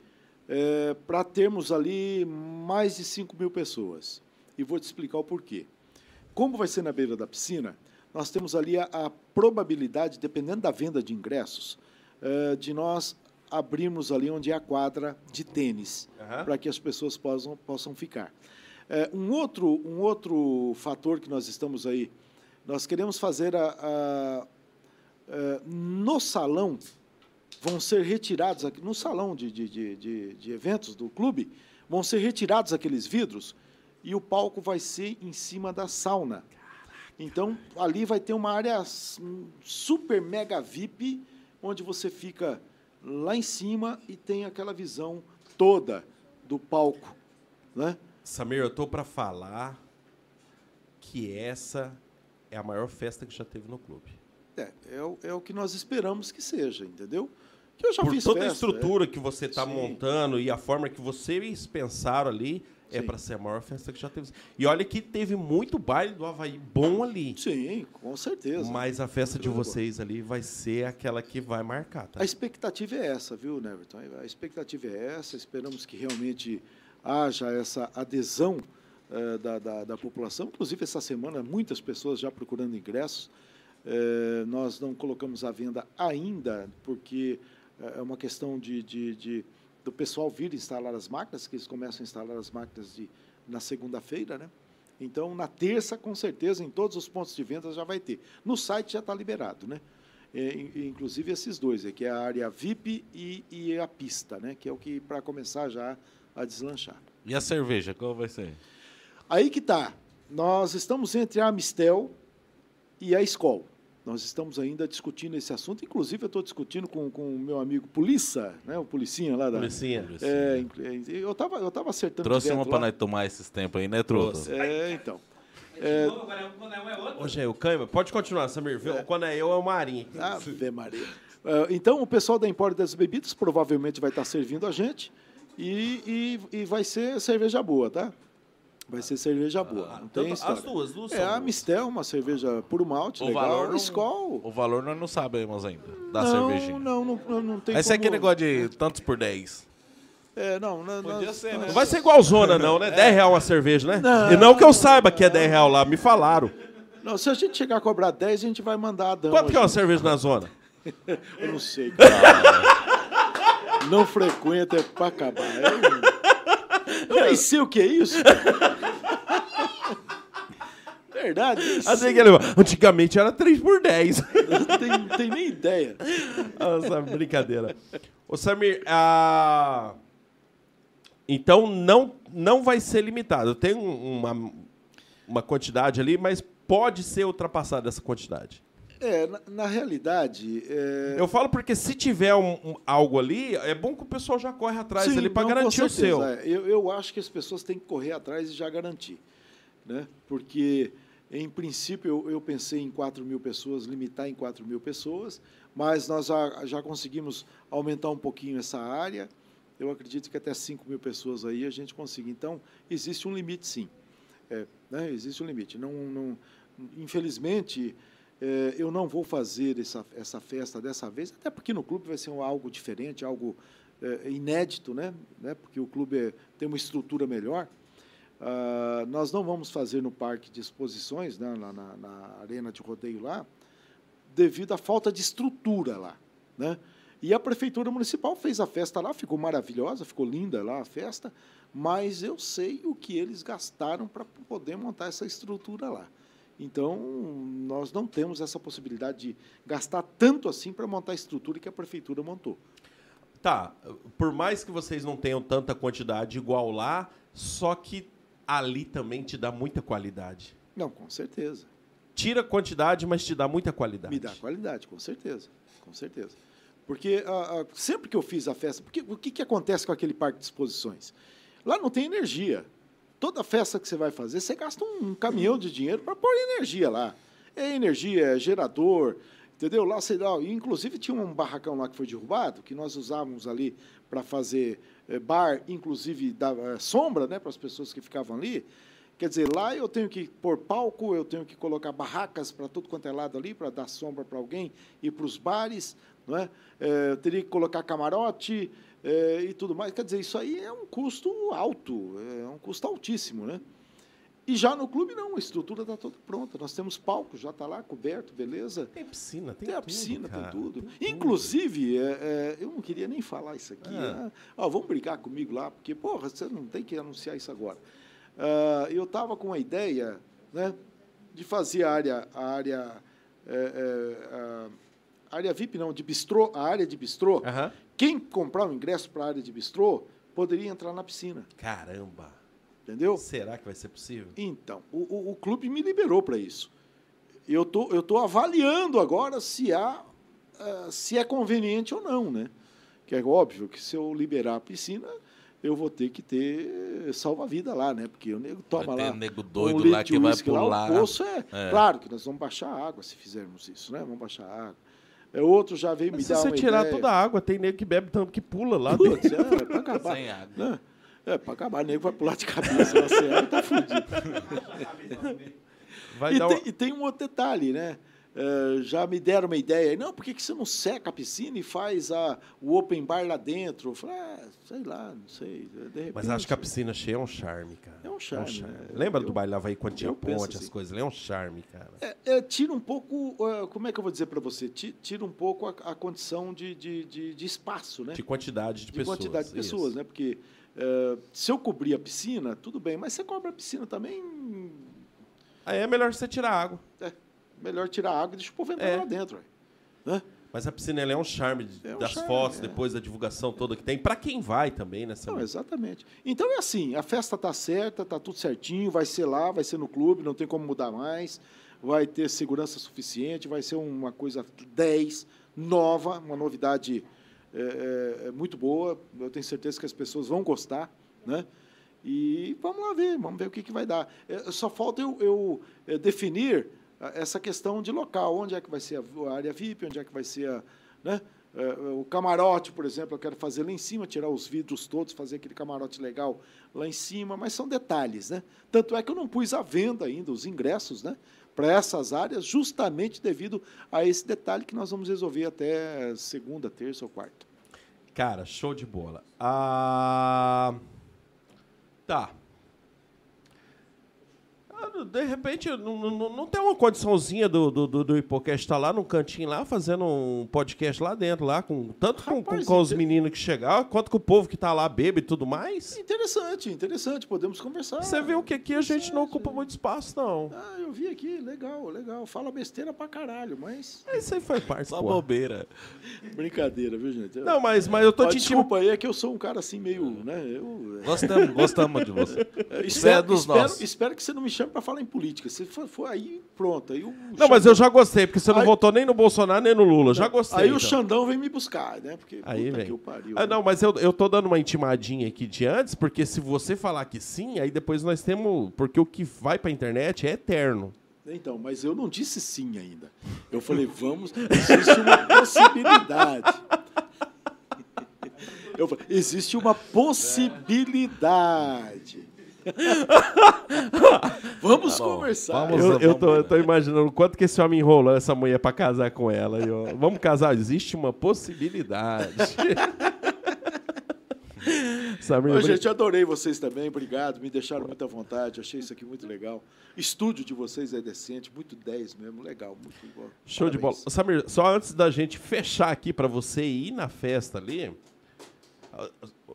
para termos ali mais de 5 mil pessoas. E vou te explicar o porquê. Como vai ser na beira da piscina, nós temos ali a, a probabilidade, dependendo da venda de ingressos, eh, de nós abrirmos ali onde é a quadra de tênis, Aham. para que as pessoas possam, possam ficar. Eh, um, outro, um outro fator que nós estamos aí, nós queremos fazer a, a- eh, no salão, vão ser retirados, aqui- no salão de, de, de, de, eventos do clube, vão ser retirados aqueles vidros e o palco vai ser em cima da sauna. Então, ali vai ter uma área super mega VIP, onde você fica lá em cima e tem aquela visão toda do palco. Né? Samir, eu tô para falar que essa é a maior festa que já teve no clube. É, é, o- é o que nós esperamos que seja, entendeu? Que eu já Por fiz toda a festa, estrutura que você está montando e a forma que vocês pensaram ali, é Sim. para ser a maior festa que já teve. E olha que teve muito baile do Havaí bom ali. é. Sim, com certeza. Mas a festa de vocês ali vai ser aquela que vai marcar, tá? A expectativa é essa, viu, Neverton? A expectativa é essa. Esperamos que realmente haja essa adesão eh, da, da, da população. Inclusive, essa semana, muitas pessoas já procurando ingressos. Eh, nós não colocamos à venda ainda, porque é uma questão de, de, de- do pessoal vir instalar as máquinas, que eles começam a instalar as máquinas de, na segunda-feira, né? Então, na terça, com certeza, em todos os pontos de venda já vai ter. No site já está liberado, né? É, in- inclusive esses dois, é, que é a área VIP e, e a pista, né? Que é o que para começar já a deslanchar. E a cerveja, qual vai ser? Aí que tá. Nós estamos entre a Amistel e a Skol. Nós estamos ainda discutindo esse assunto. Inclusive, eu estou discutindo com com o meu amigo Polícia, né? O Policinha lá da. Policinha. É, inclu- eu estava eu tava acertando. Trouxe uma lá. nós tomar esses tempos aí, né, Truto? É, então. É, novo, agora é um, quando é um é outro. O Cãibra, pode continuar, Samir. Viu? Quando é eu, é o Marinho. Ave Maria. Então, o pessoal da Empório das Bebidas provavelmente vai estar servindo a gente e, e, e vai ser cerveja boa, tá? Vai ser cerveja boa. não tem tanto- história. as duas, duas É, são a. Mistel, uma cerveja puro malte, O legal. valor, não, Skol. o valor nós não sabemos ainda da não, cervejinha. não, não, não, não tem Esse é como... aquele negócio de tantos por 10. É, não, não, Podia nós- ser, né? Não vai ser igual zona, não, né? 10 real uma cerveja, né? E não que eu saiba que é 10 real lá, me falaram. Não, se a gente chegar a cobrar 10, a gente vai mandar a dama. Quanto que é uma cerveja na zona? Eu não sei. cara. não frequenta, é pra acabar. Eu, eu nem sei o que é isso. Verdade. sei. Assim que ele... Antigamente era 3 por 10. Não tem, não tem nem ideia. Nossa, brincadeira. Ô, Samir, a... então não, não vai ser limitado. Tem um- uma, uma quantidade ali, mas pode ser ultrapassada essa quantidade. É, na, na realidade. É... Eu falo porque se tiver um- um- algo ali, é bom que o pessoal já corre atrás Sim, ali para garantir o seu. é. Eu, eu acho que as pessoas têm que correr atrás e já garantir. Né? Porque, em princípio, eu, eu pensei em 4 mil pessoas, limitar em 4 mil pessoas, mas nós já, já conseguimos aumentar um pouquinho essa área. Eu acredito que até 5 mil pessoas aí a gente consiga. Então, existe um limite, sim. É, né? Existe um limite. Não, não, infelizmente, eu não vou fazer essa, essa festa dessa vez, até porque no clube vai ser algo diferente, algo é, inédito, né? né? Porque o clube é- tem uma estrutura melhor. Ah, nós não vamos fazer no parque de exposições, né? na, na- na arena de rodeio lá, devido à falta de estrutura lá, né? E a prefeitura municipal fez a festa lá, ficou maravilhosa, ficou linda lá a festa, mas eu sei o que eles gastaram para poder montar essa estrutura lá. Então, nós não temos essa possibilidade de gastar tanto assim para montar a estrutura que a prefeitura montou. Tá, por mais que vocês não tenham tanta quantidade igual lá, só que ali também te dá muita qualidade. Não, com certeza. Tira quantidade, mas te dá muita qualidade. Me dá qualidade, com certeza. Com certeza. Porque ah, ah, sempre que eu fiz a festa, porque, o que, que acontece com aquele parque de exposições? Lá não tem energia. Toda festa que você vai fazer, você gasta um caminhão de dinheiro para pôr energia lá. É energia, é gerador, entendeu? Lá, sei lá, inclusive tinha um barracão lá que foi derrubado, que nós usávamos ali para fazer eh, bar, inclusive da eh, sombra, né, para as pessoas que ficavam ali. Quer dizer, lá eu tenho que pôr palco, eu tenho que colocar barracas para tudo quanto é lado ali, para dar sombra para alguém, ir para os bares, não é? É, teria que colocar camarote é, e tudo mais. Quer dizer, isso aí é um custo alto, é um custo altíssimo, né? E já no clube, não, a estrutura está toda pronta. Nós temos palco, já está lá coberto, beleza? Tem piscina, tem, Tem a tudo, piscina, cara, tem tudo. tem tudo. Inclusive, é, é, eu não queria nem falar isso aqui. Ah. né? Ah, vamos brigar comigo lá, porque, porra, você não tem que anunciar isso agora. Ah, eu estava com a ideia né, de fazer a área, a área, é, é, a área VIP, não, de bistrô, a área de bistrô. Aham. Quem comprar o ingresso para a área de bistrô poderia entrar na piscina, Caramba. entendeu? Será que vai ser possível? Então, o, o, o clube me liberou para isso. Eu tô, eu tô avaliando agora se há, ah, se é conveniente ou não, né? Que é óbvio que se eu liberar a piscina, eu vou ter que ter salva-vida lá, né? Porque o nego toma lá. nego um doido litro lá que vai uísque lá, pular. o poço é, É. Claro que nós vamos baixar a água se fizermos isso, né? Vamos baixar a água. É, outro já veio Mas me se dar você uma tirar ideia. toda a água, tem nego que bebe tanto que pula lá dentro. Putz, é, é pra acabar. Sem água. Né? É, pra acabar, o nego vai pular de cabeça na ceia, tá fudido. Vai e, dar tem, uma... e tem um outro detalhe, né? Eh, já me deram uma ideia aí, não, por que, que você não seca a piscina e faz a, o open bar lá dentro? Eu falei, ah, sei lá, não sei. Repente, Mas acho que a piscina cheia é um charme, cara. É um charme, né? Lembra Eu- do baile Havaí quando tinha ponte, as assim. coisas? Ele é um charme, cara. É, é, tira um pouco, eh, como é que eu vou dizer para você? Ti- Tira um pouco a, a condição de, de, de, de espaço, né? De quantidade de, de pessoas. quantidade de isso. pessoas, né? Porque eh, se eu cobrir a piscina, tudo bem, mas você cobre a piscina também, Aí é melhor você tirar a água. é melhor tirar a água e deixa o povo entrar É. lá dentro. Né? Mas a piscina é um charme de- É um das charme, fotos, é. depois da divulgação toda que tem. Pra quem vai também, né? Não, exatamente. Então é assim, a festa tá certa, tá tudo certinho, vai ser lá, vai ser no clube, não tem como mudar mais, vai ter segurança suficiente, vai ser uma coisa 10, nova, uma novidade é, é, é muito boa. Eu tenho certeza que as pessoas vão gostar, né? E vamos lá ver, vamos ver o que, que vai dar. É, só falta eu, eu, definir essa questão de local, onde é que vai ser a área VIP, onde é que vai ser a, né? É, o camarote, por exemplo, eu quero fazer lá em cima, tirar os vidros todos, fazer aquele camarote legal lá em cima, mas são detalhes, né? Tanto é que eu não pus à venda ainda os ingressos, né? Para essas áreas, justamente devido a esse detalhe que nós vamos resolver até segunda, terça ou quarta. Cara, show de bola. Ah, Tá. Ah, De repente, não, não, não tem uma condiçãozinha do, do, do, do Hipocast estar lá no cantinho lá, fazendo um podcast lá dentro, lá, com, tanto com, com, Rapaz, com os inte- meninos que chegaram, quanto com o povo que tá lá bebe e tudo mais. Interessante, interessante, podemos conversar. Você viu que aqui a gente não ocupa muito espaço, não. Ah, eu vi aqui, legal, legal. Fala besteira pra caralho, mas. Isso aí foi parte, Só pô. bobeira. Brincadeira, viu, gente? Não, mas, mas eu tô Ó, te desculpa aí, é que eu sou um cara assim meio, né? Eu, Gostamos, gostamos de você. é, Você é dos espero, nossos. espero que você não me chame pra falar em política. Se for, for aí, pronto. Aí o Não, mas eu já gostei, porque você não Aí- votou nem no Bolsonaro nem no Lula. Já gostei. Aí o então. Xandão vem me buscar, né? Porque Aí, vem. que o pariu. Ah, não, mas eu, eu tô dando uma intimadinha aqui de antes, porque se você falar que sim, aí depois nós temos. Porque o que vai pra internet é eterno. Então, mas eu não disse sim ainda. Eu falei, vamos, existe uma possibilidade. Eu falei, existe uma possibilidade. vamos Tá bom, conversar. vamos- Eu, eu, tô, vamos, eu tô imaginando o quanto que esse homem enrolou essa mulher pra casar com ela. E, ó, vamos casar, existe uma possibilidade. Samir, Ô, gente, adorei vocês também, obrigado, me deixaram muito à vontade, achei isso aqui muito legal. Estúdio de vocês é decente, muito 10 mesmo, legal, muito bom. Show de bola. Parabéns. Samir, só antes da gente fechar aqui pra você ir na festa ali,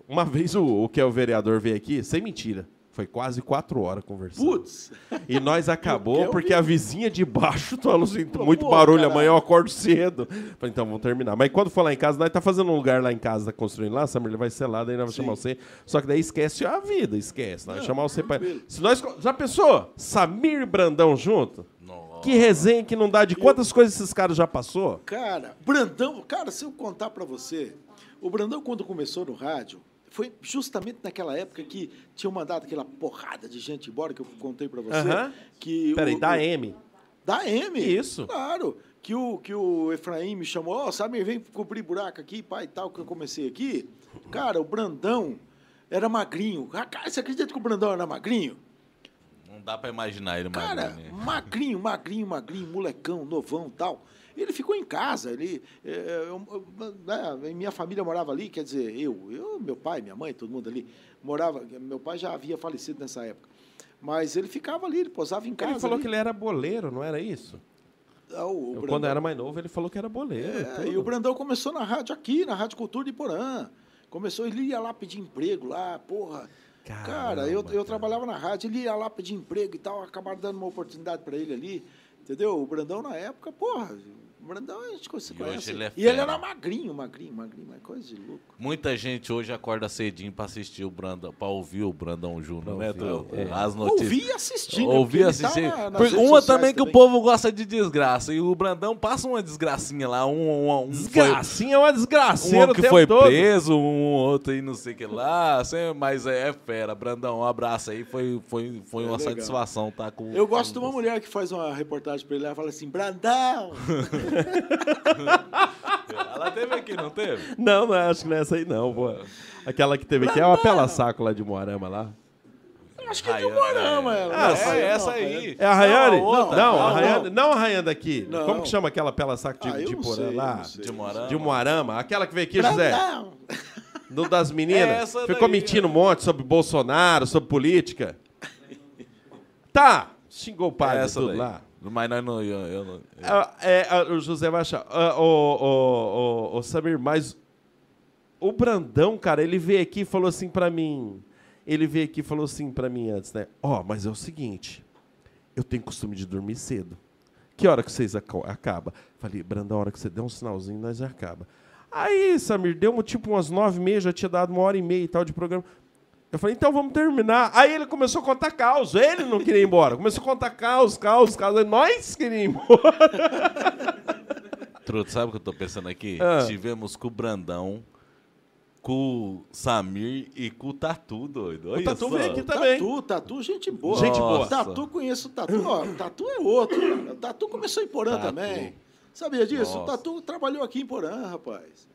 uma vez o, o que é o vereador veio aqui, sem mentira, foi quase quatro horas conversando. Putz, E nós acabou Eu porque a vizinha de baixo falou assim, muito Pô, barulho, caralho. amanhã eu acordo cedo. Falei, então vamos terminar. Mas quando for lá em casa, nós tá fazendo um lugar lá em casa, tá construindo lá, Samir, ele vai ser lá, daí nós vamos Sim. chamar você. Só que daí esquece a vida, esquece. Nós vamos chamar você pra... Se nós... Já pensou? Samir e Brandão junto? Nossa. Que resenha que não dá de quantas coisas esses caras já passou? Cara, Brandão, cara, se eu contar pra você, o Brandão quando começou no rádio, foi justamente naquela época que tinham mandado aquela porrada de gente embora que eu contei pra você, Aham. que Peraí, o, da o- M. Da M. Isso. Claro. Que o, que o Efraim me chamou, ó, Samir, vem cobrir buraco aqui, pai e tal, que eu comecei aqui. Cara, o Brandão era magrinho. Ah, cara, você acredita que o Brandão era magrinho? Não dá pra imaginar ele mais. Cara, magrinho, magrinho, magrinho, molecão, novão e tal. Ele ficou em casa, ele, é, eu- eu- né, minha família morava ali, quer dizer, eu, eu, meu pai, minha mãe, todo mundo ali, morava, meu pai já havia falecido nessa época, mas ele ficava ali, ele posava em casa. Ele falou ali. que ele era boleiro, não era isso? Ah, o- o Brandão- quando era mais novo, ele falou que era boleiro. É, e o Brandão começou na rádio aqui, na Rádio Cultura de Porã. Começou, ele ia lá pedir emprego lá, porra. cara, eu, Caramba, eu trabalhava na rádio, ele ia lá pedir emprego e tal, acabaram dando uma oportunidade para ele ali. Entendeu? O Brandão na época, porra, o Brandão a gente se E conhece. hoje ele é e ele era magrinho, magrinho, magrinho, mas coisa de louco. Muita gente hoje acorda cedinho pra assistir o Brandão, pra ouvir o Brandão Júnior, né, Truta? é. As notícias. Ouvi e assisti, né? Ouvi ele tá assistir. na- uma também que o povo gosta de desgraça. E o Brandão passa uma desgracinha lá. Um, um, um foi, Desgracinha é uma desgraceira um o que foi todo. preso, um outro aí não sei o que lá. assim, Mas é, é fera. Brandão, um abraço aí. Foi, foi, foi É uma legal. satisfação tá com Eu gosto de com uma mulher que faz uma reportagem para ele lá e fala assim: Brandão! Ela teve aqui, não teve? Não, não, acho que não é essa aí não, pô. Aquela que teve aqui é uma pela saco lá de Moarama lá. Acho que é de é. ela. Ah, Não, é, essa não, aí. É a Rayane? Não, outra. Não, a Não, Rayane, não. não a Rayane daqui. Não. Como que chama aquela pela saco de, Ah, eu de não Porã sei, lá? não sei. De Moarama. De Moarama. Aquela que veio aqui, José. Do das meninas. É essa Ficou daí, mentindo um monte sobre Bolsonaro, sobre política. Tá. Xingou o pai É essa tudo daí. lá. Mas nós não. Eu, eu eu- Ah, é, ah, o José vai achar. Ah, o, o, o, o Samir, mas o Brandão, cara, ele veio aqui e falou assim pra mim. Ele veio aqui e falou assim pra mim antes, né? Ó, mas é o seguinte, eu tenho costume de dormir cedo. Que hora que vocês aca- acaba? Falei, Brandão, a hora que você der um sinalzinho, nós já acaba. Aí, Samir, deu tipo umas nove e meia, já tinha dado uma hora e meia e tal de programa. Eu falei, então vamos terminar. Aí ele começou a contar caos. Ele não queria ir embora. Começou a contar caos, caos, caos. Aí nós queríamos ir embora. Truto, sabe o que eu tô pensando aqui? Ah. Tivemos com o Brandão, com o Samir e com o Tatu, doido. Olha O Tatu só. veio aqui também. Tatu, Tatu, gente boa. Gente boa. Tatu, conheço o Tatu. Ó, o Tatu é outro. cara. O Tatu começou em Porã Tatu. também. Sabia disso? O Nossa. Tatu trabalhou aqui em Porã, rapaz.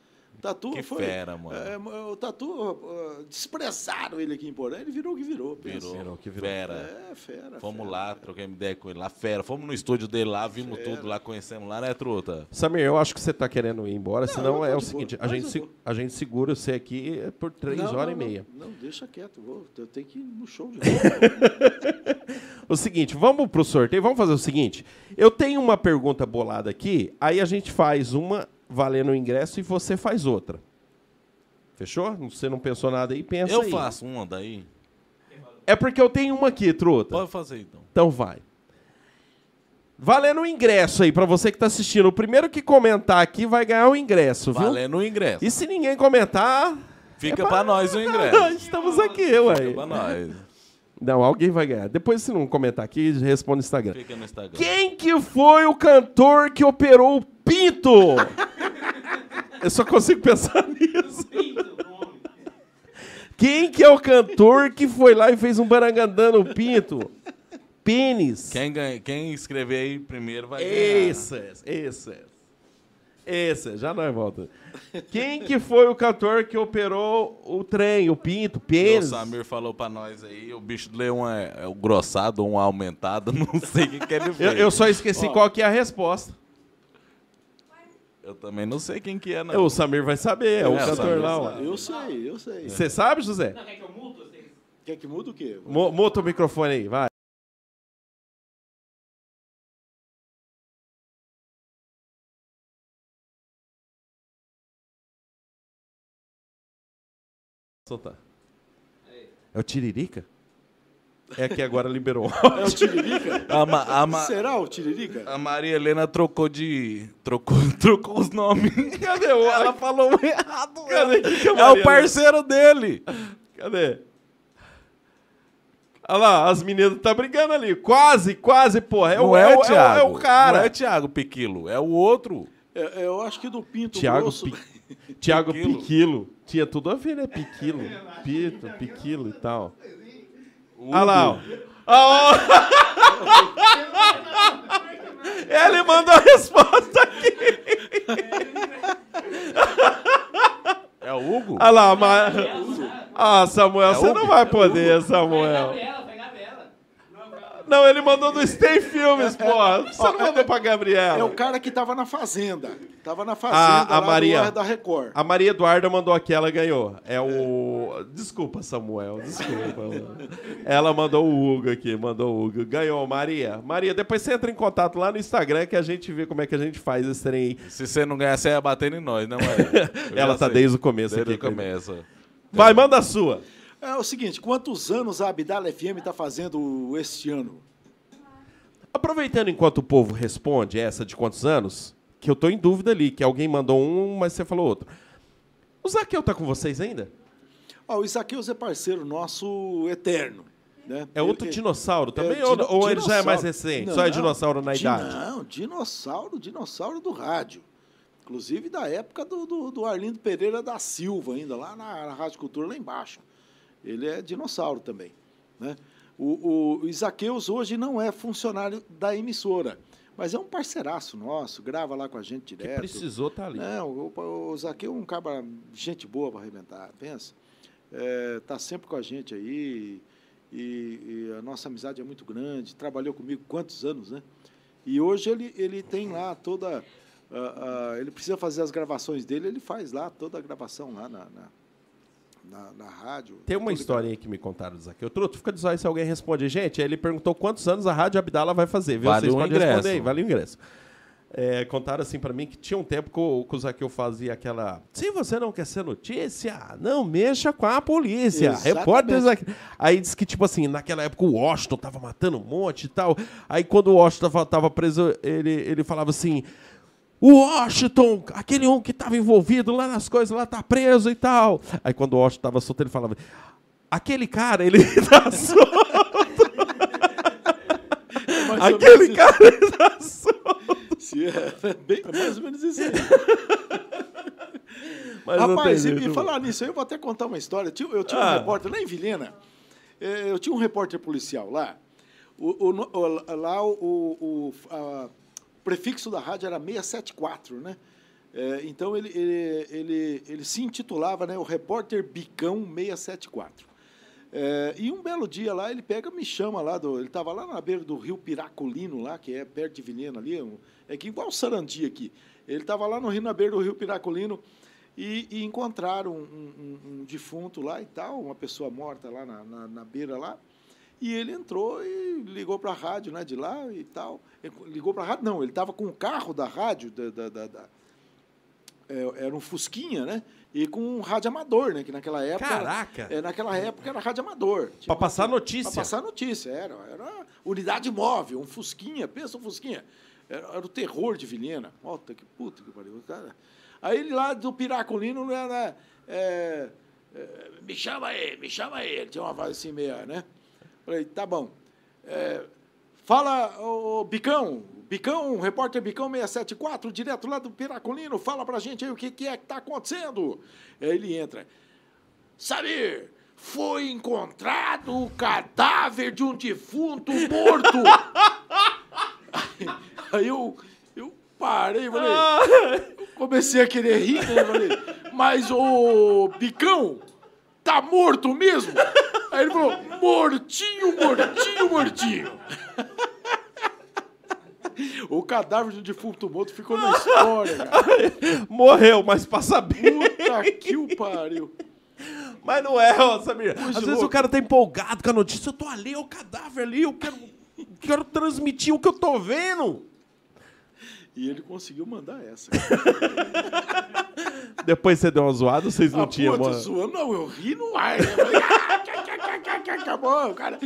Tatu Que foi. fera, mano. é, o Tatu, ah, desprezaram ele aqui em Porã. Ele virou o que virou. pensa. Virou, Virou, que virou. fera. É, fera. Fomos fera. lá, troquemos ideia com ele lá, fera. Fomos no estúdio dele lá, vimos tudo lá, conhecemos lá, né, Truta? Samir, eu acho que você tá querendo ir embora, senão eu é o seguinte, boa, a gente, se- a gente segura você aqui por três Não, horas não, e meia. Não, não, deixa quieto. Vou, eu tenho que ir no show de novo. O seguinte, vamos pro sorteio, vamos fazer o seguinte. Eu tenho uma pergunta bolada aqui, aí a gente faz uma valendo o ingresso e você faz outra. Fechou? Você não pensou nada aí, pensa Eu aí. faço uma daí. É porque eu tenho uma aqui, truta. Pode fazer então. Então vai. Valendo o ingresso aí, pra você que tá assistindo. O primeiro que comentar aqui vai ganhar o ingresso, viu? Valendo o ingresso. E se ninguém comentar, Fica é pra nós o ingresso. estamos aqui, ué. Fica pra nós. Não, alguém vai ganhar. Depois, se não comentar aqui, responde no Instagram. Fica no Instagram. Quem que foi o cantor que operou o pinto? Eu só consigo pensar nisso. Quem que é o cantor que foi lá e fez um barangandã no pinto? Pênis. Quem, ganha, quem escrever aí primeiro vai ganhar. Esse, esse. Esse, já nós volta. Quem que foi o cantor que operou o trem, o pinto, O pênis? Samir falou pra nós aí, o bicho leu um é, o grossado, um aumentado, não sei o que, que ele Eu, fez. eu só esqueci Ó. qual que é a resposta. Eu também não sei quem que é, não. O Samir vai saber, é, o É, o cantor lá. ó. Eu sei, eu sei. Você sabe, José? Não, quer que eu mudo? Assim? Quer que muda o quê? Mu- Muta o microfone aí, vai. Soltar. É o Tiririca? É que agora liberou. É o Tiririca? A, Ma- a Ma- Será o Tiririca? a Maria Helena trocou de. Trocou, trocou os nomes. Cadê o. Ela falou errado. Cadê? Que que é É o parceiro dele. Cadê? Olha lá, as meninas tá brigando ali. Quase, quase, porra. É, não o, é, é, o- é o- Thiago. é o cara. Não é Thiago Piquilo, é o outro. É, é, eu acho que do Pinto Tiago Grosso... Pi... Tiago Piquilo. Piquilo. Tinha tudo a ver, né? Piquilo. Pito, Piquilo e tal. Olha lá, ó. Ah, ó. Ele mandou a resposta aqui. É o Hugo? Olha lá, mas... Ah, Samuel, você o não vai poder, Samuel. Gabriela, Gabriela. Não, ele mandou do Stay Filmes, porra. Você não mandou pra É o Gabriela. cara que tava na Fazenda. Tava na Fazenda a lá Maria. da Record. A Maria Eduarda mandou aqui, ela ganhou. É o. Desculpa, Samuel, desculpa. ela mandou o Hugo aqui, mandou o Hugo. Ganhou, Maria. Maria, depois você entra em contato lá no Instagram que a gente vê como é que a gente faz esse trem aí. Se você não ganhar, você ia bater em nós, né, Maria? Eu Ela tá sei. desde o começo Desde aqui. o começo. Vai, manda a sua. É o seguinte, quantos anos a Abdala FM está fazendo este ano? Aproveitando enquanto o povo responde essa de quantos anos, que eu tô em dúvida ali, que alguém mandou um, mas você falou outro. O Zaqueu tá com vocês ainda? Ó, o Isaqueus é parceiro nosso eterno. Né? É outro Ele- dinossauro também? é ou dino- ou ele já é mais recente? Não, Só é dinossauro na idade? Não, dinossauro, dinossauro do rádio. Inclusive da época do, do, do Arlindo Pereira da Silva, ainda lá na, na Rádio Cultura, lá embaixo. Ele é dinossauro também. Né? O, o Isaqueus hoje não é funcionário da emissora, mas é um parceiraço nosso, grava lá com a gente Que direto. precisou tá ali. Não, o, o Zaqueu é um cara, gente boa para arrebentar, pensa. É, tá sempre com a gente aí, e, e a nossa amizade é muito grande, trabalhou comigo quantos anos, né? E hoje ele, ele tem lá toda. ah, ah, ele precisa fazer as gravações dele, ele faz lá toda a gravação lá na, na, na, na rádio. Tem uma história aí que me contaram do Zaqueu. Truto, fica de zóio se alguém responde. Gente, ele perguntou quantos anos a Rádio Abdala vai fazer, viu? Vale Vocês o podem ingresso. responder aí, vale o ingresso. É, contaram assim pra mim que tinha um tempo que o, que o Zaqueu fazia aquela. Se você não quer ser notícia, não mexa com a polícia. Exatamente. Repórter Zaqueu. Aí disse que, tipo assim, naquela época o Washington tava matando um monte e tal. Aí quando o Washington tava, tava preso, ele, ele falava assim. O Washington, aquele um que estava envolvido lá nas coisas, lá tá preso e tal. Aí quando o Washington tava solto, ele falava: Aquele cara, ele tá solto. Ou Aquele cara, ele tá solto. isso. É, bem, mais ou menos isso aí. Mas Rapaz, e, e falar nisso, eu vou até contar uma história. Eu tinha, eu tinha um Ah. repórter lá em Vilhena, eh, eu tinha um repórter policial lá. O, o o- lá o, a- o prefixo da rádio era 674, né? Eh, então ele, ele, ele, ele se intitulava né, o repórter Bicão 674. É, e um belo dia lá, ele pega, me chama lá, do, ele estava lá na beira do rio Piracolino, lá, que é perto de Vilhena ali, é que igual Sarandi aqui. Ele estava lá no rio, na beira do rio Piracolino, e, e encontraram um, um- um defunto lá e tal, uma pessoa morta lá na, na, na beira lá. E ele entrou e ligou para a rádio né, de lá e tal. Ele ligou para a rádio, não, ele estava com o carro da rádio, da, da- da- é, era um Fusquinha, né? E com um rádio amador, né? Que naquela época. era- Caraca! é, naquela época era rádio amador. Tipo, Pra passar notícia. Para passar notícia, era, era unidade móvel, um Fusquinha, pensa um Fusquinha. Era, era o terror de Vilhena. Puta que puta que pariu. Cara. Aí ele lá do Piracolino era. é, é, me chama aí, me chama aí. Ele tinha uma voz assim meia, né? Falei, tá bom. É, fala, ô, Bicão, Bicão, repórter Bicão 674, direto lá do Piracolino, fala pra gente aí o que, que é que tá acontecendo. Aí ele entra. Samir, foi encontrado o cadáver de um defunto morto. aí, aí eu, eu parei, falei, eu comecei a querer rir, né? Falei, mas o Bicão tá morto mesmo? Aí ele falou, mortinho, mortinho, mortinho. O cadáver de um defunto morto ficou na história, cara. Morreu, mas pra saber. Puta que o pariu. Mas não é, ó, Samir. Às vezes o cara tá empolgado com a notícia. Eu tô ali, é o cadáver ali, eu quero, quero transmitir o que eu tô vendo. E ele conseguiu mandar essa. Depois você deu uma zoada, vocês não Ah, tinham, pô, zoando, não, eu ri no ar, né? Ah, acabou, o cara.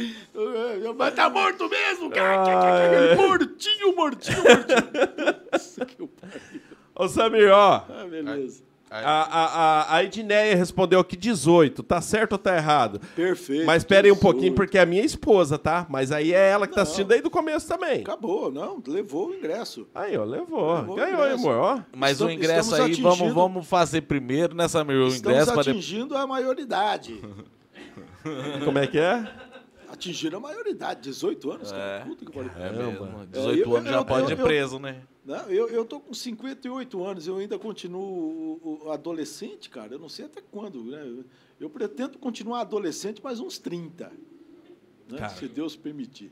Mas tá morto mesmo, cara. Ai. Mortinho, mortinho, mortinho. Nossa, que o pariu. Ô, Samir, ó. Ah, beleza. A, a, a, a Edneia respondeu aqui 18. Tá certo ou tá errado? Perfeito. Mas espera aí um 18. pouquinho, porque é a minha esposa, tá? Mas aí é ela que tá Não. assistindo desde o começo também. Acabou, não, levou o ingresso. Aí, ó, levou. Levou o Ganhou, hein, ingresso. amor? Ó. Mas Estamos- o ingresso estamos aí, vamos, atingindo- vamos fazer primeiro, né, Samir? O Estamos ingresso para atingindo a maioridade. Como é que é? Atingindo a maioridade, 18 anos, cara. É. Puta que pariu. É mesmo. É, 18 eu- anos já eu- pode eu- ir eu- preso, né? Não, eu, eu tô com 58 anos, eu ainda continuo adolescente, cara. Eu não sei até quando, né? Eu, pretendo continuar adolescente mais uns 30. Né? Se Deus permitir.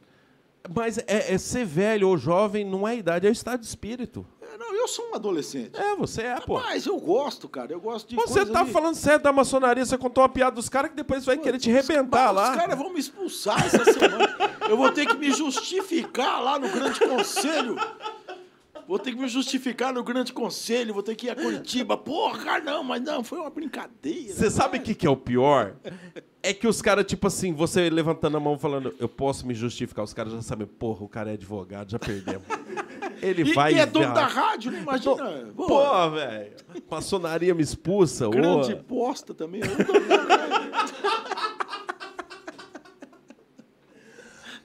Mas é, é ser velho ou jovem não é idade, é estado de espírito. É, não, eu sou um adolescente. É, você é, pô. Mas eu gosto, cara. Eu gosto de Você tá de- falando sério da maçonaria, você contou uma piada dos caras que depois vai querer te rebentar Os lá. caras vão me expulsar essa semana. Eu vou ter que me justificar lá no Grande Conselho. Vou ter que me justificar no Grande Conselho, vou ter que ir a Curitiba. Porra, não, mas não, foi uma brincadeira. Você sabe o que, que é o pior? É que os caras, tipo assim, você levantando a mão falando, eu posso me justificar, os caras já sabem, porra, o cara é advogado, já perdemos. Ele E, vai e é dono da rádio, não imagina. Pô, Pô, velho. Maçonaria me expulsa. ô. grande bosta também.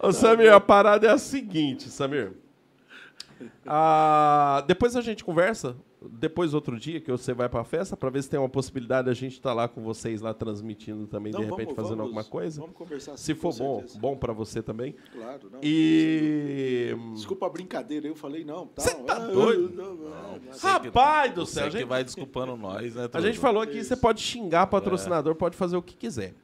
Eu Ô, Samir, a parada é a seguinte, Samir. Ah, depois a gente conversa, depois outro dia que você vai pra festa, pra ver se tem uma possibilidade de a gente estar lá com vocês lá transmitindo também, Não, de repente vamos- fazendo vamos- alguma coisa. Vamos conversar Se for bom, certeza. bom para você também. Claro, não. E Desculpa a brincadeira, eu falei não. Tá, Cê tá ah, doido? não, não, não. rapaz do Você céu, a que gente, vai desculpando nós, né? a gente falou aqui, você pode xingar É. patrocinador, pode fazer o que quiser.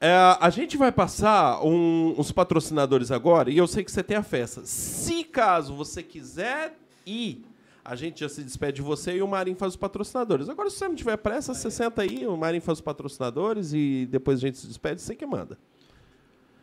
É, a gente vai passar um- uns patrocinadores agora e eu sei que você tem a festa. Se caso você quiser ir, a gente já se despede de você e o Marinho faz os patrocinadores. Agora, se você não tiver pressa, você senta aí, o Marinho faz os patrocinadores e depois a gente se despede, você que manda.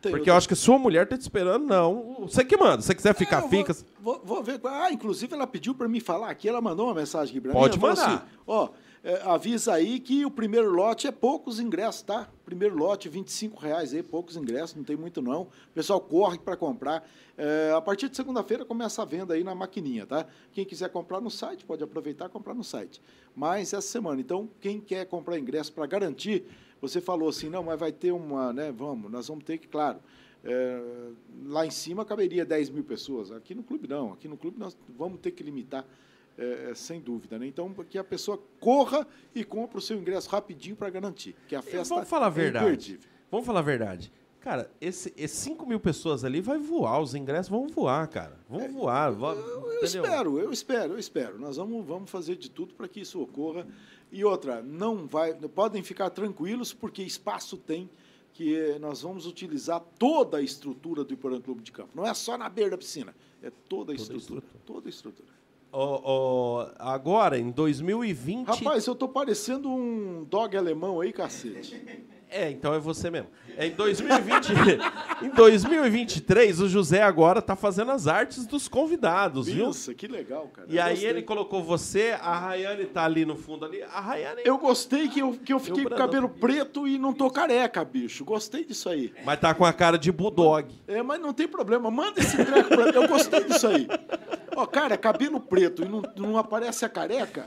Tem Porque eu acho que sua mulher tá te esperando, não. Você que manda. Se você quiser ficar, É, fica. Vou, vou, ver. Ah, inclusive ela pediu para me falar aqui, ela mandou uma mensagem aqui mim. Pode ela falou mandar. Assim, ó, é, avisa aí que o primeiro lote é poucos ingressos, tá? Primeiro lote, 25 reais aí, poucos ingressos, não tem muito não. O pessoal corre para comprar. É, a partir de segunda-feira começa a venda aí na maquininha, tá? Quem quiser comprar no site, pode aproveitar e comprar no site. Mas essa semana, então, quem quer comprar ingresso para garantir, você falou assim, não, mas vai ter uma, né? Vamos, nós vamos ter que, claro. é, lá em cima caberia 10 mil pessoas. Aqui no clube não. Aqui no clube nós vamos ter que limitar, é, sem dúvida. Né? Então, que a pessoa corra e compre o seu ingresso rapidinho para garantir. Que a festa Vamos falar a é verdade. imperdível. Vamos falar a verdade. Cara, esse, esse 5 mil pessoas ali vai voar, os ingressos vão voar, cara. Vão voar. É, Eu entendeu? espero, eu espero, eu espero. Nós vamos, vamos fazer de tudo para que isso ocorra. E outra, não vai, podem ficar tranquilos porque espaço tem que eh, nós vamos utilizar toda a estrutura do Iporã Clube de Campo. Não é só na beira da piscina, é toda a estrutura, estrutura. toda a estrutura. Ó, ó, agora, em 2020. Rapaz, eu tô parecendo um dog alemão aí, cacete. É, então é você mesmo. É, em 2020. em 2023, o José agora tá fazendo as artes dos convidados, viu? Nossa, que legal, cara. E Eu aí gostei. ele colocou você, a Rayane tá ali no fundo ali. A Rayane. Eu gostei que eu, que eu fiquei com o cabelo preto e não tô careca, bicho. Gostei disso aí. Mas tá com a cara de bulldog. É, mas não tem problema. Manda esse treco pra mim. Eu gostei disso aí. Ó, cara, cabelo preto e não, não aparece a careca.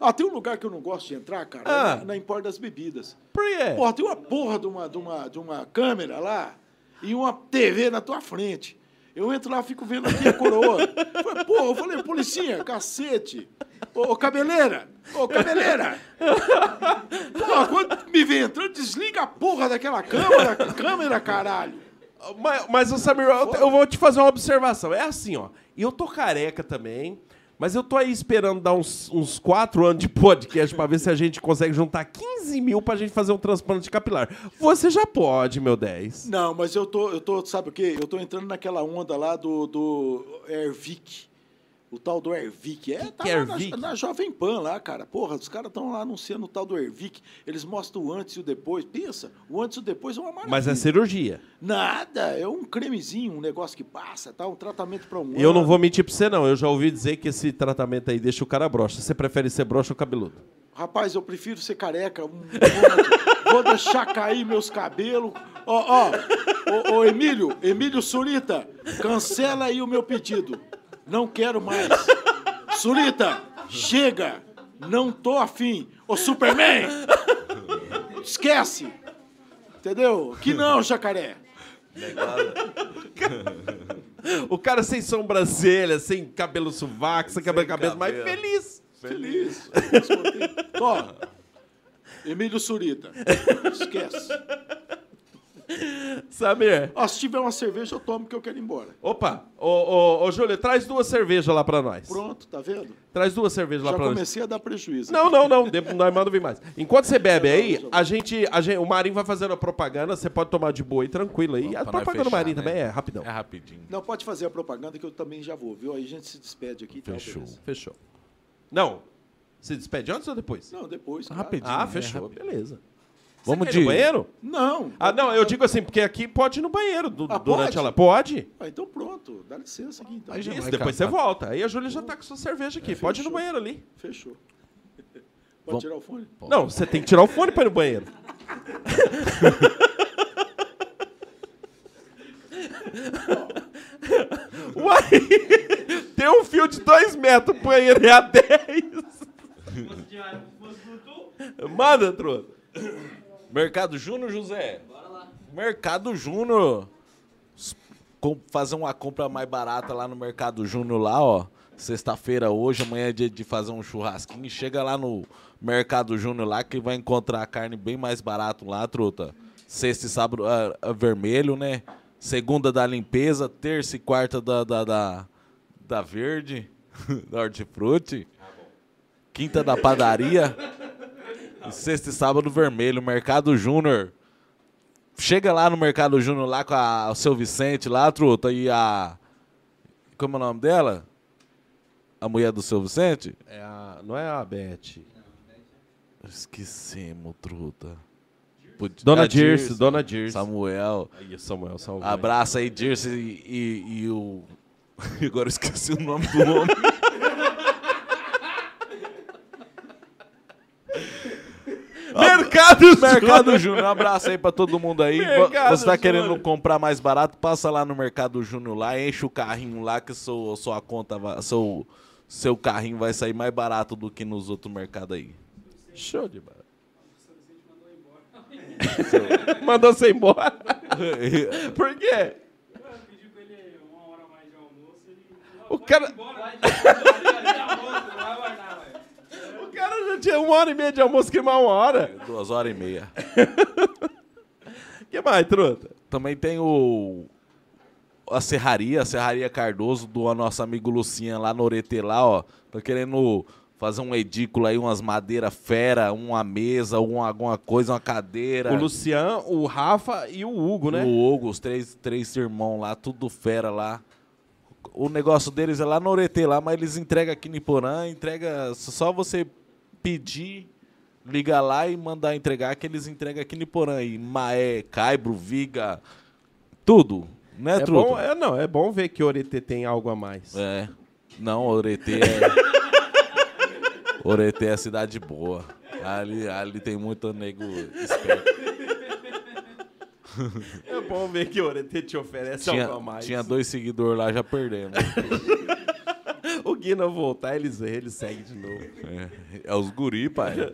Ah, tem um lugar que eu não gosto de entrar, cara, Ah. é na, na Empório das Bebidas. Por quê? Porra, tem uma porra de uma, de, uma, de uma câmera lá e uma TV na tua frente. Eu entro lá, fico vendo aqui a coroa. Falei, Porra, eu falei, policinha, cacete. Ô, cabeleira, ô, cabeleira. Porra, quando me vê entrando, desliga a porra daquela câmera, câmera, caralho. Mas, mas Samir, eu, eu vou te fazer uma observação. É assim, ó. Eu tô careca também, mas eu tô aí esperando dar uns, uns quatro anos de podcast pra ver se a gente consegue juntar 15 mil pra gente fazer um transplante capilar. Você já pode, meu 10. Não, mas eu tô, eu tô, sabe o quê? Eu tô entrando naquela onda lá do, do Ervic. O tal do Ervic. É, tá que é lá na, Ervic? na Jovem Pan lá, cara. Porra, os caras estão lá anunciando o tal do Ervic. Eles mostram o antes e o depois. Pensa, o antes e o depois é uma maravilha. Mas é cirurgia. Nada, é um cremezinho, um negócio que passa, tá? Um tratamento para um Eu não ano. vou mentir pra você, não. Eu já ouvi dizer que esse tratamento aí deixa o cara broxa. Você prefere ser broxa ou cabeludo? Rapaz, eu prefiro ser careca. um. Vou deixar cair meus cabelos. Ó, ó, ô, Emílio, Emílio Surita, cancela aí o meu pedido. Não quero mais. Surita, chega. Não tô afim. Ô, Superman! Esquece! Entendeu? Que não, jacaré. O cara sem sobrancelha, sem cabelo sovaco, sem cabelo cabeça, mas feliz. Feliz. Ó, Emílio Surita. Esquece. Samir. Ó, se tiver uma cerveja, eu tomo que eu quero ir embora. Opa, ô, ô, ô Júlio, traz duas cervejas lá pra nós. Pronto, tá vendo? Traz duas cervejas lá Já pra nós. comecei a dar prejuízo. Não, não, não. de- Nós manda vir mais. Enquanto você bebe aí, a gente, a gente, o Marinho vai fazendo a propaganda. Você pode tomar de boa e tranquilo aí. Pra A nós propaganda do fechar, Marinho né? também é rapidão. É rapidinho. Não, pode fazer a propaganda que eu também já vou, viu? Aí a gente se despede aqui. e tal, Fechou. beleza. Fechou. Não. Se despede antes ou depois? Não, depois. claro. Rapidinho. Ah, é fechou. rapidinho. Beleza. Vamos Você quer ir de- no banheiro? Não. Ah, não, eu digo assim, porque aqui pode ir no banheiro du- Ah, durante pode? a live. Pode? Ah, então pronto. Dá licença aqui, então. Aí já Isso, depois você volta. Aí a Júlia já tá com sua cerveja aqui. pode ir no banheiro ali. Fechou. Pode Vamos- tirar o fone? Não, você tem que tirar o fone pra ir no banheiro. Uai! Tem um fio de dois metros, o banheiro é a 10. Se fosse de área, se fosse Bluetooth, Manda, truta. Mercado Júnior, José? bora lá. Mercado Júnior. Fazer uma compra mais barata lá no Mercado Júnior lá, ó. Sexta-feira hoje, amanhã é dia de fazer um churrasquinho. Chega lá no Mercado Júnior lá que vai encontrar a carne bem mais barato lá, truta. Sexta e sábado ah, ah, vermelho, né? Segunda da limpeza, terça e quarta da, da, da, da verde, da hortifruti. Quinta da padaria. E sexta e sábado vermelho, Mercado Júnior. Chega lá no Mercado Júnior lá com a, o seu Vicente lá, truta, e a. Como é o nome dela? A mulher do seu Vicente? É a, não é a Beth. Esquecemos, truta. Dona a Dirce, Dona Dirce. Samuel. Aí, Samuel, salve. Abraça aí, Dirce e, e, e o. Agora eu esqueci o nome do homem. Mercado Mercado Júnior, um abraço aí pra todo mundo aí. Mercado Você tá querendo Júnior. comprar mais barato, passa lá no Mercado Júnior lá, enche o carrinho lá que sua conta vai, seu, seu carrinho vai sair mais barato do que nos outros mercados aí. Show de bola. Mandou você embora? Por quê? Pediu pra cara já tinha uma hora e meia de almoço, que mais uma hora. Duas horas e meia. O que mais, truta? Também tem o a serraria, a serraria Cardoso do nosso amigo Lucinha lá no Oretê lá, ó. Tá querendo fazer um edículo aí, umas madeira fera, uma mesa, uma, alguma coisa, uma cadeira. O Lucian, o Rafa e o Hugo, né? O Hugo, os três, três irmãos lá, tudo fera lá. O negócio deles é lá no Oretê lá, mas eles entregam aqui em Iporã, entrega só você pedir, ligar lá e mandar entregar que eles entregam aqui em Iporã. E Maé, Caibro, Viga, tudo. Né, É bom, é, não, é bom ver que o Orete tem algo a mais. É. Não, Oretê é. Oretê é cidade boa. Ali, ali tem muito nego esperto. É bom ver que o Orete te oferece algo a Tinha, mais. tinha dois seguidores lá, já perdemos. O Guina voltar, eles, eles seguem de novo. É, é os guri, pai.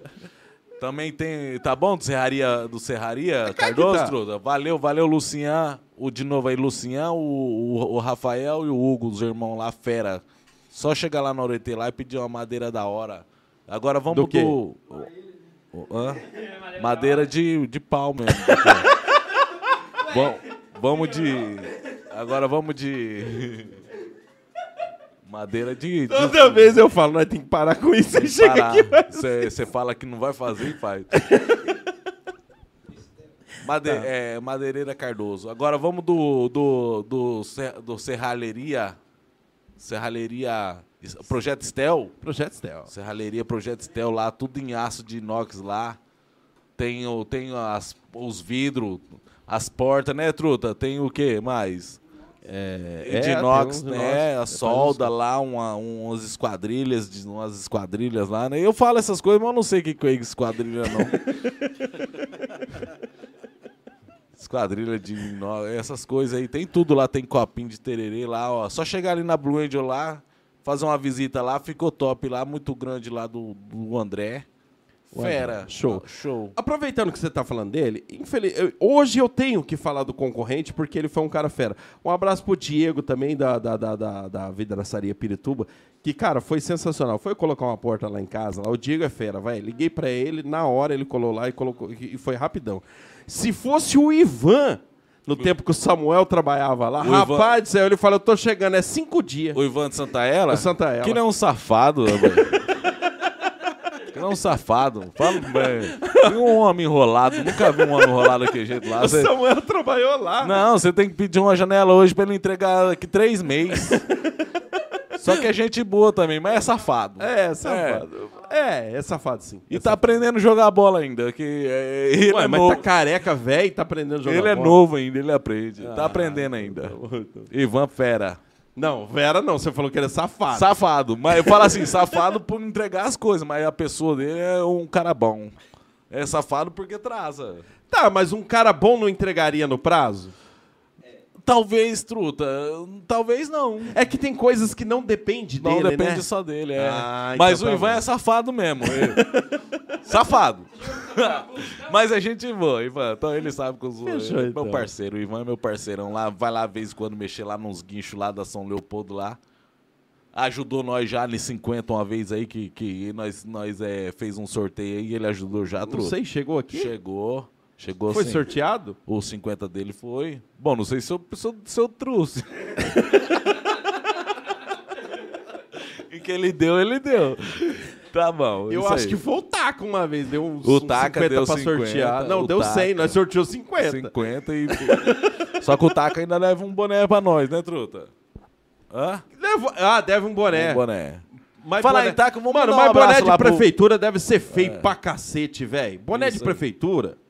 Também tem. Tá bom do Serraria, do Serraria Cardoso, tá. Valeu, valeu, Lucian. O de novo aí, Lucian, o, o, o Rafael e o Hugo, os irmãos lá, fera. Só chegar lá na Oretê lá e pedir uma madeira da hora. Agora vamos Do do. quê? o- o- hã? Madeira de, de pau mesmo. Bom, vamos de. Agora vamos de. Madeira de. de Toda vez eu falo, nós tem que parar com isso. Você chega aqui, mas... Você fala que não vai fazer e faz. Made, Tá. é, Madeireira Cardoso. Agora vamos do, do, do, do Serralheria. Serralheria. Projeto Stel. Projeto Stel. Serralheria Projeto Stel lá, tudo em aço de inox lá. Tem, o, tem as, os vidros, as portas, né, Truta? Tem o que mais? É, de é, inox, né? inox. A É, solda lá, uma, umas esquadrilhas, de, umas esquadrilhas lá, né? Eu falo essas coisas, mas eu não sei o que que é esquadrilha, não. esquadrilha de inox, essas coisas aí. Tem tudo lá, tem copinho de tererê lá, ó. Só chegar ali na Blue Angel lá, fazer uma visita lá, ficou top lá, muito grande lá do, do André. Fera. Show. Show. Aproveitando que você está falando dele, infeliz... hoje eu tenho que falar do concorrente porque ele foi um cara fera. Um abraço pro Diego também, da, da, da, da, da Vidraçaria Pirituba, que, cara, foi sensacional. Foi colocar uma porta lá em casa, lá. o Diego é fera, vai. Liguei para ele, na hora ele colou lá e colocou, e foi rapidão. Se fosse o Ivan, no tempo que o Samuel trabalhava lá, O Ivan- rapaz, céu, ele falou, eu tô chegando, é cinco dias. O Ivan de Santaella? O Santaella. Que ele é um safado, ele é um safado. Fala. Tem um homem enrolado. Nunca vi um homem enrolado daquele jeito lá. O Você- Samuel trabalhou lá. Não, você tem que pedir uma janela hoje pra ele entregar daqui três meses. Só que é gente boa também, mas é safado. É, safado. É, é, safado sim. E É tá aprendendo a jogar bola ainda. Que é, ele Ué, é mas novo. tá careca, velho, e tá aprendendo a jogar ele é bola. novo ainda, ele aprende. Ah, tá aprendendo ainda. Ivan Fera. Não, Vera não, você falou que ele é safado. Safado. Mas eu falo assim, safado por entregar as coisas, mas a pessoa dele é um cara bom. É safado porque traza. Tá, mas um cara bom não entregaria no prazo? Talvez, truta. Talvez não. É que tem coisas que não depende Não dele, depende né? só dele, é. Ah, Mas então o tá Ivan é safado mesmo. safado. Mas é gente boa, Ivan. Então ele sabe que sou Fechou, é então. meu parceiro. O Ivan é meu parceirão lá. Vai lá, de vez em quando, mexer lá nos guinchos lá da São Leopoldo lá. Ajudou nós já ali 50 uma vez aí, que, que nós, nós é, fez um sorteio aí. Ele ajudou já, Não sei, chegou aqui? Chegou. Chegou Foi sim. sorteado? O 50 dele foi. Bom, não sei se eu, se se eu trouxe. e que ele deu, ele deu. Tá bom. Eu acho aí. que foi o Taca uma vez, deu uns, O uns Taca 50 deu pra 50, sortear. Não, deu 100, Taca. nós sorteou 50. 50 e. Só que o Taca ainda leva um boné pra nós, né, truta? Hã? Levou- Ah, deve um boné. Um boné. Mas Fala boné... aí, Taca, vamos Mano, mandar um mas boné de lá pro- É. prefeitura deve ser feio pra cacete, velho. Boné Isso de prefeitura.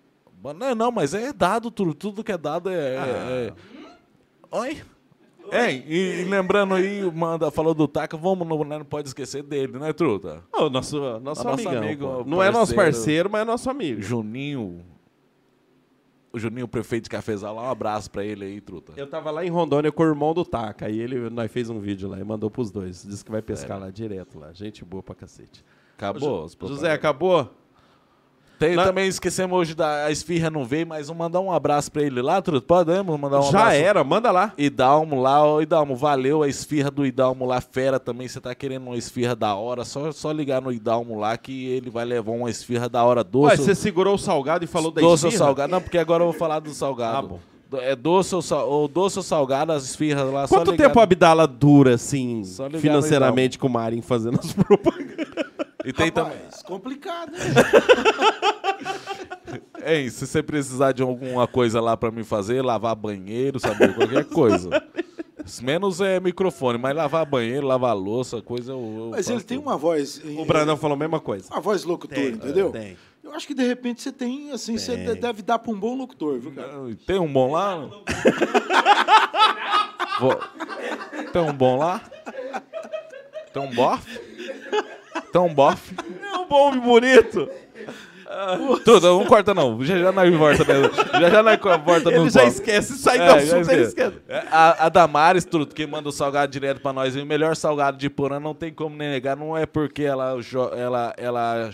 Não, não, mas é dado tudo. Tudo que é dado é. é- é- Oi? É, e, e lembrando aí, manda, falou do Taca, vamos, não, não pode esquecer dele, né, truta? Ô, nosso, nosso Nosso amigão, amigo, pô. o Não é nosso parceiro. parceiro, mas é nosso amigo. Juninho. O Juninho, prefeito de Cafezal, lá um abraço pra ele aí, truta. Eu tava lá em Rondônia com o irmão do Taca. Aí ele, nós fez um vídeo lá e mandou pros dois. Disse que vai pescar lá direto lá. Gente boa pra cacete. Acabou? José, acabou? Tem, Na- Também esquecemos hoje da a esfirra não veio, mas vamos mandar um abraço pra ele lá, truta. Podemos mandar um Já abraço? era, manda lá. Idalmo lá, ó, Idalmo, valeu a esfirra do Idalmo lá, fera também. Você tá querendo uma esfirra da hora, só, só ligar no Idalmo lá que ele vai levar uma esfirra da hora Ué, doce. você segurou o salgado e falou da doce ou esfirra? salgado? Não, porque agora eu vou falar do salgado. Ah, bom. É doce ou, sal, ou doce ou salgado, as esfirras lá. só Quanto tempo a Abdala dura, assim, financeiramente com o Marinho fazendo as propagandas? E tem também. Complicado, né? Ei, se você precisar de alguma coisa lá pra me fazer, lavar banheiro, sabe? Qualquer coisa. Menos é microfone, mas lavar banheiro, lavar louça, coisa eu, eu Mas ele tem tudo. uma voz. O Brandão falou a mesma coisa. Uma voz locutor, Tem, entendeu? tem. Eu acho que de repente você tem, assim, você de- deve dar pra um bom locutor, viu, cara? Tem um bom lá? Vou- Tem um bom lá? Tem um bofe? Um bofe? É um bom homem bonito. Tudo, não corta não. Já já nós volta mesmo. Já já nós volta no Ele já bofe. esquece, sai do É, já assunto, ele esquece. esquece. É, A, a Damares, truto, que manda o salgado direto pra nós, e o melhor salgado de Porã não tem como negar, não é porque ela, jo- ela, ela,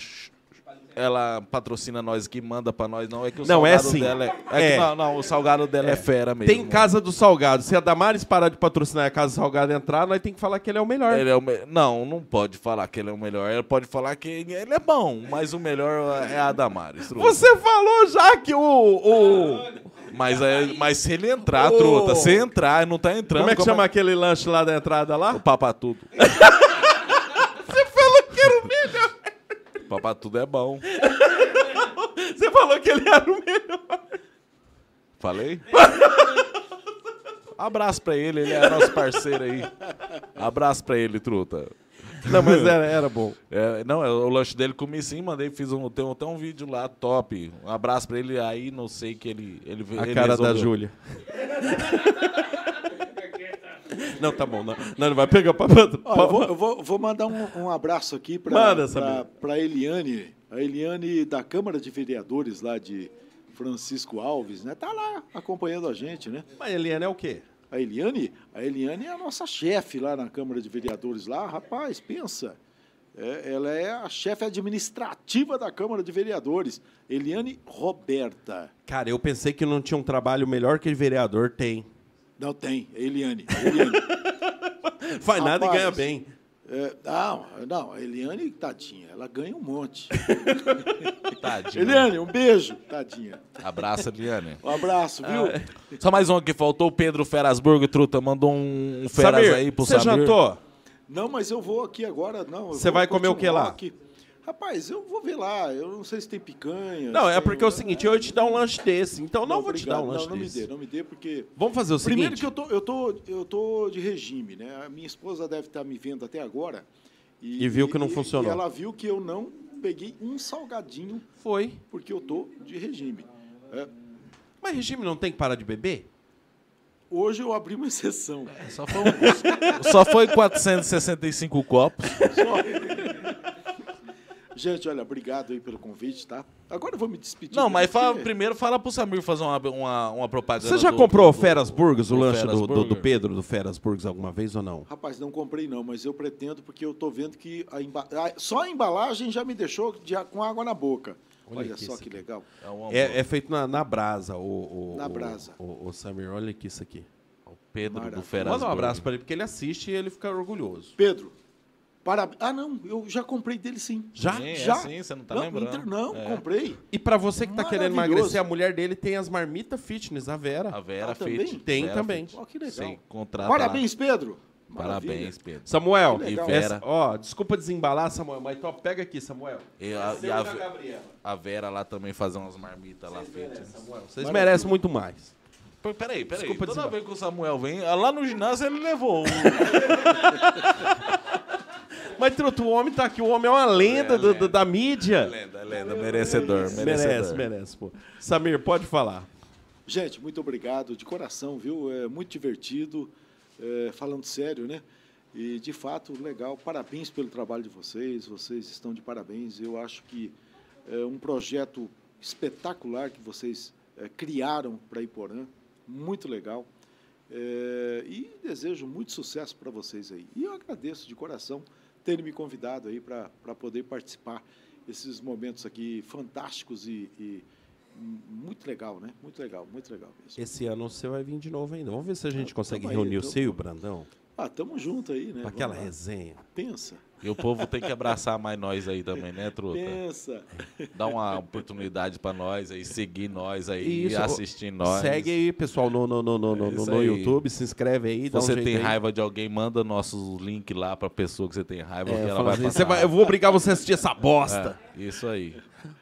ela patrocina nós aqui, manda pra nós, não, é que o Não, é salgado sim. dela é, é É. que não, não, o salgado dela é, fera mesmo. Tem Casa do Salgado. Se a Damares parar de patrocinar a Casa do Salgado entrar, nós tem que falar que ele é o melhor. Ele é o me- Não, não pode falar que ele é o melhor. Ele pode falar que ele é bom, mas o melhor é a Damares. truta. Você falou já que o... o... Mas, é, mas se ele entrar, Ô. truta, se entrar, não tá entrando. Como é que chama aquele lanche lá da entrada lá? O papatudo. Você falou que era o melhor. Papatudo é bom. Você falou que ele era o melhor. Falei? Abraço pra ele, ele é nosso parceiro aí. Abraço pra ele, truta. Não, mas era, era bom. É, não, é, o lanche dele comi sim, mandei, fiz um, tem até um vídeo lá top. Um abraço pra ele aí, não sei que ele. ele A ele cara da resolveu. Júlia. Não, tá bom. Não, não, vai pegar pra- Ó, eu, vou, eu vou- vou mandar um, um abraço aqui para para Eliane, a Eliane da Câmara de Vereadores lá de Francisco Alves, né? Tá lá acompanhando a gente, né? Mas Eliane é o quê? A Eliane, a Eliane é a nossa chefe lá na Câmara de Vereadores lá, rapaz, pensa. É, ela é a chefe administrativa da Câmara de Vereadores, Eliane Roberta. Cara, eu pensei que não tinha um trabalho melhor que vereador. Tem. Não tem, é Eliane. é Eliane. Faz nada e Rapaz, ganha bem. É, não, não, a Eliane, tadinha, ela ganha um monte. Tadinho. Eliane, um beijo, tadinha. Abraço, Eliane. Um abraço, viu? Só mais um que faltou, o Pedro Ferasburgo, truta, mandou um, Feras Samir, aí pro você Samir. jantou? Não, mas eu vou aqui agora, não. Você vai comer o que lá? aqui. Rapaz, eu vou ver lá. Eu não sei se tem picanha. Não, é porque é o seguinte, eu ia te dar um lanche desse, então não, vou te obrigado. dar um lanche Não, não me desse. dê, não me dê, porque... Vamos fazer o Primeiro seguinte. que eu tô, eu, tô, eu tô de regime, né? A minha esposa deve estar me vendo até agora. E viu que não funcionou. E ela viu que eu não peguei um salgadinho Foi. porque eu tô de regime. É, Mas regime não tem que parar de beber? hoje eu abri uma exceção. Só foi, um- só foi 465 copos. Gente, olha, obrigado aí pelo convite, tá? Agora eu vou me despedir. Não, mas fala, primeiro fala pro Samir fazer uma, uma, uma propaganda. Você já do- comprou o do- Feras Burgers, o do lanche Feras do, do, do? Pedro do Feras Burgers alguma vez ou não? Rapaz, não comprei não, mas eu pretendo porque eu tô vendo que a emba- a- só a embalagem já me deixou de- com água na boca. Olha Olha, aqui só que aqui. legal. É, É, é feito na, na brasa, o, o, Na o- brasa. O, o Samir, olha aqui isso aqui. o Pedro do Maravilha. Feras Manda um abraço pra ele, porque ele assiste e ele fica orgulhoso. Pedro, parabéns. Ah, não, eu já comprei dele sim. Já? Sim, é já? assim, você não tá não, lembrando. inter- Não, É. comprei. E pra você que tá querendo emagrecer, a mulher dele tem as marmitas fitness, a Vera. A Vera Ah, também? Tem Vera também. Fit. Ó, que legal. Sim, contrata Parabéns, Pedro. lá. Parabéns, Pedro. Samuel, Que legal. E Vera. essa- ó, desculpa desembalar, Samuel, mas então pega aqui, Samuel. E a, e a, a Vera lá também fazer umas marmitas lá feitas. Vocês merecem muito mais. Peraí, peraí. Desculpa Toda vez que o Samuel vem, lá no ginásio ele levou. Mas, Truto, o homem tá aqui, o homem é uma lenda, É, do- lenda. do- da mídia. lenda, lenda, merecedor, merecedor. Merece, merece, pô. Samir, pode falar. Gente, muito obrigado, de coração, viu? É muito divertido, é, falando sério, né? E, de fato, legal. Parabéns pelo trabalho de vocês, vocês estão de parabéns. Eu acho que é um projeto espetacular que vocês é, criaram para Iporã, muito legal. É, e desejo muito sucesso para vocês aí. E eu agradeço de coração terem me convidado aí para poder participar desses momentos aqui fantásticos e, e muito legal, né? Muito legal, muito legal mesmo. Esse ano você vai vir de novo ainda. Vamos ver se a gente Ah, consegue tamo aí, reunir o seu e o Brandão Ah, tamo junto aí, né? aquela resenha. Pensa, E o povo tem que abraçar mais nós aí também, né, truta? pensa. Dá uma oportunidade pra nós aí, seguir nós aí, Isso, assistir nós. Segue aí, pessoal, no, no, no, no, no, É no aí. YouTube, se inscreve aí, Se dá um você jeito tem aí. raiva de alguém, manda nosso link lá pra pessoa que você tem raiva, É, que ela vai assim, passar. "Você vai- eu vou obrigar você a assistir essa bosta. É, isso aí.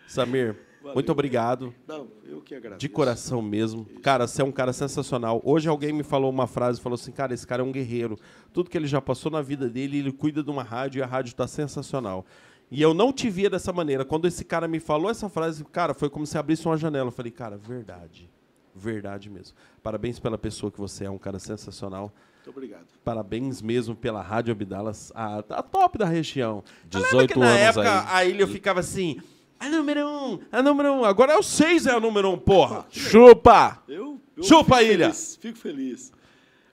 Samir, muito obrigado. Não, eu que agradeço. De coração mesmo. Cara, você é um cara sensacional. Hoje alguém me falou uma frase, falou assim, cara, esse cara é um guerreiro. Tudo que ele já passou na vida dele, ele cuida de uma rádio e a rádio tá sensacional. E eu não te via dessa maneira. Quando esse cara me falou essa frase, cara, foi como se abrisse uma janela. Eu falei, cara, verdade. Verdade mesmo. Parabéns pela pessoa que você é, um cara sensacional. Muito obrigado. Parabéns mesmo pela Rádio Abdalas, a, a top da região. Eu lembro 18 que na anos época aí. a ilha ficava assim, a número um, a número um. Agora é o seis é a número um, porra. Chupa! Eu, eu Chupa, fico Ilha. Feliz, fico feliz.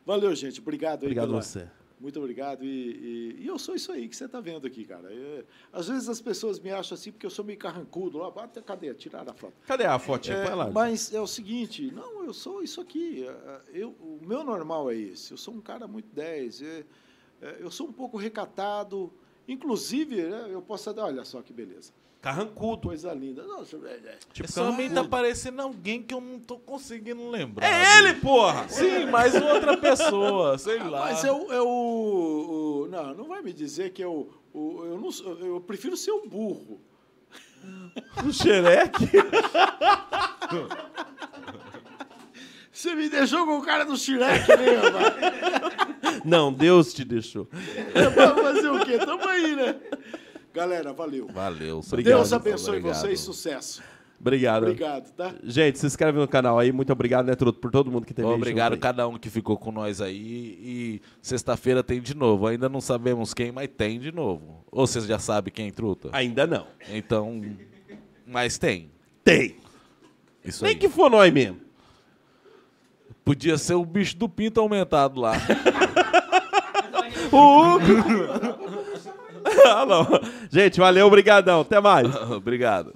Valeu, gente. Obrigado aí. Obrigado pela- você. Muito obrigado. E, e- e eu sou isso aí que você está vendo aqui, cara. É, às vezes as pessoas me acham assim porque eu sou meio carrancudo. Lá, bate, cadê? Tiraram a foto. Cadê a fotinha? É, lá. mas é o seguinte, não, eu sou isso aqui. é, Eu, o meu normal é esse. Eu sou um cara muito 10. é, é, eu sou um pouco recatado. Inclusive, né, eu posso olha só que beleza. Carrancudo. Coisa linda. Nossa, é, é. Tipo, Esse homem tá parecendo alguém que eu não tô conseguindo lembrar. É ele, porra! Sim, mas outra pessoa, sei Ah, lá. Mas eu, eu, o- não, não vai me dizer que eu, o- eu, não, eu prefiro ser um burro. O xereque. Você me deixou com o cara do Shrek, né, rapaz? Não, Deus te deixou. Vai fazer o quê? Tamo aí, né? Galera, valeu. Valeu. Obrigado. Deus abençoe Obrigado. vocês, sucesso. Obrigado. Obrigado, tá? Gente, se inscreve no canal aí. Muito obrigado, né, Truto, por todo mundo que teve Obrigado aí. cada um que ficou com nós aí. E sexta-feira tem de novo. Ainda não sabemos quem, mas tem de novo. Ou vocês já sabem quem, truta? Ainda não. Então, mas tem. Tem. Isso Nem aí. que for nós mesmo. Podia ser o bicho do pinto aumentado lá. O. Gente, valeu, obrigadão. Até mais. Obrigado.